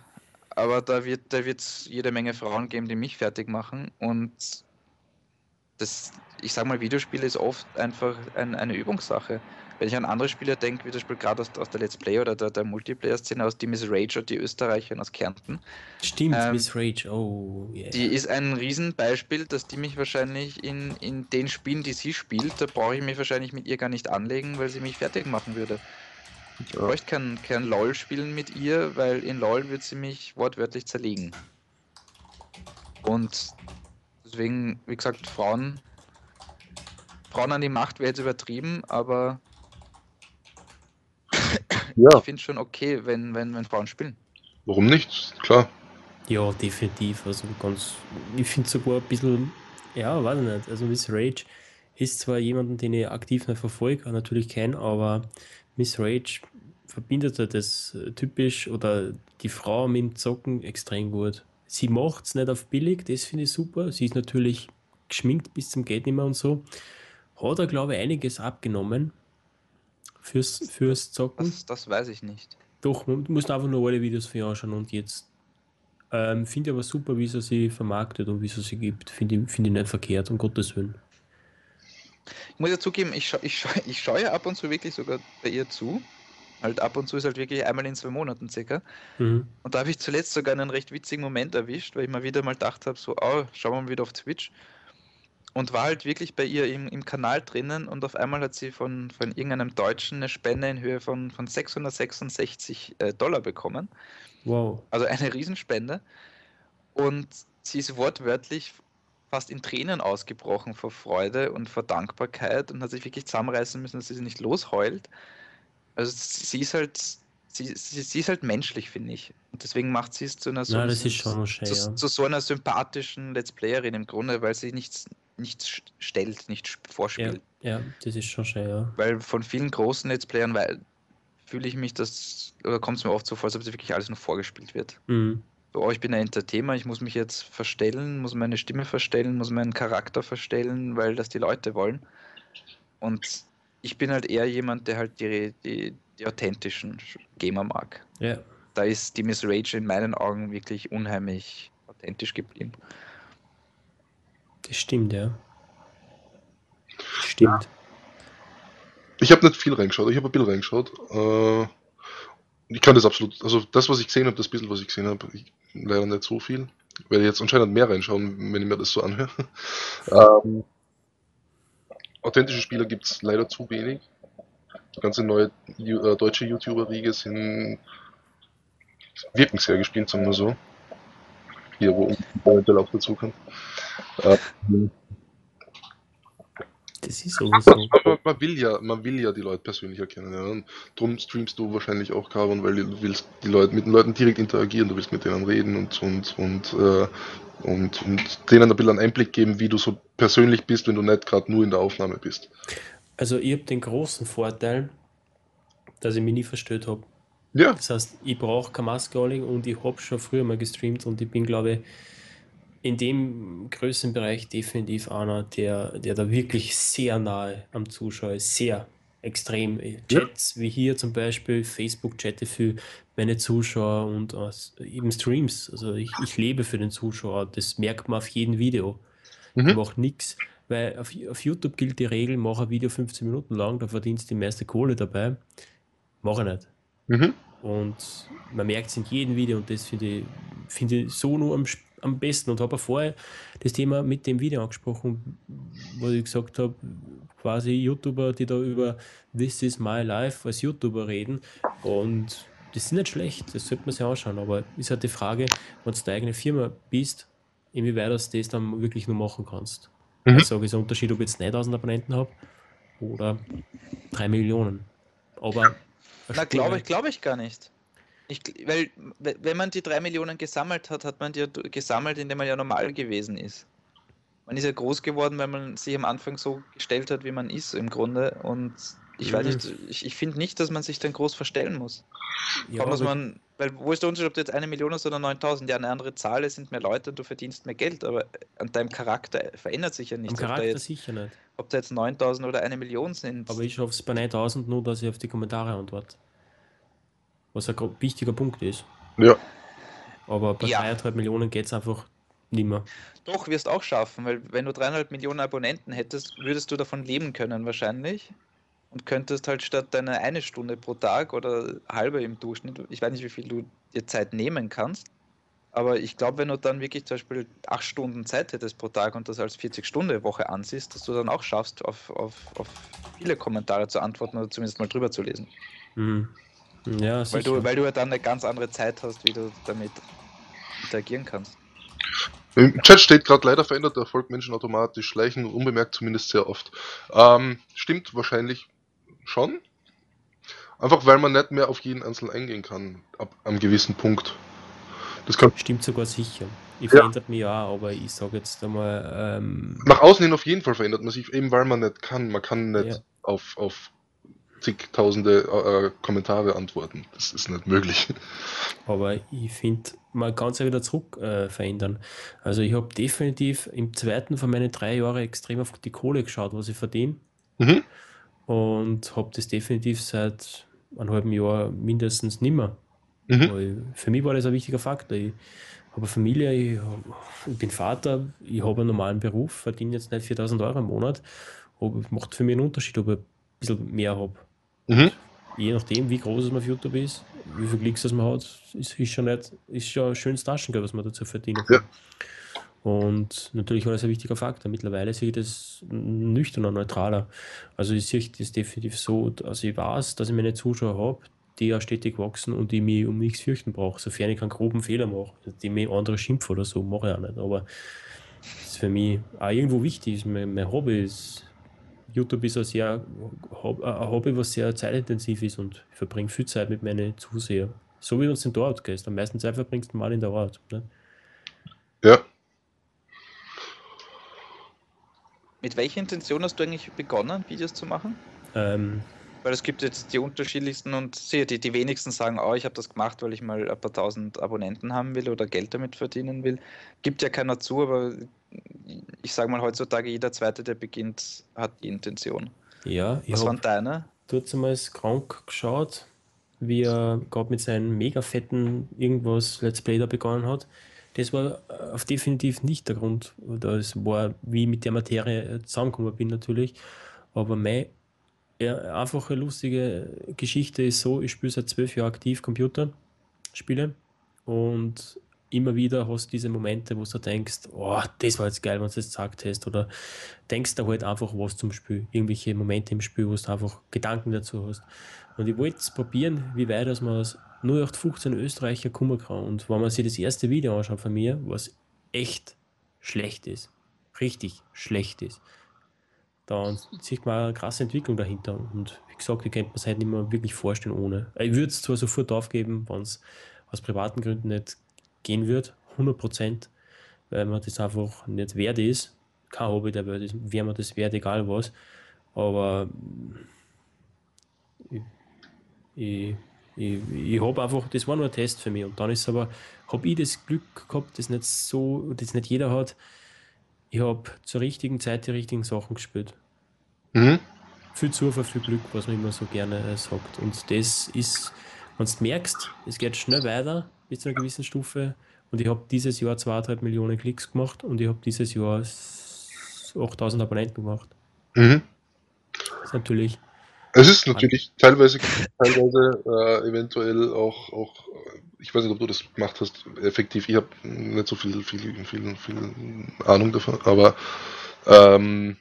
aber da wird da es jede Menge Frauen geben, die mich fertig machen. Und das ich sag mal, Videospiele ist oft einfach ein, eine Übungssache. Wenn ich an andere Spieler denke, wie zum Beispiel gerade aus, aus, der Let's Play oder der, der Multiplayer-Szene aus die Miss Rage und die Österreicherin aus Kärnten. Stimmt, ähm, Miss Rage, oh yeah. Die ist ein Riesenbeispiel, dass die mich wahrscheinlich in, in den Spielen, die sie spielt, da brauche ich mich wahrscheinlich mit ihr gar nicht anlegen, weil sie mich fertig machen würde. Ich ja. bräuchte kein, kein LOL spielen mit ihr, weil in LOL wird sie mich wortwörtlich zerlegen. Und deswegen, wie gesagt, Frauen Frauen an die Macht wäre jetzt übertrieben, aber ja. ich finde es schon okay, wenn, wenn, wenn Frauen spielen. Warum nicht? Klar. Ja, definitiv. Also ganz, ich finde sogar ein bisschen, ja, weiß nicht. Also Miss Rage ist zwar jemanden, den ich aktiv nicht verfolge, natürlich kein, aber Miss Rage verbindet das typisch oder die Frau mit dem Zocken extrem gut. Sie macht es nicht auf billig, das finde ich super. Sie ist natürlich geschminkt bis zum mehr und so. Hat er, glaube ich, einiges abgenommen fürs, fürs Zocken. Das, das weiß ich nicht. Doch, du musst einfach nur alle Videos für ihn anschauen und jetzt. Ähm, Finde ich aber super, wie sie sie vermarktet und wie sie sie gibt. Finde ich, find ich nicht verkehrt, um Gottes Willen. Ich muss ja zugeben, ich, scha ich, scha ich schaue ja ab und zu wirklich sogar bei ihr zu. Halt ab und zu ist halt wirklich einmal in zwei Monaten circa. Mhm. Und da habe ich zuletzt sogar einen recht witzigen Moment erwischt, weil ich mir wieder mal gedacht habe, so, oh, schauen wir mal wieder auf Twitch und war halt wirklich bei ihr im, im Kanal drinnen und auf einmal hat sie von, von irgendeinem Deutschen eine Spende in Höhe von, von 666 äh, Dollar bekommen. Wow. Also eine Riesenspende. Und sie ist wortwörtlich fast in Tränen ausgebrochen vor Freude und vor Dankbarkeit und hat sich wirklich zusammenreißen müssen, dass sie nicht losheult. Also sie ist halt, sie, sie, sie ist halt menschlich, finde ich. Und deswegen macht sie es zu einer so, ja, schön, zu, ja. zu, so einer sympathischen Let's Playerin im Grunde, weil sie nichts nichts stellt, nicht vorspielt. Ja, ja, das ist schon schön, ja. Weil von vielen großen Let's Playern fühle ich mich das, oder kommt es mir oft so vor, als ob das wirklich alles nur vorgespielt wird. Mhm. Oh, ich bin ein Entertainer, ich muss mich jetzt verstellen, muss meine Stimme verstellen, muss meinen Charakter verstellen, weil das die Leute wollen. Und ich bin halt eher jemand, der halt die, die, die authentischen Gamer mag. Ja. Da ist die Miss Rage in meinen Augen wirklich unheimlich authentisch geblieben. Das stimmt, ja. Das stimmt. Ja. Ich habe nicht viel reingeschaut, ich habe ein bisschen reingeschaut. Äh, ich kann das absolut, also das, was ich gesehen habe, das bisschen, was ich gesehen habe, leider nicht so viel. Ich werde jetzt anscheinend mehr reinschauen, wenn ich mir das so anhöre. ähm, authentische Spieler gibt es leider zu wenig. Die ganze neue äh, deutsche YouTuber-Riege sind wirken sehr gespielt, sagen wir so. Hier, wo eventuell auch dazu kann. Das ist sowieso. Man, man, will ja, man will ja die Leute persönlich erkennen. Ja. Und darum streamst du wahrscheinlich auch Carbon, weil du willst die Leute mit den Leuten direkt interagieren, du willst mit denen reden und und und, äh, und, und denen ein bisschen einen Einblick geben, wie du so persönlich bist, wenn du nicht gerade nur in der Aufnahme bist. Also ich habe den großen Vorteil, dass ich mich nie verstört habe. Ja. Das heißt, ich brauche kein Mascalling und ich habe schon früher mal gestreamt und ich bin, glaube ich, in dem größeren Bereich definitiv einer, der, der da wirklich sehr nahe am Zuschauer ist, sehr extrem. Chats ja. wie hier zum Beispiel, Facebook-Chatte für meine Zuschauer und uh, eben Streams. Also ich, ich lebe für den Zuschauer, das merkt man auf jedem Video. Mhm. Ich mache nichts, weil auf, auf YouTube gilt die Regel, mache ein Video 15 Minuten lang, da verdienst du die meiste Kohle dabei. Mache ich nicht. Mhm. Und man merkt es in jedem Video und das finde ich, find ich so nur am Spiel am besten und habe vorher das Thema mit dem Video angesprochen, wo ich gesagt habe, quasi YouTuber, die da über This is my life als YouTuber reden und das ist nicht schlecht, das sollte man sich anschauen, aber ist halt die Frage, wenn du deine eigene Firma bist, inwieweit du das dann wirklich nur machen kannst. Mhm. Ich sage, es ist ein Unterschied, ob ich jetzt 9000 Abonnenten habe oder 3 Millionen. Aber na, glaube ich, glaube ich gar nicht. Ich, weil, wenn man die drei Millionen gesammelt hat, hat man die ja gesammelt, indem man ja normal gewesen ist. Man ist ja groß geworden, weil man sich am Anfang so gestellt hat, wie man ist im Grunde. Und ich weiß nicht, ich, ich finde nicht, dass man sich dann groß verstellen muss. Ja, muss man, weil wo ist der Unterschied, ob du jetzt eine Million hast oder 9000? Ja, eine andere Zahl, es sind mehr Leute und du verdienst mehr Geld, aber an deinem Charakter verändert sich ja nichts. Am Charakter jetzt, sicher nicht. Ob da jetzt 9000 oder eine Million sind. Aber ich schaffe es bei 9000 nur, dass ich auf die Kommentare antworte was ein wichtiger Punkt ist. Ja. Aber bei ja. 3,5 Millionen geht es einfach Nimmer. Doch, wirst auch schaffen, weil wenn du dreieinhalb Millionen Abonnenten hättest, würdest du davon leben können wahrscheinlich. Und könntest halt statt deiner eine Stunde pro Tag oder halbe im Durchschnitt, ich weiß nicht, wie viel du dir Zeit nehmen kannst, aber ich glaube, wenn du dann wirklich zum Beispiel acht Stunden Zeit hättest pro Tag und das als 40-Stunden-Woche ansiehst, dass du dann auch schaffst, auf, auf, auf viele Kommentare zu antworten oder zumindest mal drüber zu lesen. Mhm. Ja, weil, du, weil du ja dann eine ganz andere Zeit hast, wie du damit interagieren kannst. Im Chat steht gerade leider verändert der Erfolg Menschen automatisch, schleichen unbemerkt zumindest sehr oft. Ähm, stimmt wahrscheinlich schon. Einfach weil man nicht mehr auf jeden Einzelnen eingehen kann, ab einem gewissen Punkt. Das kann Stimmt sogar sicher. Ich ja. verändert mich auch, aber ich sage jetzt einmal. Ähm Nach außen hin auf jeden Fall verändert man sich, eben weil man nicht kann. Man kann nicht ja. auf, auf zigtausende äh, Kommentare antworten. Das ist nicht möglich. Aber ich finde, man kann es ja wieder zurück äh, verändern. Also ich habe definitiv im zweiten von meinen drei Jahren extrem auf die Kohle geschaut, was ich verdiene. Mhm. Und habe das definitiv seit einem halben Jahr mindestens nimmer. Mhm. für mich war das ein wichtiger Faktor. Ich habe eine Familie, ich, hab, ich, bin Vater, ich habe einen normalen Beruf, verdiene jetzt nicht 4000 Euro im Monat. Aber es macht für mich einen Unterschied, ob ich ein bisschen mehr habe. Mhm. Je nachdem, wie groß es man auf YouTube ist, wie viel Klicks das man hat, ist, ist schon nicht, ist schon ein schönes Taschengeld, was man dazu verdient. Ja. Und natürlich war das ein wichtiger Faktor. Mittlerweile sehe ich das nüchterner, neutraler. Also ich sehe das definitiv so, dass ich weiß, dass ich meine Zuschauer habe, die ja stetig wachsen und die mich um nichts fürchten brauche, sofern ich keinen groben Fehler mache, die mir andere schimpfen oder so, mache ich auch nicht. Aber das ist für mich auch irgendwo wichtig. Mein, mein Hobby ist, YouTube ist ein, sehr, ein Hobby, was sehr zeitintensiv ist und ich verbringe viel Zeit mit meinen Zusehern. So wie du uns in der Ort gehst. Am meisten Zeit verbringst du mal in der Ort. Ne? Ja. Mit welcher Intention hast du eigentlich begonnen, Videos zu machen? Ähm, weil es gibt jetzt die unterschiedlichsten und die, die wenigsten sagen, oh, ich habe das gemacht, weil ich mal ein paar tausend Abonnenten haben will oder Geld damit verdienen will. Gibt ja keiner zu, aber ich sage mal heutzutage, jeder Zweite, der beginnt, hat die Intention. Ja, ich Was waren deine? Du hast einmal krank geschaut, wie er gerade mit seinem mega fetten irgendwas Let's Play da begonnen hat. Das war auf definitiv nicht der Grund. Das war, wie ich mit der Materie zusammengekommen bin, natürlich. Aber mein ja, einfache, lustige Geschichte ist so, ich spiele seit zwölf Jahren aktiv Computerspiele und immer wieder hast du diese Momente, wo du denkst, oh, das war jetzt geil, wenn du das gesagt hast, oder denkst da halt einfach was zum Spiel, irgendwelche Momente im Spiel, wo du einfach Gedanken dazu hast. Und ich wollte probieren, wie weit dass man als 0815 Österreicher kommen kann. Und wenn man sich das erste Video anschaut von mir, was echt schlecht ist, richtig schlecht ist, dann sieht man eine krasse Entwicklung dahinter. Und wie gesagt, ich könnte mir es halt nicht mehr wirklich vorstellen ohne. Ich würde es zwar sofort aufgeben, wenn es aus privaten Gründen nicht gehen wird, 100 Prozent, weil man das einfach nicht wert ist. Kein Hobby, der wäre wär man das wert, egal was. Aber ich, ich, ich, ich habe einfach, das war nur ein Test für mich. Und dann ist aber, habe ich das Glück gehabt, das nicht so, das nicht jeder hat, ich habe zur richtigen Zeit die richtigen Sachen gespielt. Mhm. Viel Zufall, viel Glück, was man immer so gerne äh, sagt. Und das ist, wenn du merkst, es geht schnell weiter bis zu einer gewissen Stufe. Und ich habe dieses Jahr 2,5 Millionen Klicks gemacht und ich habe dieses Jahr 8000 Abonnenten gemacht. Mhm. Das ist natürlich. Es ist natürlich teilweise, teilweise äh, eventuell auch, auch ich weiß nicht, ob du das gemacht hast, effektiv. Ich habe nicht so viel, viel, viel, viel Ahnung davon, aber ähm,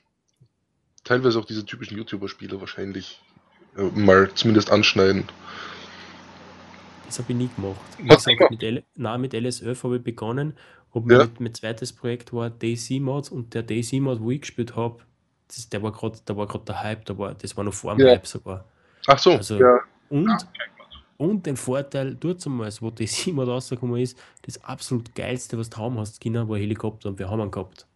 teilweise auch diese typischen YouTuber-Spiele wahrscheinlich äh, mal zumindest anschneiden. Das habe ich nie gemacht. Wie gesagt, mit, L na, mit LSF habe ich begonnen. Und ja. mein, zweites Projekt war DC-Mod und der DC-Mod, wo ich gespielt habe, der war gerade der Hype, da war, das war noch vor dem ja. Hype sogar. Ach so, also, ja. Und und den Vorteil, dort damals, wo das 7 rausgekommen ist, das absolut geilste, was du haben hast, Kinder, war Helikopter und wir haben ihn gehabt.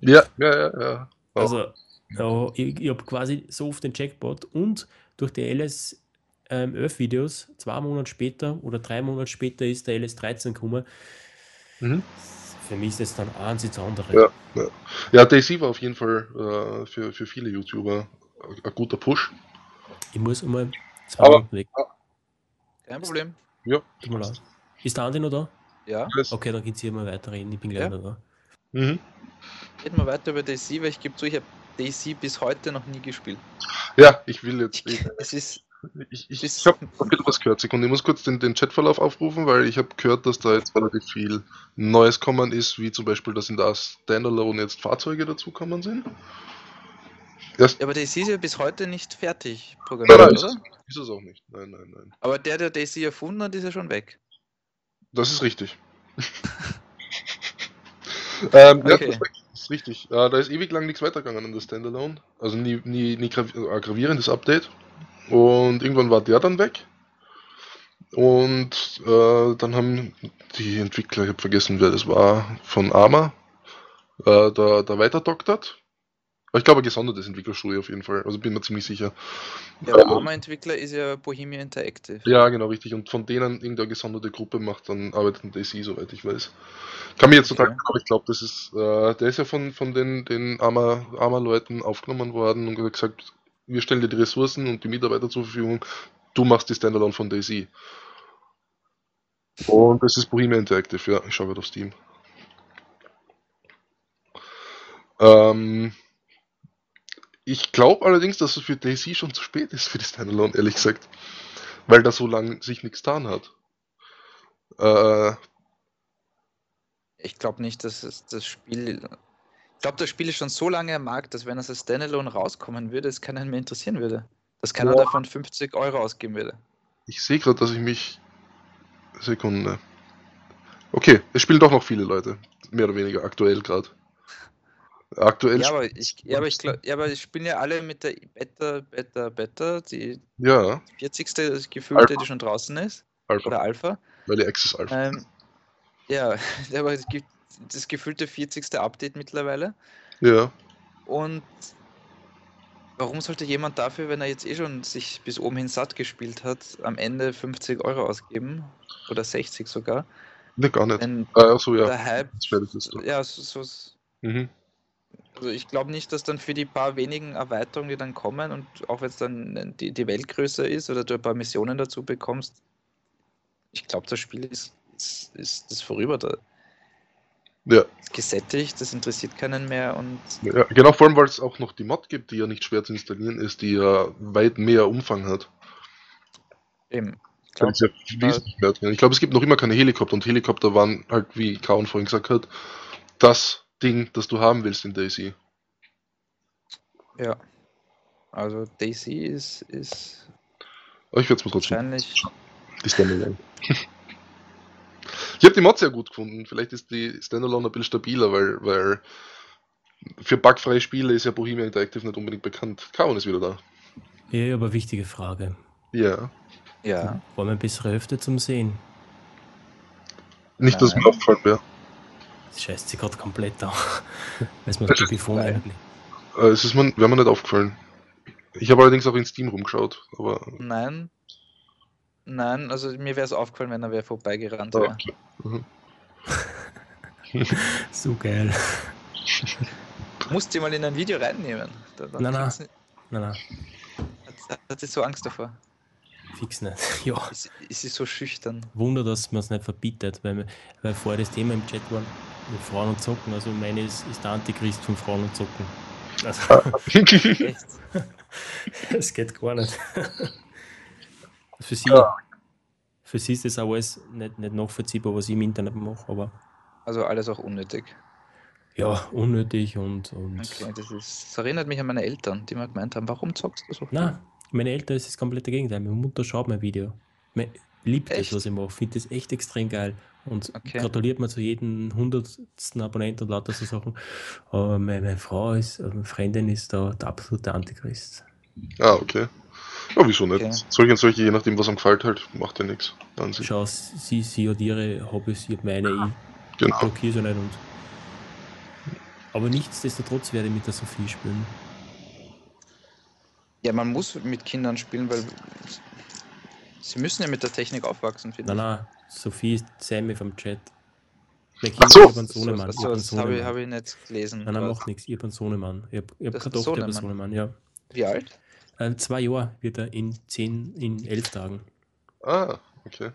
Ja, ja, ja, ja. Also, ja, ich, ich habe quasi so oft den Jackpot und durch die LS ähm, 11 Videos, zwei Monate später oder drei Monate später ist der LS13 gekommen. Mhm. Für mich ist das dann eins ins andere. Ja, ja. ja Daisy war auf jeden Fall äh, für, für viele YouTuber ein guter Push. Ich muss einmal zwei Aber, Minuten weg. Kein Problem. Ja. Ist der Andi noch da? Ja. Okay, dann geht's hier mal weiterreden. Ich bin gleich ja. noch da. Mhm. Reden wir weiter über DC, weil ich gebe zu, ich habe DC bis heute noch nie gespielt. Ja, ich will jetzt. Ich, es ist. Ich, ich, ich habe hab was gehört. Sekunde, ich muss kurz den, den Chatverlauf aufrufen, weil ich habe gehört, dass da jetzt relativ viel Neues kommen ist, wie zum Beispiel, dass in der Standalone jetzt Fahrzeuge dazukommen sind. Ja, aber DC ist ja bis heute nicht fertig programmiert, nein, nein, oder? Ist es auch nicht. Nein, nein, nein. Aber der, der DC erfunden hat, ist ja schon weg. Das ist richtig. ähm, okay. Ja, das ist richtig. Äh, da ist ewig lang nichts weitergegangen in der Standalone. Also nie, nie, nie grav äh, gravierendes Update. Und irgendwann war der dann weg. Und äh, dann haben die Entwickler, ich habe vergessen, wer das war, von Arma, äh, da, da weiterdoktert. Aber ich glaube, ein gesondertes Entwicklerstudio auf jeden Fall. Also bin mir ziemlich sicher. Ja, der Arma-Entwickler ist ja Bohemia Interactive. Ja, genau, richtig. Und von denen irgendeine gesonderte Gruppe macht dann arbeitet an DC, soweit ich weiß. Kann mir jetzt total, ja. aber ich glaube, das ist, äh, der ist ja von, von den, den Arma-Leuten Arma aufgenommen worden und gesagt, wir stellen dir die Ressourcen und die Mitarbeiter zur Verfügung, du machst die Standalone von DC. Und das ist Bohemia Interactive, ja, ich schaue gerade auf Steam. Ähm, ich glaube allerdings, dass es für DC schon zu spät ist für die Standalone, ehrlich gesagt. Weil da so lange sich nichts getan hat. Äh, ich glaube nicht, dass das Spiel. Ich glaube, das Spiel ist schon so lange am Markt, dass wenn es als Standalone rauskommen würde, es keinen mehr interessieren würde. Dass keiner Boah. davon 50 Euro ausgeben würde. Ich sehe gerade, dass ich mich. Sekunde. Okay, es spielen doch noch viele Leute. Mehr oder weniger aktuell gerade. Aktuell. Ja, aber ich, ja, aber ich, glaub, ja, aber ich spiele ja alle mit der Beta, Beta, Beta, die ja. 40. gefühlte, die schon draußen ist. Alpha. Oder Alpha. Weil die Access Alpha. Ähm, ja, aber es gibt das gefühlte 40. Update mittlerweile. Ja. Und warum sollte jemand dafür, wenn er jetzt eh schon sich bis oben hin satt gespielt hat, am Ende 50 Euro ausgeben? Oder 60 sogar? Ne, gar nicht. Wenn ah, so, ja. Der Hype, ja, so, so mhm. Also ich glaube nicht, dass dann für die paar wenigen Erweiterungen, die dann kommen und auch wenn es dann die, die Welt größer ist oder du ein paar Missionen dazu bekommst, ich glaube, das Spiel ist, ist, ist das vorüber. Da. Ja. Gesättigt, das interessiert keinen mehr und. Ja, genau, vor allem, weil es auch noch die Mod gibt, die ja nicht schwer zu installieren ist, die ja weit mehr Umfang hat. Eben. Ich glaube, ja ich glaube, es gibt noch immer keine Helikopter und Helikopter waren halt, wie Kaun vorhin gesagt hat, das Ding, das du haben willst in Daisy. Ja. Also Daisy ist. ist Aber ich werde es mal trotzdem. Wahrscheinlich. Die Standalone. ich habe die Mod sehr gut gefunden. Vielleicht ist die Standalone ein bisschen stabiler, weil, weil für bugfreie Spiele ist ja Bohemian Interactive nicht unbedingt bekannt. Kaon ist wieder da. Ja, aber wichtige Frage. Ja. Ja. Wollen wir eine bessere Hälfte zum Sehen? Nicht, dass mir aufgefallen wäre. Das scheißt sie gerade komplett an. Weiß man das Telefon eigentlich. Äh, es ist mir, wäre mir nicht aufgefallen. Ich habe allerdings auch in Steam rumgeschaut, aber. Nein. Nein, also mir wäre es aufgefallen, wenn er wäre vorbeigerannt wäre. Okay. Mhm. so geil. Musst du mal in ein Video reinnehmen. Da, nein, nein. nein, nein. Hat, hat sie so Angst davor? Fix nicht. Ja. Ist, ist sie so schüchtern? Wunder, dass man es nicht verbietet, weil, weil vorher das Thema im Chat war, mit Frauen und Zocken. Also meine ist, ist der Antichrist von Frauen und Zocken. Also, Echt? Es geht gar nicht. Für sie, ja. für sie ist das alles nicht, nicht nachvollziehbar, was ich im Internet mache, aber. Also alles auch unnötig. Ja, unnötig und. und okay, das, ist, das erinnert mich an meine Eltern, die mir gemeint haben, warum zockst du so viel? Nein, meine Eltern ist das komplette Gegenteil. Meine Mutter schaut mein Video. Meine, liebt echt? das, was ich mache. Finde das echt extrem geil. Und okay. gratuliert mir zu jedem hundertsten Abonnenten und lauter so Sachen. Aber meine, meine Frau ist, also meine Freundin ist da der absolute Antichrist. Ah, okay. Ja, wieso nicht? Okay. Solche und solche, je nachdem, was einem gefällt, halt, macht ja nichts. Schau, sie, sie hat ihre Hobbys, ich habe meine, ich genau. blockiere sie nicht. Und aber nichtsdestotrotz werde ich mit der Sophie spielen. Ja, man muss mit Kindern spielen, weil sie müssen ja mit der Technik aufwachsen, finde nein, ich. Nein, Sophie ist Sammy vom Chat. Mein Kind so. ist Sohnemann. So, das habe ich, hab ich nicht gelesen. Nein, nein, macht nichts. Ich habe einen Sohnemann. Ich habe hab keine Tochter, ich habe einen Sohnemann, ja. Wie alt? Äh, zwei Jahre wird er in zehn, in elf Tagen. Ah, okay.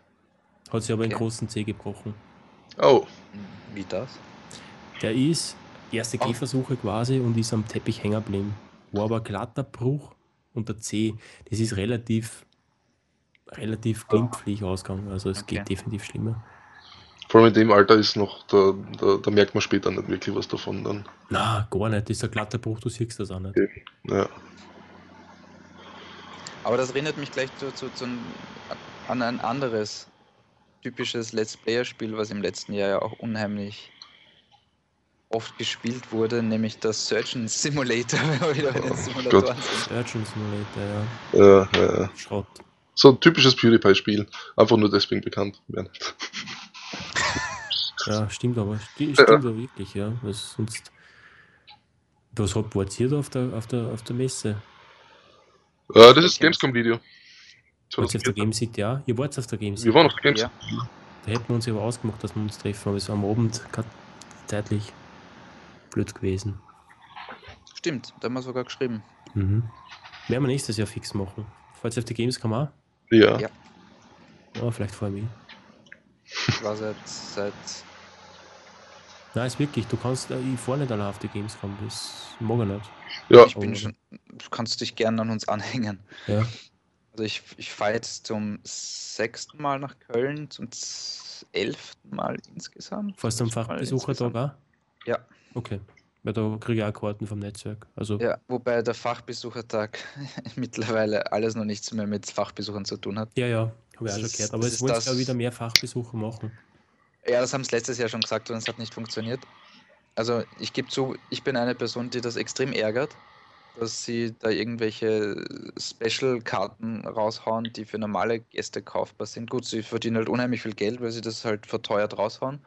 Hat sich aber okay. einen großen Zeh gebrochen. Oh. Wie das? Der ist erste oh. Gehversuche quasi und ist am Teppich hängen geblieben. War aber glatter Bruch unter C. Das ist relativ, relativ glimpflich ausgegangen. Also es okay. geht definitiv schlimmer. Vor allem in dem Alter ist noch, da, da, da, merkt man später nicht wirklich was davon dann. Na, gar nicht. Das ist ein glatter Bruch, du siehst das auch nicht. Okay. Ja. Aber das erinnert mich gleich zu, zu, zu, an ein anderes typisches Let's Player-Spiel, was im letzten Jahr ja auch unheimlich oft gespielt wurde, nämlich das Surgeon Simulator, wenn wir wieder bei den oh Simulatoren sind. Surgeon Simulator, ja. Ja, ja, ja. Schrott. So ein typisches PewDiePie-Spiel. Einfach nur deswegen bekannt. Ja, stimmt aber. Stimmt ja. aber wirklich, ja. Was sonst. Was habt ihr auf der, auf der, auf der Messe? Uh, das ist Gamescom-Video. Wart ihr auf der Game City, ja? Ihr wart auf der Game City. Wir waren auf der Game City. Ja. Da hätten wir uns ja aber ausgemacht, dass wir uns treffen, aber es war am Abend zeitlich blöd gewesen. Stimmt, da haben wir sogar geschrieben. Mhm. Werden wir nächstes Jahr fix machen. Falls ihr auf die Gamescom auch? Ja. ja. Ja, vielleicht vor mir. Ich war seit, seit Nein, ist wirklich, du kannst, äh, ich fahre nicht allein auf die Gamescom, das mag ich nicht. Ja. Ich bin schon, du kannst dich gerne an uns anhängen. Ja. Also ich, ich fahre jetzt zum sechsten Mal nach Köln, zum elften Mal insgesamt. Fährst du am Fachbesuchertag auch? Ja. Okay. Weil da kriege ich auch Karten vom Netzwerk. Also ja, wobei der Fachbesuchertag mittlerweile alles noch nichts mehr mit Fachbesuchern zu tun hat. Ja, ja, habe ich auch schon gehört. Aber es wollen ja wieder mehr Fachbesucher machen. Ja, das haben sie letztes Jahr schon gesagt und es hat nicht funktioniert. Also ich gebe zu, ich bin eine Person, die das extrem ärgert, dass sie da irgendwelche Special-Karten raushauen, die für normale Gäste kaufbar sind. Gut, sie verdienen halt unheimlich viel Geld, weil sie das halt verteuert raushauen.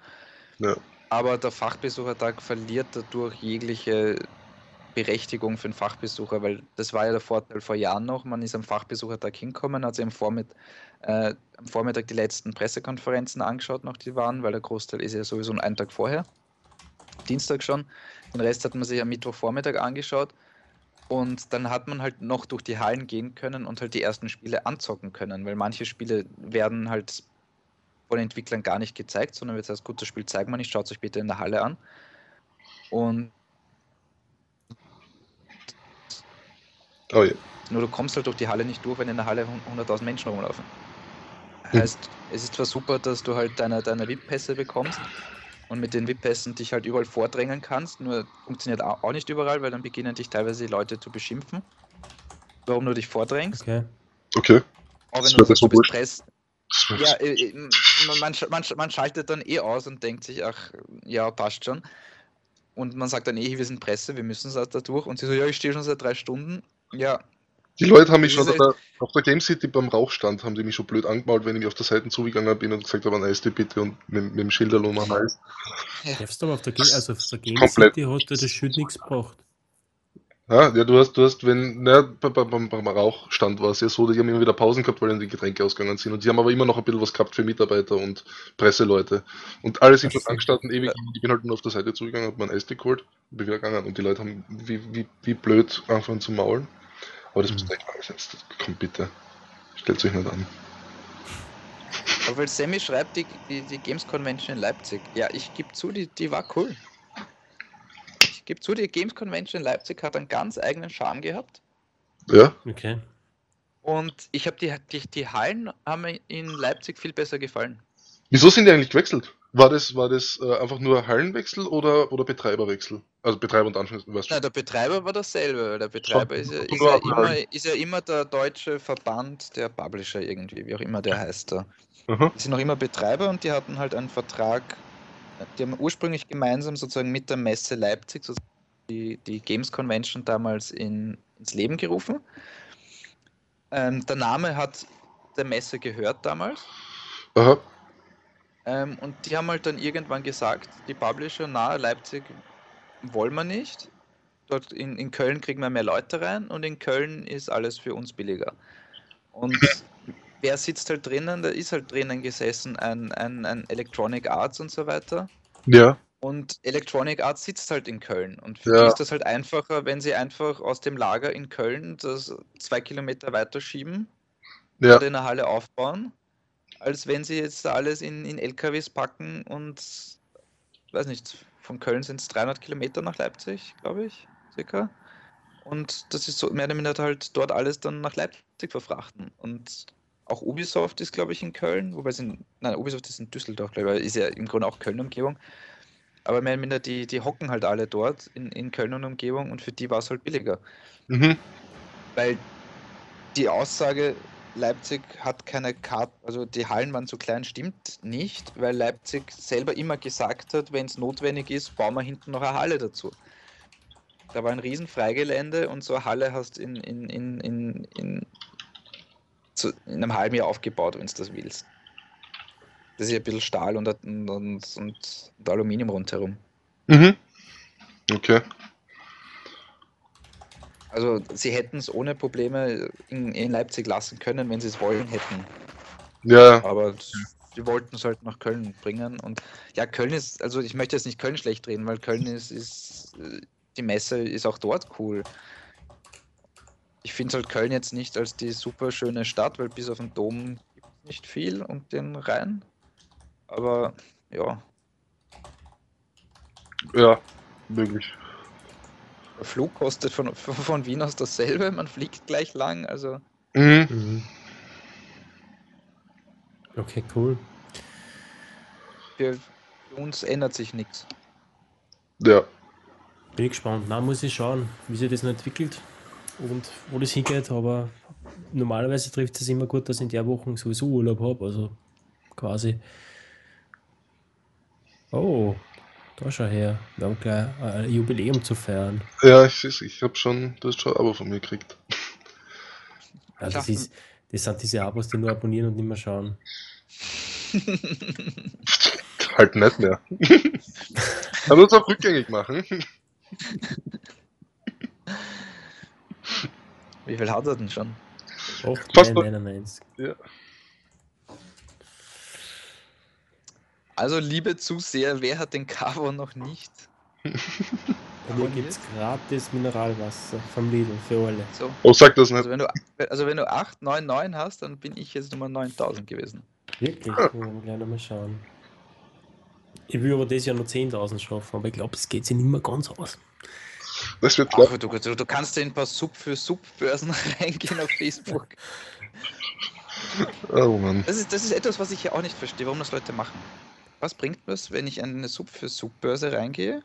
Ja. Aber der Fachbesuchertag verliert dadurch jegliche Berechtigung für einen Fachbesucher, weil das war ja der Vorteil vor Jahren noch. Man ist am Fachbesuchertag hinkommen, hat sich am, Vormitt äh, am Vormittag die letzten Pressekonferenzen angeschaut, noch die waren, weil der Großteil ist ja sowieso einen Tag vorher, Dienstag schon. Den Rest hat man sich am Mittwochvormittag angeschaut und dann hat man halt noch durch die Hallen gehen können und halt die ersten Spiele anzocken können, weil manche Spiele werden halt von Entwicklern gar nicht gezeigt, sondern wird heißt, gut, das Spiel zeigt man nicht, schaut es euch bitte in der Halle an. Und Oh ja. Nur du kommst halt durch die Halle nicht durch, wenn in der Halle 100.000 Menschen rumlaufen. Hm. Heißt, es ist zwar super, dass du halt deine, deine VIP-Pässe bekommst und mit den VIP-Pässen dich halt überall vordrängen kannst, nur funktioniert auch nicht überall, weil dann beginnen dich teilweise die Leute zu beschimpfen, warum du dich vordrängst. Okay. Okay. Auch wenn du sagst, du bist Press. Ja, äh, äh, man, man, man schaltet dann eh aus und denkt sich, ach, ja, passt schon. Und man sagt dann eh, wir sind Presse, wir müssen da durch. Und sie so, ja, ich stehe schon seit drei Stunden. Ja. Die Leute haben mich schon der, auf der Game City beim Rauchstand, haben sie mich schon blöd angemalt, wenn ich mich auf der Seite zugegangen bin und gesagt habe, ein Eistee bitte und mit, mit dem Schilderlohn am Hals. Ja. aber auf der, Game, also auf der Game Komplett. City hat das Schild nichts gebracht. Ja, ja, du hast, du hast, wenn, ne, beim, beim, beim Rauchstand war es ja so, die haben immer wieder Pausen gehabt, weil dann die Getränke ausgegangen sind. Und die haben aber immer noch ein bisschen was gehabt für Mitarbeiter und Presseleute. Und alle sind schon angestanden, ewig. Ich bin halt nur auf der Seite zugegangen, hab mein Eistee geholt, bin wieder gegangen. Und die Leute haben wie, wie, wie blöd angefangen zu maulen. Aber das mhm. muss nicht alles jetzt. Komm bitte. Stellt euch nicht an. Aber weil Sammy schreibt, die, die, die Games Convention in Leipzig. Ja, ich gebe zu, die, die war cool. Ich gebe zu, die Games Convention in Leipzig hat einen ganz eigenen Charme gehabt. Ja. Okay. Und ich habe die, die, die Hallen haben mir in Leipzig viel besser gefallen. Wieso sind die eigentlich gewechselt? War das, war das äh, einfach nur Hallenwechsel oder, oder Betreiberwechsel? Also Betreiber und Anführungszeichen. Nein, der Betreiber war dasselbe. Der Betreiber ist ja, ist, ja immer, ist ja immer der deutsche Verband der Publisher irgendwie, wie auch immer der heißt da. Die sind noch immer Betreiber und die hatten halt einen Vertrag, die haben ursprünglich gemeinsam sozusagen mit der Messe Leipzig die, die Games Convention damals in, ins Leben gerufen. Ähm, der Name hat der Messe gehört damals. Aha. Ähm, und die haben halt dann irgendwann gesagt, die Publisher, na, Leipzig wollen wir nicht. Dort in, in Köln kriegen wir mehr Leute rein und in Köln ist alles für uns billiger. Und wer sitzt halt drinnen? Da ist halt drinnen gesessen ein, ein, ein Electronic Arts und so weiter. Ja. Und Electronic Arts sitzt halt in Köln. Und für ja. die ist das halt einfacher, wenn sie einfach aus dem Lager in Köln das zwei Kilometer weiter schieben ja. oder in der Halle aufbauen als wenn sie jetzt alles in, in LKWs packen und weiß nicht, von Köln sind es 300 Kilometer nach Leipzig, glaube ich, circa. Und das ist so mehr oder minder halt dort alles dann nach Leipzig verfrachten. Und auch Ubisoft ist, glaube ich, in Köln, wobei sind, nein, Ubisoft ist in Düsseldorf, glaube ich, ist ja im Grunde auch Köln-Umgebung. Aber mehr oder minder, die, die hocken halt alle dort in, in Köln und Umgebung und für die war es halt billiger. Mhm. Weil die Aussage, Leipzig hat keine Karte, also die Hallen waren zu klein, stimmt nicht, weil Leipzig selber immer gesagt hat, wenn es notwendig ist, bauen wir hinten noch eine Halle dazu. Da war ein riesen Freigelände und so eine Halle hast in, in, in, in, in, zu, in einem halben Jahr aufgebaut, wenn du das willst. Das ist ja ein bisschen Stahl und, und, und, und Aluminium rundherum. Mhm. Okay. Also sie hätten es ohne Probleme in, in, Leipzig lassen können, wenn sie es wollen hätten. Ja. Aber sie wollten es halt nach Köln bringen. Und ja, Köln ist, also ich möchte jetzt nicht Köln schlecht reden, weil Köln ist, ist die Messe ist auch dort cool. Ich finde halt Köln jetzt nicht als die super schöne Stadt, weil bis auf den Dom gibt es nicht viel und den Rhein. Aber ja. Ja, möglich. Der Flug kostet von, von Wien aus dasselbe, man fliegt gleich lang, also. Mhm. mhm. Okay, cool. Für, für uns ändert sich nichts. Ja. Bin ich gespannt. Na, muss ich schauen, wie sich das noch entwickelt und wo das hingeht, aber normalerweise trifft es immer gut, dass ich in der Woche sowieso Urlaub habe, also quasi. Oh, da schau her. Wir haben gleich ein Jubiläum zu feiern. Ja, ich Ich habe schon, du hast schon ein Abo von mir gekriegt. Ja, das, ist, das sind diese Abos, die nur abonnieren und nicht mehr schauen. halt nicht mehr. Kann uns auch rückgängig machen. Wie viel hat er denn schon? 8,99. Ja. Also, liebe Zuseher, wer hat den Cavo noch nicht? Bei mir gibt es gratis Mineralwasser vom Lidl für alle. So. Oh, sag das nicht. Also wenn, du, also wenn du 899 hast, dann bin ich jetzt Nummer 9000 gewesen. Wirklich? Ah. Wir gleich nochmal schauen. Ich will aber das Jahr nur 10.000 schaffen, aber ich glaube, es geht sich nicht mehr ganz aus. Das wird Ach, du, du, du, kannst in ein paar Sub für Sub-Börsen reingehen auf Facebook. Oh Mann. Das ist, das ist etwas, was ich ja auch nicht verstehe, warum das Leute machen. Was bringt mir es, wenn ich eine Sub für Sub-Börse reingehe?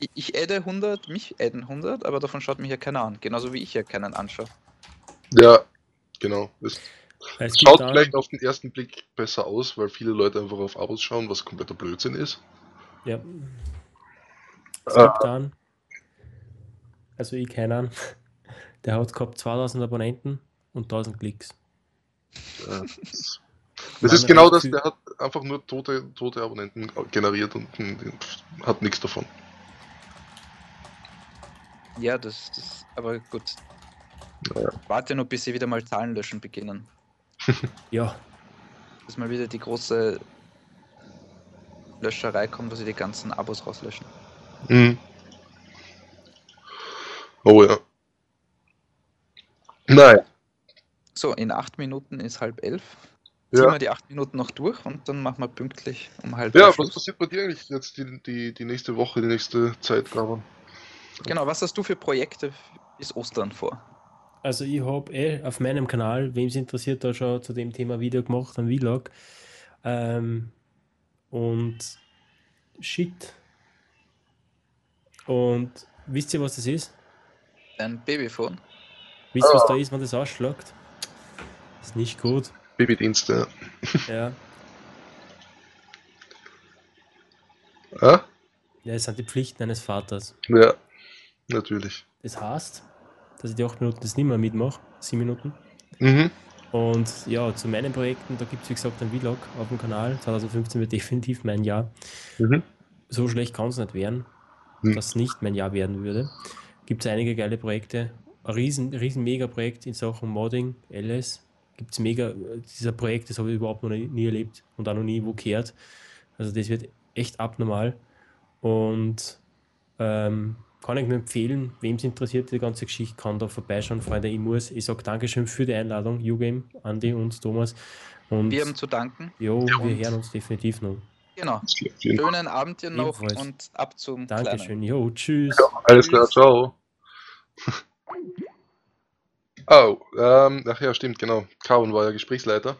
Ich, ich adde 100, mich adden 100, aber davon schaut mich ja keiner an. Genauso wie ich ja keinen anschaue. Ja, genau. Das es schaut vielleicht auf den ersten Blick besser aus, weil viele Leute einfach auf Abos schauen, was kompletter Blödsinn ist. Ja. Es gibt ah. dann, also ich keinen, der hat gehabt 2000 Abonnenten und 1000 Klicks. Ja. Das ist genau das, der hat einfach nur tote, tote Abonnenten generiert und hat nichts davon. Ja, das, das aber gut. Naja. Warte nur, bis sie wieder mal Zahlen löschen beginnen. ja. Dass mal wieder die große Löscherei kommt, wo sie die ganzen Abos rauslöschen. Mhm. Oh ja. Naja. So, in acht Minuten ist halb elf. Ziehen ja. wir die acht Minuten noch durch und dann machen wir pünktlich um halb Ja, was passiert bei dir eigentlich jetzt die, die, die nächste Woche, die nächste Zeit, Gaban? Genau, was hast du für Projekte bis Ostern vor? Also ich habe eh auf meinem Kanal, wem es interessiert, da schon zu dem Thema Video gemacht, ein Vlog. Ähm, und shit. Und wisst ihr, was das ist? Ein Babyphone. Wisst ihr, was da ist, wenn das ausschlägt? Ist nicht gut. Babydienste. Ja. Ja? Ja, es sind die Pflichten eines Vaters. Ja, natürlich. Das heißt, dass ich die 8 Minuten das nicht mehr mitmache, 7 Minuten. Mhm. Und ja, zu meinen Projekten, da gibt es wie gesagt einen Vlog auf dem Kanal. 2015 wird definitiv mein Jahr. Mhm. So schlecht kann es nicht werden, mhm. dass es nicht mein Jahr werden würde. Gibt es einige geile Projekte. Ein riesen, riesen Mega-Projekt in Sachen Modding, LS, gibt es mega, dieser Projekt, das habe ich überhaupt noch nie, nie, erlebt und auch noch nie wo gehört. Also das wird echt abnormal und ähm, kann ich nur empfehlen, wem es interessiert, die ganze Geschichte, kann da vorbeischauen, Freunde. Ich muss, ich sage Dankeschön für die Einladung, YouGame, Andi und Thomas. Und wir haben zu danken. Jo, ja, wir hören uns definitiv noch. Genau. Schönen Abend dir noch Ebenfalls. und ab zum Dankeschön. Jo, tschüss. Ja, alles klar, ciao. Oh, ähm, ach ja, stimmt, genau. Kaun war ja Gesprächsleiter.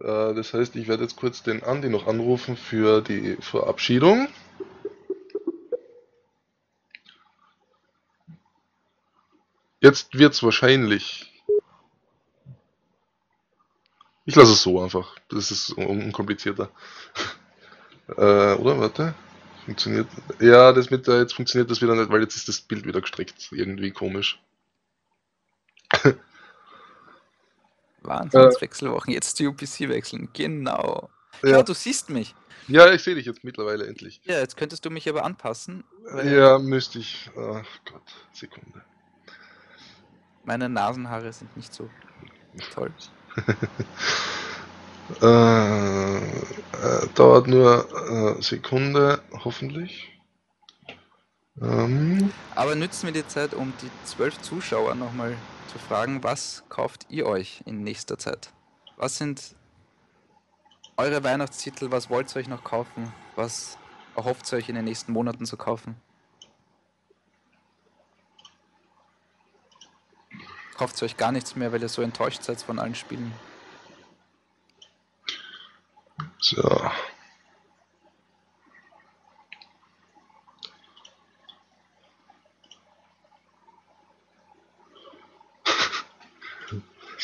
Äh, das heißt, ich werde jetzt kurz den Andi noch anrufen für die Verabschiedung. Jetzt wird es wahrscheinlich. Ich lasse es so einfach. Das ist unkomplizierter. äh, oder? Warte. Funktioniert. Ja, das mit der jetzt funktioniert das wieder nicht, weil jetzt ist das Bild wieder gestreckt. Irgendwie komisch. Wahnsinnswechselwochen. Jetzt die UPC wechseln. Genau. Ja. ja, du siehst mich. Ja, ich sehe dich jetzt mittlerweile endlich. Ja, jetzt könntest du mich aber anpassen. Ja, müsste ich. Ach Gott, Sekunde. Meine Nasenhaare sind nicht so toll. äh, äh, dauert nur äh, Sekunde, hoffentlich. Ähm. Aber nützen wir die Zeit, um die zwölf Zuschauer nochmal zu fragen, was kauft ihr euch in nächster Zeit? Was sind eure Weihnachtstitel? Was wollt ihr euch noch kaufen? Was erhofft ihr euch in den nächsten Monaten zu kaufen? Kauft ihr euch gar nichts mehr, weil ihr so enttäuscht seid von allen Spielen? So.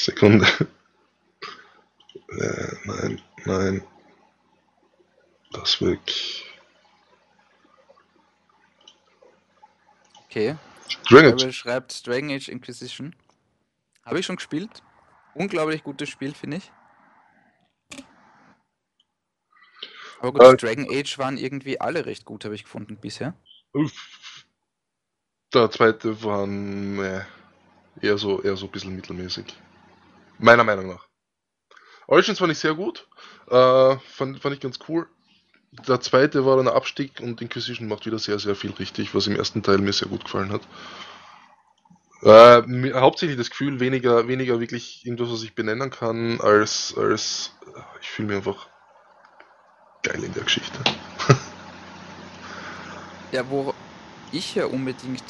Sekunde. Äh, nein, nein. Das weg. Okay. Dragon Age. schreibt Dragon Age Inquisition. Habe ich schon gespielt. Unglaublich gutes Spiel, finde ich. Aber gut, äh, Dragon Age waren irgendwie alle recht gut, habe ich gefunden bisher. Der zweite war äh, eher so eher so ein bisschen mittelmäßig. Meiner Meinung nach. Origins fand ich sehr gut. Äh, fand, fand ich ganz cool. Der zweite war dann Abstieg und Inquisition macht wieder sehr, sehr viel richtig, was im ersten Teil mir sehr gut gefallen hat. Äh, hauptsächlich das Gefühl, weniger, weniger wirklich irgendwas, was ich benennen kann, als, als ich fühle mich einfach geil in der Geschichte. ja, wo ich ja unbedingt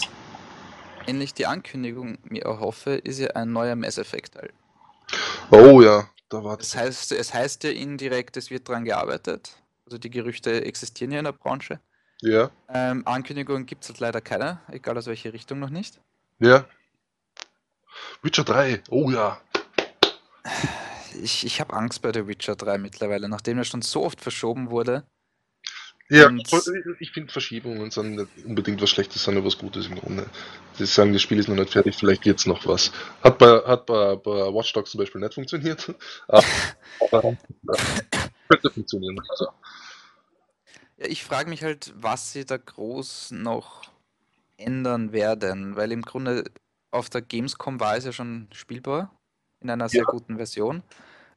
endlich die Ankündigung mir erhoffe, ist ja ein neuer Mass Effect Teil. Oh ja, da war das. Heißt, es heißt ja indirekt, es wird daran gearbeitet. Also die Gerüchte existieren ja in der Branche. Ja. Ähm, Ankündigungen gibt es halt leider keine, egal aus welche Richtung noch nicht. Ja. Witcher 3, oh ja. Ich, ich habe Angst bei der Witcher 3 mittlerweile, nachdem er schon so oft verschoben wurde. Ja, und ich finde Verschiebungen sind nicht unbedingt was Schlechtes, sondern was Gutes im Grunde. Sie sagen, das Spiel ist noch nicht fertig, vielleicht wird es noch was. Hat bei, hat bei, bei Watch Dogs zum Beispiel nicht funktioniert. Aber könnte funktionieren. Also. Ja, ich frage mich halt, was sie da groß noch ändern werden, weil im Grunde auf der Gamescom war es ja schon spielbar in einer sehr ja. guten Version.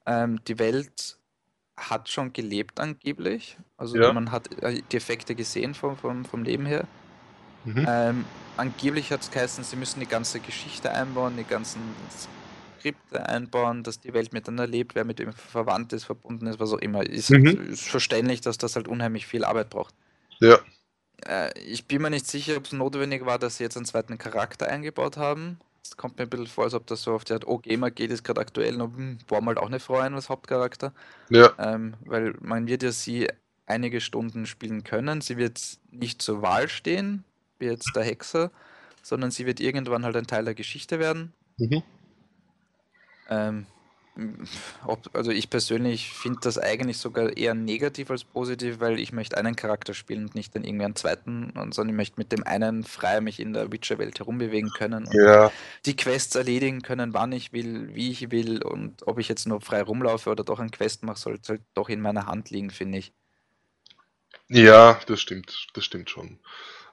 Ähm, die Welt hat schon gelebt angeblich. Also ja. man hat äh, die Effekte gesehen vom, vom, vom Leben her. Mhm. Ähm, angeblich hat es geheißen, sie müssen die ganze Geschichte einbauen, die ganzen Skripte einbauen, dass die Welt miteinander lebt, wer mit ihm verwandt ist, verbunden ist, was auch immer. Ist, mhm. ist verständlich, dass das halt unheimlich viel Arbeit braucht. Ja. Äh, ich bin mir nicht sicher, ob es notwendig war, dass sie jetzt einen zweiten Charakter eingebaut haben. Es kommt mir ein bisschen vor, als ob das so auf die Art, oh, Gamer geht ist gerade aktuell noch, hm, war halt auch eine Frau ein als Hauptcharakter. Ja. Ähm, weil man wird ja sie einige Stunden spielen können. Sie wird nicht zur Wahl stehen, wie jetzt der Hexer, sondern sie wird irgendwann halt ein Teil der Geschichte werden. Mhm. Ähm, ob, also ich persönlich finde das eigentlich sogar eher negativ als positiv, weil ich möchte einen Charakter spielen und nicht dann irgendwie einen zweiten, sondern ich möchte mit dem einen frei mich in der Witcher-Welt herumbewegen können und ja. die Quests erledigen können, wann ich will, wie ich will und ob ich jetzt nur frei rumlaufe oder doch einen Quest mache, soll halt doch in meiner Hand liegen, finde ich. Ja, das stimmt, das stimmt schon.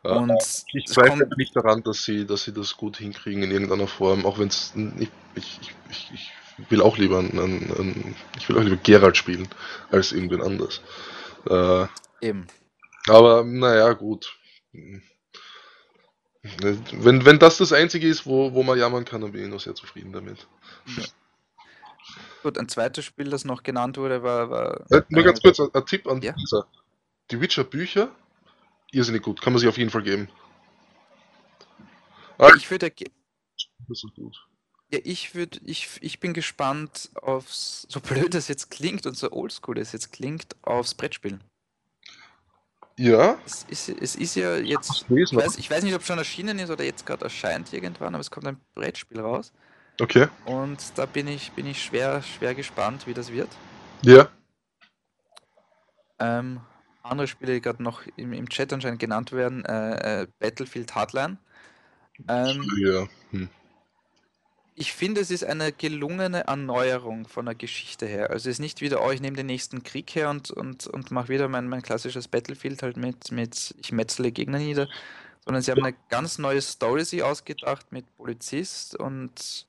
Äh, und ich zweifle nicht daran, dass sie, dass sie das gut hinkriegen in irgendeiner Form, auch wenn es ich, ich, ich, ich will auch lieber einen, einen, ich will auch lieber Geralt spielen als irgendwen anders. Äh, Eben. Aber naja, gut. Wenn, wenn das das Einzige ist, wo, wo man jammern kann, dann bin ich noch sehr zufrieden damit. Ja. Gut, ein zweites Spiel, das noch genannt wurde, war. war äh, nur ganz kurz ein, ein Tipp an ja? dieser. Die Witcher-Bücher, irrsinnig gut, kann man sich auf jeden Fall geben. Ah, ich würde. Das ist gut. Ja, ich würde, ich, ich bin gespannt aufs, so blöd das jetzt klingt und so oldschool das jetzt klingt, aufs Brettspiel. Ja. Es ist, es ist ja jetzt, ich weiß, ich weiß nicht, ob es schon erschienen ist oder jetzt gerade erscheint irgendwann, aber es kommt ein Brettspiel raus. Okay. Und da bin ich, bin ich schwer, schwer gespannt, wie das wird. Ja. Ähm, andere Spiele, die gerade noch im, im Chat anscheinend genannt werden, äh, äh, Battlefield Hardline. Ähm, ja. Hm ich finde, es ist eine gelungene Erneuerung von der Geschichte her. Also es ist nicht wieder, oh, ich nehme den nächsten Krieg her und, und, und mache wieder mein, mein klassisches Battlefield halt mit, mit ich metzle Gegner nieder, sondern sie haben eine ganz neue Story sich ausgedacht mit Polizist und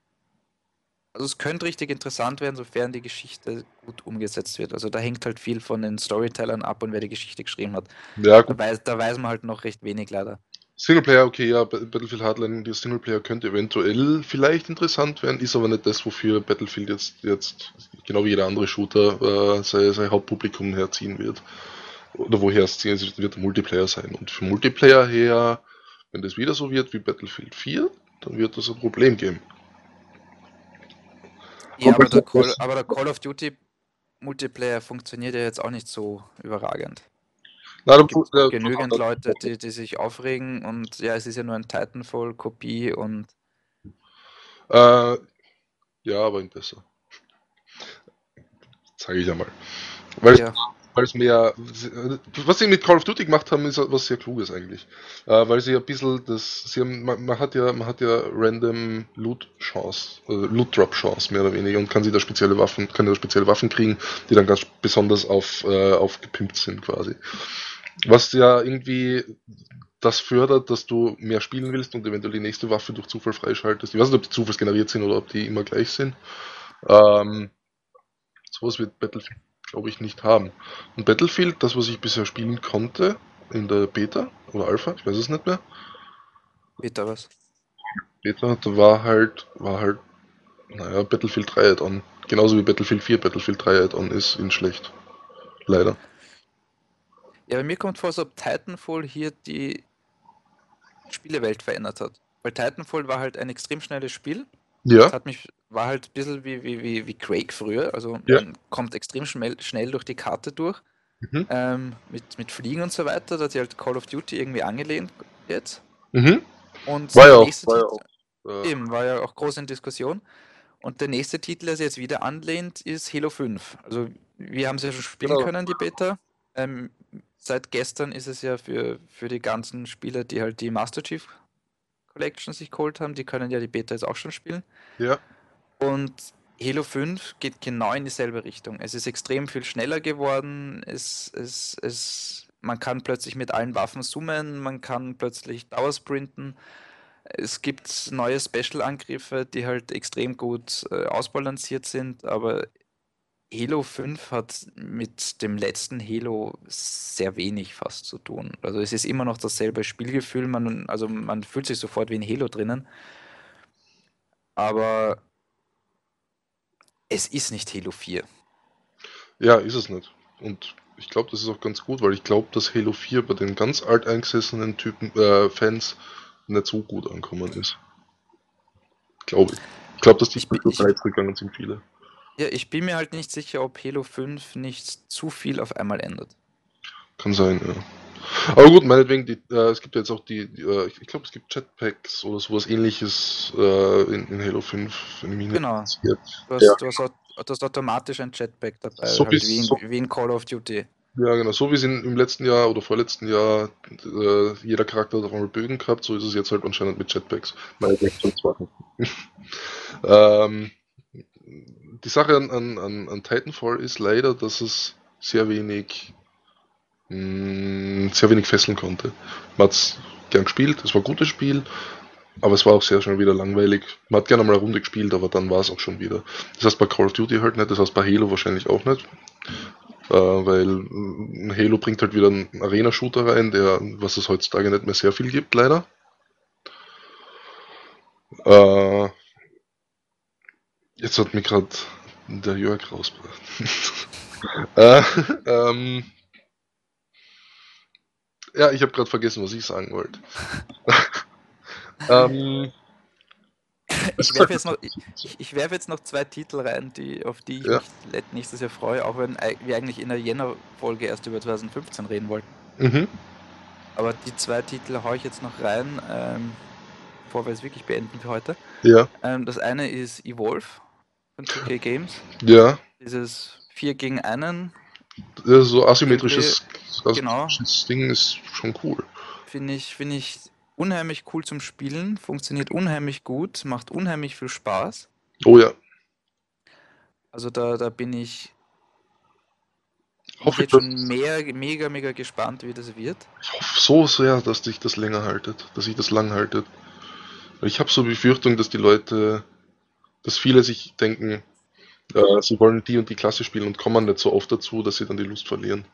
also es könnte richtig interessant werden, sofern die Geschichte gut umgesetzt wird. Also da hängt halt viel von den Storytellern ab und wer die Geschichte geschrieben hat. Ja, da, weiß, da weiß man halt noch recht wenig leider. Singleplayer, okay, ja, Battlefield Hardline, der Singleplayer könnte eventuell vielleicht interessant werden, ist aber nicht das, wofür Battlefield jetzt, jetzt genau wie jeder andere Shooter, äh, sein, sein Hauptpublikum herziehen wird. Oder woher es ziehen wird, wird Multiplayer sein. Und für Multiplayer her, wenn das wieder so wird wie Battlefield 4, dann wird das ein Problem geben. Ja, aber der, Call, aber der Call of Duty Multiplayer funktioniert ja jetzt auch nicht so überragend. Es gibt äh, genügend Leute, die, die sich aufregen und ja, es ist ja nur ein Titanfall-Kopie und. Äh, ja, aber ein besser. Zeige ich einmal. Weil ja. Weil es mehr. Was sie mit Call of Duty gemacht haben, ist was sehr Kluges eigentlich. Äh, weil sie ein bisschen das. Sie haben, man, man, hat ja, man hat ja random Loot-Chance, äh, Loot-Drop-Chance mehr oder weniger und kann sie da spezielle Waffen, kann da spezielle Waffen kriegen, die dann ganz besonders auf, äh, aufgepimpt sind quasi. Was ja irgendwie das fördert, dass du mehr spielen willst und eventuell die nächste Waffe durch Zufall freischaltest. Ich weiß nicht, ob die zufallsgeneriert sind oder ob die immer gleich sind. Ähm, sowas wird Battlefield, glaube ich, nicht haben. Und Battlefield, das, was ich bisher spielen konnte, in der Beta oder Alpha, ich weiß es nicht mehr. Beta was? Beta, war halt, war halt, naja, Battlefield 3 Add-on. Genauso wie Battlefield 4 Battlefield 3 Add-on ist in schlecht. Leider. Ja, bei mir kommt vor, als ob Titanfall hier die Spielewelt verändert hat. Weil Titanfall war halt ein extrem schnelles Spiel. Ja. Das hat mich, war halt ein bisschen wie, wie, wie, wie Quake früher. Also ja. man kommt extrem schnell, schnell durch die Karte durch. Mhm. Ähm, mit, mit Fliegen und so weiter. Da hat sich halt Call of Duty irgendwie angelehnt jetzt. Mhm. Und war ja auch, war ja auch äh... eben, war ja auch groß in Diskussion. Und der nächste Titel, der sich jetzt wieder anlehnt, ist Halo 5. Also wir haben es ja schon spielen genau. können, die Beta. Ähm, seit gestern ist es ja für, für die ganzen Spieler, die halt die Master Chief Collection sich geholt haben, die können ja die Beta jetzt auch schon spielen. Ja. Und Halo 5 geht genau in dieselbe Richtung. Es ist extrem viel schneller geworden. Es, es, es, man kann plötzlich mit allen Waffen zoomen, man kann plötzlich Dauersprinten. Es gibt neue Special-Angriffe, die halt extrem gut äh, ausbalanciert sind, aber Halo 5 hat mit dem letzten Halo sehr wenig fast zu tun. Also es ist immer noch dasselbe Spielgefühl, man, also man fühlt sich sofort wie in Halo drinnen. Aber es ist nicht Halo 4. Ja, ist es nicht. Und ich glaube, das ist auch ganz gut, weil ich glaube, dass Halo 4 bei den ganz alteingesessenen Typen äh, Fans nicht so gut ankommen ist. Glaube ich. Ich glaube, dass die Spiele gegangen sind viele. Ja, ich bin mir halt nicht sicher, ob Halo 5 nicht zu viel auf einmal ändert. Kann sein, ja. Aber gut, meinetwegen, die, äh, es gibt jetzt auch die, die äh, ich glaube, es gibt Jetpacks oder sowas ähnliches äh, in, in, Halo 5, wenn mich genau. Du hast, ja. du, hast, du hast, automatisch ein Jetpack dabei, so halt wie, in, so wie, in, Call of Duty. Ja, genau. So wie es im letzten Jahr oder vorletzten Jahr äh, jeder Charakter hat einmal Bögen gehabt, so ist es jetzt halt anscheinend mit Jetpacks. Meinetwegen, ähm, die Sache an, an, an Titanfall ist leider, dass es sehr wenig mh, hm, sehr wenig fesseln konnte. Man hat es gern gespielt, es war ein gutes Spiel, aber es war auch sehr schnell wieder langweilig. Man hat gerne mal eine Runde gespielt, aber dann war es auch schon wieder. Das heißt bei Call of Duty halt nicht, das heißt bei Halo wahrscheinlich auch nicht. Äh, weil ein Halo bringt halt wieder einen Arena-Shooter rein, der, was es heutzutage nicht mehr sehr viel gibt, leider. Äh, Jetzt hat mich gerade Der Jörg rausbracht. äh, ähm, ja, ich habe gerade vergessen, was ich sagen wollte. ähm, ich werfe jetzt, noch, ich, ich werf jetzt noch zwei Titel rein, die, auf die ich ja. mich nächstes Jahr freue, auch wenn wir eigentlich in der Jänner-Folge erst über 2015 reden wollten. Mhm. Aber die zwei Titel haue ich jetzt noch rein, ähm, bevor wir es wirklich beenden für heute. Ja. Ähm, das eine ist Evolve von 2K Games. Ja. Dieses 4 gegen 1. Ja, so asymmetrisches, genau. Ding ist schon cool. Finde ich, find ich unheimlich cool zum Spielen, funktioniert unheimlich gut, macht unheimlich viel Spaß. Oh ja. Also da, da bin ich hoffe jetzt schon mehr, mega, mega gespannt, wie das wird. Ich hoffe so sehr, dass sich das länger haltet, dass sich das lang haltet. Ich habe so Befürchtung, dass die Leute, dass viele sich denken, äh, sie wollen die und die Klasse spielen und kommen nicht so oft dazu, dass sie dann die Lust verlieren.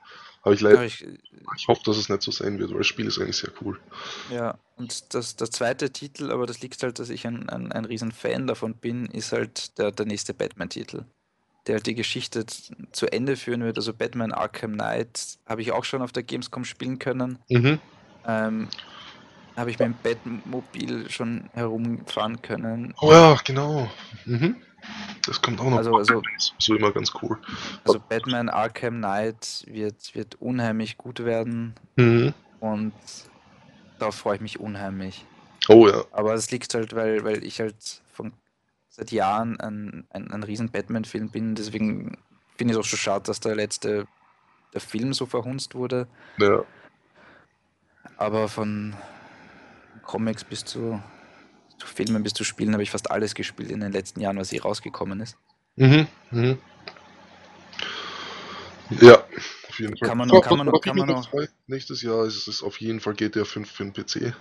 Aber ich leider. Ich, ich, hoffe, dass es nicht so sein wird, weil das Spiel ist eigentlich sehr cool. Ja, und das, der zweite Titel, aber das liegt halt, dass ich ein, ein, ein riesen Fan davon bin, ist halt der, der nächste Batman-Titel. Der halt die Geschichte zu Ende führen wird. Also Batman Arkham Knight habe ich auch schon auf der Gamescom spielen können. Mhm. Ähm, habe ich mit dem Batmobil schon herumfahren können. Oh ja, genau. Mhm. Das kommt auch noch. Also, also so immer ganz cool. Also Batman Arkham Knight wird, wird unheimlich gut werden. Mhm. Und darauf freue ich mich unheimlich. Oh ja. Aber es liegt halt, weil, weil ich halt von seit Jahren ein, ein, ein riesen Batman-Film bin. Deswegen finde ich es auch schon schade, dass der letzte der Film so verhunzt wurde. Ja. Aber von Comics bis zu zu Filmen bis zu Spielen habe ich fast alles gespielt in den letzten Jahren, was hier rausgekommen ist. Mhm, mhm. Ja, auf jeden Fall. Kann man noch, kann man noch, kann man noch. Nächstes Jahr ist es auf jeden Fall GTA 5 für den PC.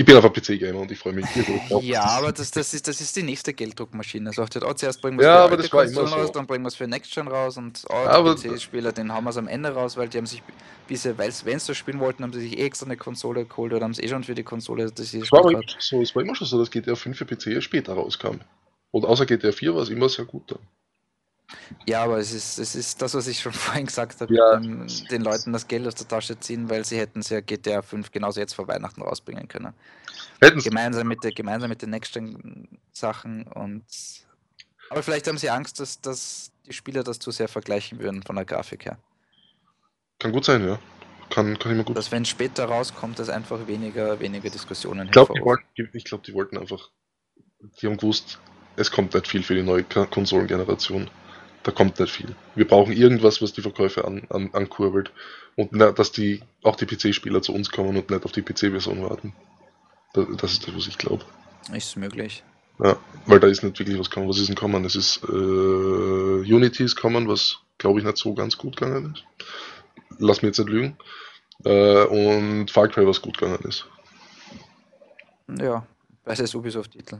Ich bin einfach PC-Gamer und ich freue mich. ja, aber das, das, ist, das ist die nächste Gelddruckmaschine. Also auch zuerst bringen wir es ja, für das war immer raus, so. dann bringen wir es für Next Gen raus und oh, PC-Spieler, den haben wir es am Ende raus, weil die haben sich, bisher, weil wenn sie das spielen wollten, haben sie sich eh extra eine Konsole geholt oder haben es eh schon für die Konsole. Das es war, aber so, es war immer schon so, dass GTA 5 für PC später rauskam. Und außer GTA 4 war es immer sehr gut dann. Ja, aber es ist, es ist das, was ich schon vorhin gesagt habe, ja. dem, den Leuten das Geld aus der Tasche ziehen, weil sie hätten es ja GTA 5 genauso jetzt vor Weihnachten rausbringen können. Hätten gemeinsam mit, der, gemeinsam mit den Next-Gen-Sachen und aber vielleicht haben sie Angst, dass, dass die Spieler das zu sehr vergleichen würden von der Grafik her. Kann gut sein, ja. Kann, kann immer gut Dass wenn später rauskommt, dass einfach weniger, weniger Diskussionen Ich glaube, die, wollten, glaub, die wollten einfach, die haben gewusst, es kommt nicht viel für die neue Konsolengeneration da kommt nicht viel. Wir brauchen irgendwas, was die Verkäufe an, an, ankurbelt und na, dass die auch die PC-Spieler zu uns kommen und nicht auf die PC-Version warten. Das, das, ist das, was ich glaube. Ist möglich. Ja, weil da ist nicht wirklich was gekommen. Was ist denn kommen? Es ist äh, Unity ist kommen, was glaube ich nicht so ganz gut gegangen ist. Lass mir jetzt nicht lügen. Äh, und Far Cry, was gut gegangen ist. Ja, beides Ubisoft-Titel.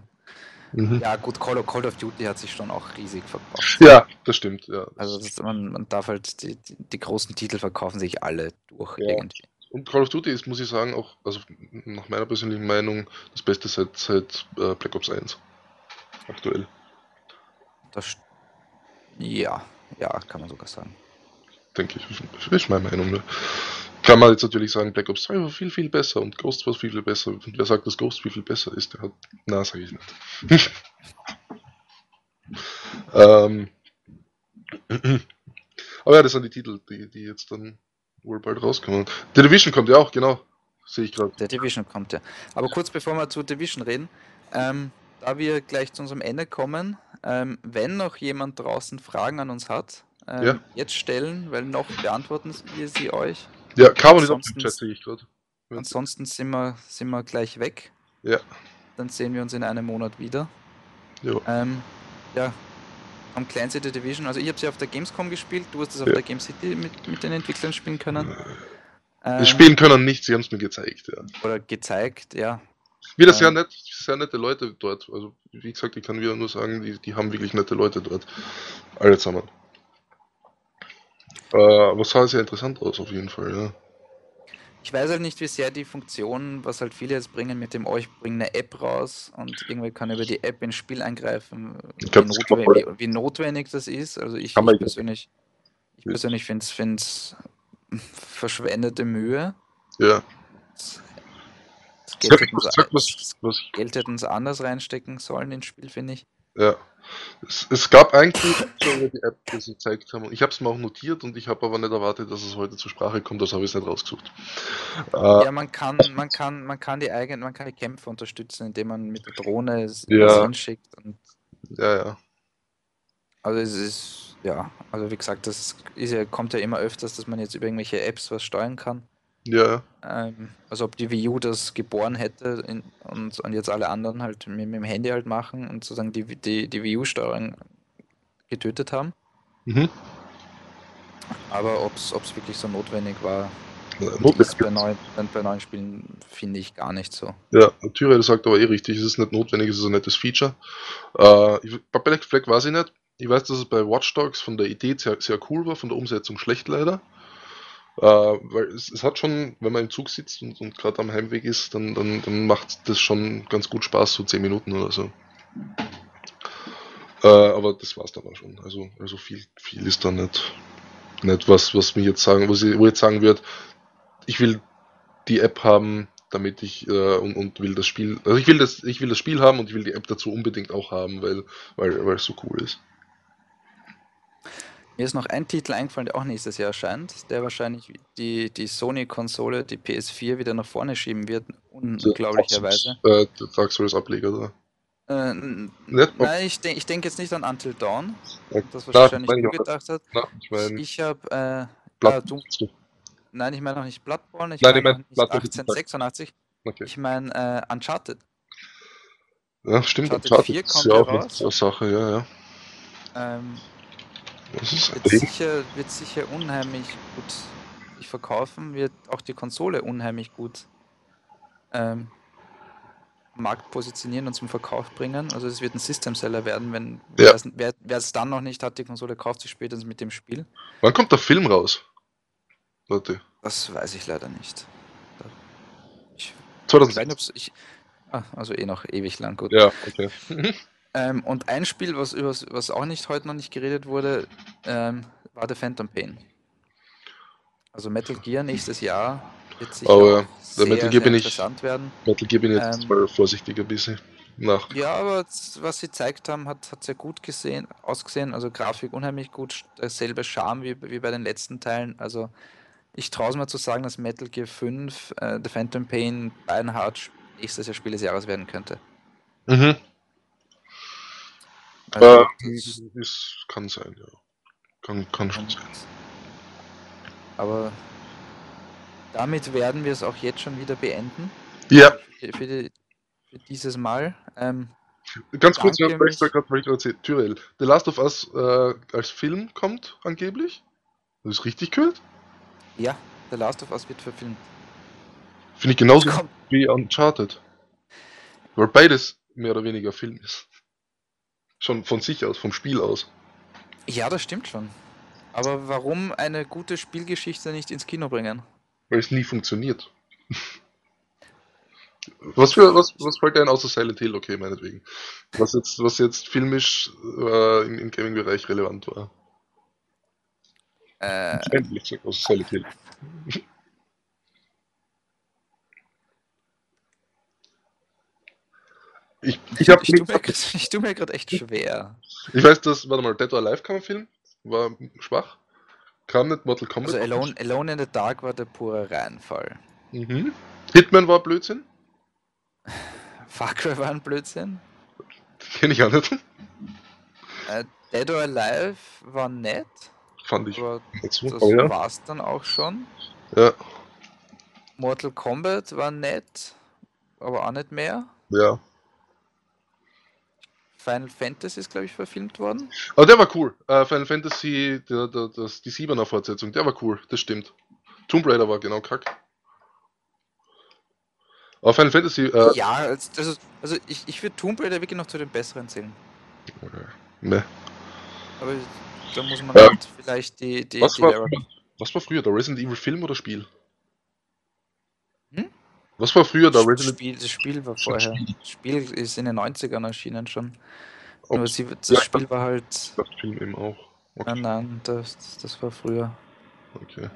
Mhm. Ja, gut, Call of, Call of, Duty hat sich schon auch riesig verkauft. Ja, das stimmt, ja. Also das, man, man, darf halt, die, die, die, großen Titel verkaufen sich alle durch ja. irgendwie. Und Call of Duty ist, muss ich sagen, auch, also nach meiner persönlichen Meinung, das Beste seit, seit äh, Black Ops 1. Aktuell. Das, ja, ja, kann man sogar sagen. Denke ich, ist meine Meinung. Ne? Kann man jetzt natürlich sagen, Black Ops 2 war viel, viel besser und Ghost war viel, viel besser. Und wer sagt, dass Ghost viel, viel besser ist, der hat. Na, sag ich nicht. ähm. Aber ja, das sind die Titel, die, die jetzt dann wohl bald rauskommen. The Division kommt ja auch, genau. Sehe ich gerade. Der Division kommt ja. Aber kurz bevor wir zu Division reden, ähm, da wir gleich zu unserem Ende kommen, ähm, wenn noch jemand draußen Fragen an uns hat, ähm, ja. jetzt stellen, weil noch beantworten wir sie euch. Ja, Carbon ist auch im Chat, sehe ich gerade. Ansonsten sind wir, sind wir gleich weg. Ja. Dann sehen wir uns in einem Monat wieder. Jo. Ähm, ja, am Clan City Division. Also ich habe sie auf der Gamescom gespielt, du hast es auf ja. der Game City mit, mit den Entwicklern spielen können. Ähm, spielen können nicht, sie haben es mir gezeigt, ja. Oder gezeigt, ja. Wieder sehr ähm, nett, sehr nette Leute dort. Also wie gesagt, ich kann wieder nur sagen, die, die haben wirklich nette Leute dort. Alle zusammen. Äh, aber sah sehr interessant aus, auf jeden Fall, ja. ich weiß halt nicht, wie sehr die Funktion, was halt viele jetzt bringen, mit dem, oh, ich bringe eine App raus und irgendwie kann über die App ins Spiel eingreifen, wie, glaub, notwendig, wie, wie, notwendig das ist. Also ich, ich persönlich, ich persönlich finde es verschwendete Mühe. Ja. Das, Geld hätten sie anders reinstecken sollen ins Spiel, finde ich. Ja. Es, es, gab eigentlich schon die App, die sie gezeigt haben. Ich habe es mir auch notiert und ich habe aber nicht erwartet, dass es heute zur Sprache kommt, das habe ich nicht rausgesucht. Äh, ja, man kann, man kann, man kann die eigenen, man kann die Kämpfe unterstützen, indem man mit der Drohne ja. hinschickt. Und ja, ja. Also es ist, ja, also wie gesagt, das ist ja, kommt ja immer öfters, dass man jetzt über irgendwelche Apps was steuern kann. Ja. Ähm, also ob die Wii U das geboren hätte in, und, und jetzt alle anderen halt mit, mit, dem Handy halt machen und sozusagen die, die, die Wii U-Steuerung getötet haben. Mhm. Aber ob es wirklich so notwendig war, notwendig bei, neuen, bei neuen Spielen finde ich gar nicht so. Ja, Tyrell sagt aber eh richtig, es ist nicht notwendig, es ist ein nettes Feature. Äh, bei Black Flag weiß ich nicht. Ich weiß, dass es bei Watch Dogs von der Idee sehr, sehr cool war, von der Umsetzung schlecht leider. Äh, weil es, es, hat schon, wenn man im Zug sitzt und, und gerade am Heimweg ist, dann, dann, dann macht das schon ganz gut Spaß, so 10 Minuten oder so. Äh, aber das war's dann auch schon. Also, also viel, viel ist da nicht, nicht was, was mir jetzt sagen, was ich, wo ich jetzt sagen würde, ich will die App haben, damit ich äh, und, und will das Spiel, also ich will das, ich will das Spiel haben und ich will die App dazu unbedingt auch haben, weil, weil, weil es so cool ist. Mir ist noch ein Titel eingefallen, der auch nächstes Jahr erscheint, der wahrscheinlich die, die Sony-Konsole, die PS4 wieder nach vorne schieben wird, unglaublicherweise. Äh, Dark Souls Ableger, oder? Äh, nein, ich, denk, ich denke jetzt nicht an Until Dawn, das was wahrscheinlich du gedacht hast. Ich mein, ich, ich habe äh, ah, Nein, ich meine noch nicht Bloodborne, ich meine mein nicht 1886. Okay. Ich meine äh, Uncharted. Ja, stimmt, Uncharted, Uncharted 4 kommt ja auch raus. eine Sache, ja, ja. Ähm, Das ist wird, sicher, wird sicher unheimlich gut sich verkaufen, wird auch die Konsole unheimlich gut ähm, am Markt positionieren und zum Verkauf bringen. Also es wird ein System-Seller werden, wenn Ja. wer es dann noch nicht hat, die Konsole kauft sich spätestens mit dem Spiel. Wann kommt der Film raus? Leute, Das weiß ich leider nicht. Ich, ich weiß 2006. nicht, ob's- ich, ah, also eh noch ewig lang, gut. Ja, okay. Ähm, und ein Spiel, was, was auch nicht heute noch nicht geredet wurde, ähm, war The Phantom Pain. Also Metal Gear nächstes Jahr wird sicher auch der sehr, Metal Gear sehr bin ich- interessant werden. Metal Gear bin ich jetzt Ähm. mal vorsichtig ein bisschen nach. Ja, aber was sie gezeigt haben, hat, hat sehr gut gesehen, ausgesehen. Also Grafik unheimlich gut, derselbe Charme wie, wie bei den letzten Teilen. Also ich traue es mir zu sagen, dass Metal Gear 5, äh, The Phantom Pain, Beinhardt nächstes Jahr Spiel des Jahres werden könnte. Mhm. Also, das- ist, kann sein, ja. Kann, kann schon sein. Aber damit werden wir es auch jetzt schon wieder beenden. Ja, Für, für, die, für dieses Mal. Ähm, ganz kurz, ich da gerade gerade erzählt, Tyrell. The Last of Us äh, als Film kommt angeblich. Das ist richtig gehört. ja, The Last of Us wird verfilmt. Finde ich genauso wie Uncharted. Weil beides mehr oder weniger Film ist. Schon von sich aus, vom Spiel aus. ja, das stimmt schon. Aber warum eine gute Spielgeschichte nicht ins Kino bringen? Weil es nie funktioniert. Was für was, was fällt ein außer Silent Hill, okay, meinetwegen. Was jetzt, was jetzt filmisch äh, im, im Gaming-Bereich relevant war. Äh, Endlich gesagt, außer Silent Hill. Ich, ich, hab ich tue ich tu mir gerade echt schwer. ich weiß, dass, warte mal, Dead or Alive kam ein Film, war schwach. Kam nicht Mortal Kombat. Also Alone, Alone in the Dark war der pure Reinfall. Mhm. Hitman war Blödsinn, Far Cry war ein Blödsinn. kenne ich auch nicht. Äh, Dead or Alive war nett, Fand ich aber das Aber ja. war's dann auch schon. ja, Mortal Kombat war nett, aber auch nicht mehr. ja. Final Fantasy ist, glaube ich, verfilmt worden. Aber der war cool. Äh, Final Fantasy, der, der, das, die 7er Fortsetzung, der war cool, das stimmt. Tomb Raider war genau kack. Aber Final Fantasy, äh, Ja, als- also, also ich, ich würde Tomb Raider wirklich noch zu den besseren zählen. ne. Aber da muss man Ja. halt vielleicht die, die, Was die war, was war früher, der Resident Evil Film oder Spiel? Was war früher da? Das Spiel, das Spiel war vorher. Das Spiel ist in den 90ern erschienen schon. Ob- Nur sie, das Ja, Spiel war halt. Das Film eben auch. Okay. Nein, nein, das, das war früher. okay.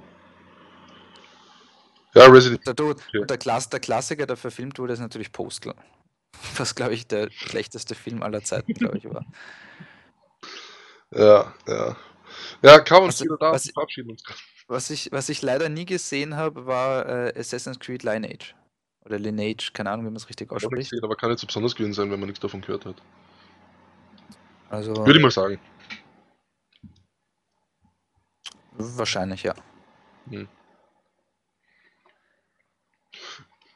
Ja, Resident Der, du, Okay. der, Klass, der Klassiker, der verfilmt wurde, ist natürlich Postal. Was, glaube ich, der schlechteste Film aller Zeiten, glaube ich, war. Ja, ja. Ja, Was- ist wieder da. was- verabschieden uns. Was ich, was ich leider nie gesehen habe, war äh, Assassin's Creed Lineage. Oder Lineage, keine Ahnung, wie man es richtig ausspricht. gesehen, aber kann nicht so besonders gewesen sein, wenn man nichts davon gehört hat. Also Würde ich mal sagen. wahrscheinlich, ja.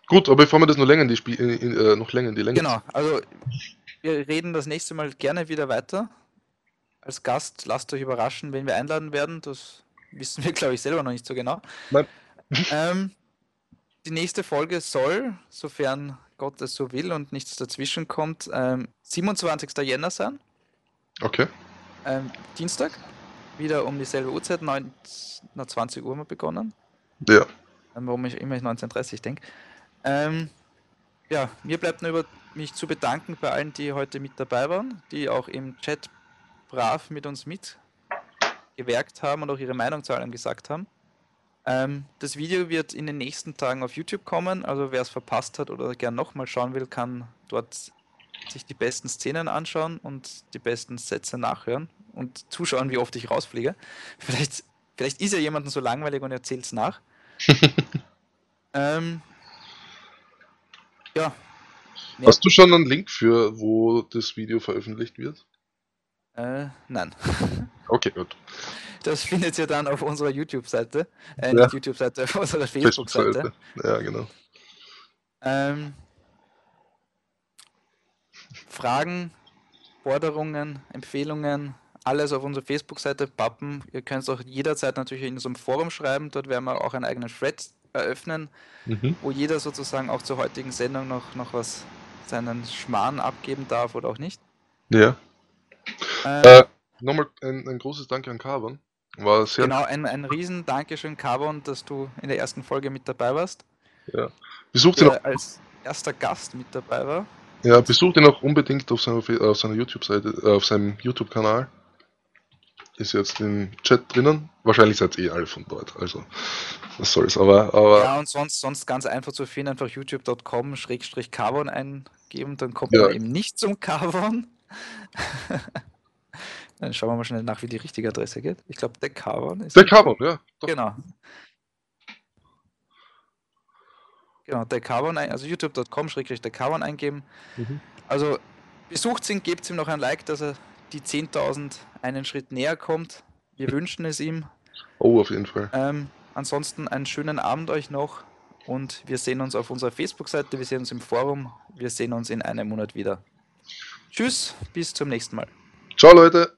Gut, aber bevor wir das noch länger in die, Spiel, in, in, äh, noch länger in die Länge Genau, also wir reden das nächste Mal gerne wieder weiter. Als Gast lasst euch überraschen, wen wir einladen werden. Das wissen wir, glaube ich, selber noch nicht so genau. Nein. Ähm, die nächste Folge soll, sofern Gott es so will und nichts dazwischen kommt, ähm, 27. Jänner sein. Okay. Ähm, Dienstag. Wieder um dieselbe Uhrzeit, 9, na, 20 Uhr haben wir begonnen. Ja. Ähm, warum ich immer 1930 denke. Ähm, ja, mir bleibt nur über mich zu bedanken bei allen, die heute mit dabei waren, die auch im Chat brav mit uns mitgewerkt haben und auch ihre Meinung zu allem gesagt haben. Ähm, das Video wird in den nächsten Tagen auf YouTube kommen, also wer es verpasst hat oder gern nochmal schauen will, kann dort sich die besten Szenen anschauen und die besten Sätze nachhören und zuschauen, wie oft ich rausfliege. Vielleicht, vielleicht ist ja jemandem so langweilig und erzählt es nach. ähm, ja. Ja. Hast du schon einen Link für, wo das Video veröffentlicht wird? Äh, nein. Okay, gut. Das findet ihr dann auf unserer YouTube-Seite. Äh, Ja. nicht YouTube-Seite, auf unserer Facebook-Seite. Ja, genau. Ähm, Fragen, Forderungen, Empfehlungen, alles auf unserer Facebook-Seite pappen. Ihr könnt es auch jederzeit natürlich in unserem Forum schreiben. Dort werden wir auch einen eigenen Thread eröffnen, Mhm. wo jeder sozusagen auch zur heutigen Sendung noch, noch was seinen Schmarrn abgeben darf oder auch nicht. Ja. Ähm, Äh, Nochmal ein, ein großes Danke an Carbon. War sehr genau, ein, ein riesen Dankeschön, Carbon, dass du in der ersten Folge mit dabei warst. Besucht ihn, auch, als erster Gast mit dabei war. ja, besucht ihn auch unbedingt auf seiner, auf seiner YouTube-Seite, äh, auf seinem YouTube-Kanal. Ist jetzt im Chat drinnen. Wahrscheinlich seid ihr eh alle von dort. Also, was soll's. Aber, aber Ja, und sonst, sonst ganz einfach zu finden, einfach youtube.com schrägstrich Carbon eingeben, dann kommt Ja. man eben nicht zum Carbon. dann schauen wir mal schnell nach, wie die richtige Adresse geht. Ich glaube, der Carbon ist. der Carbon, ja. Doch. Genau. Genau, der Carbon, also youtube.com schrägstrich der Carbon eingeben. Mhm. Also besucht ihn, gebt ihm noch ein Like, dass er die 10.000 einen Schritt näher kommt. Wir wünschen es ihm. Oh, auf jeden Fall. Ähm, ansonsten einen schönen Abend euch noch und wir sehen uns auf unserer Facebook-Seite, wir sehen uns im Forum, wir sehen uns in einem Monat wieder. Tschüss, bis zum nächsten Mal. Ciao, Leute.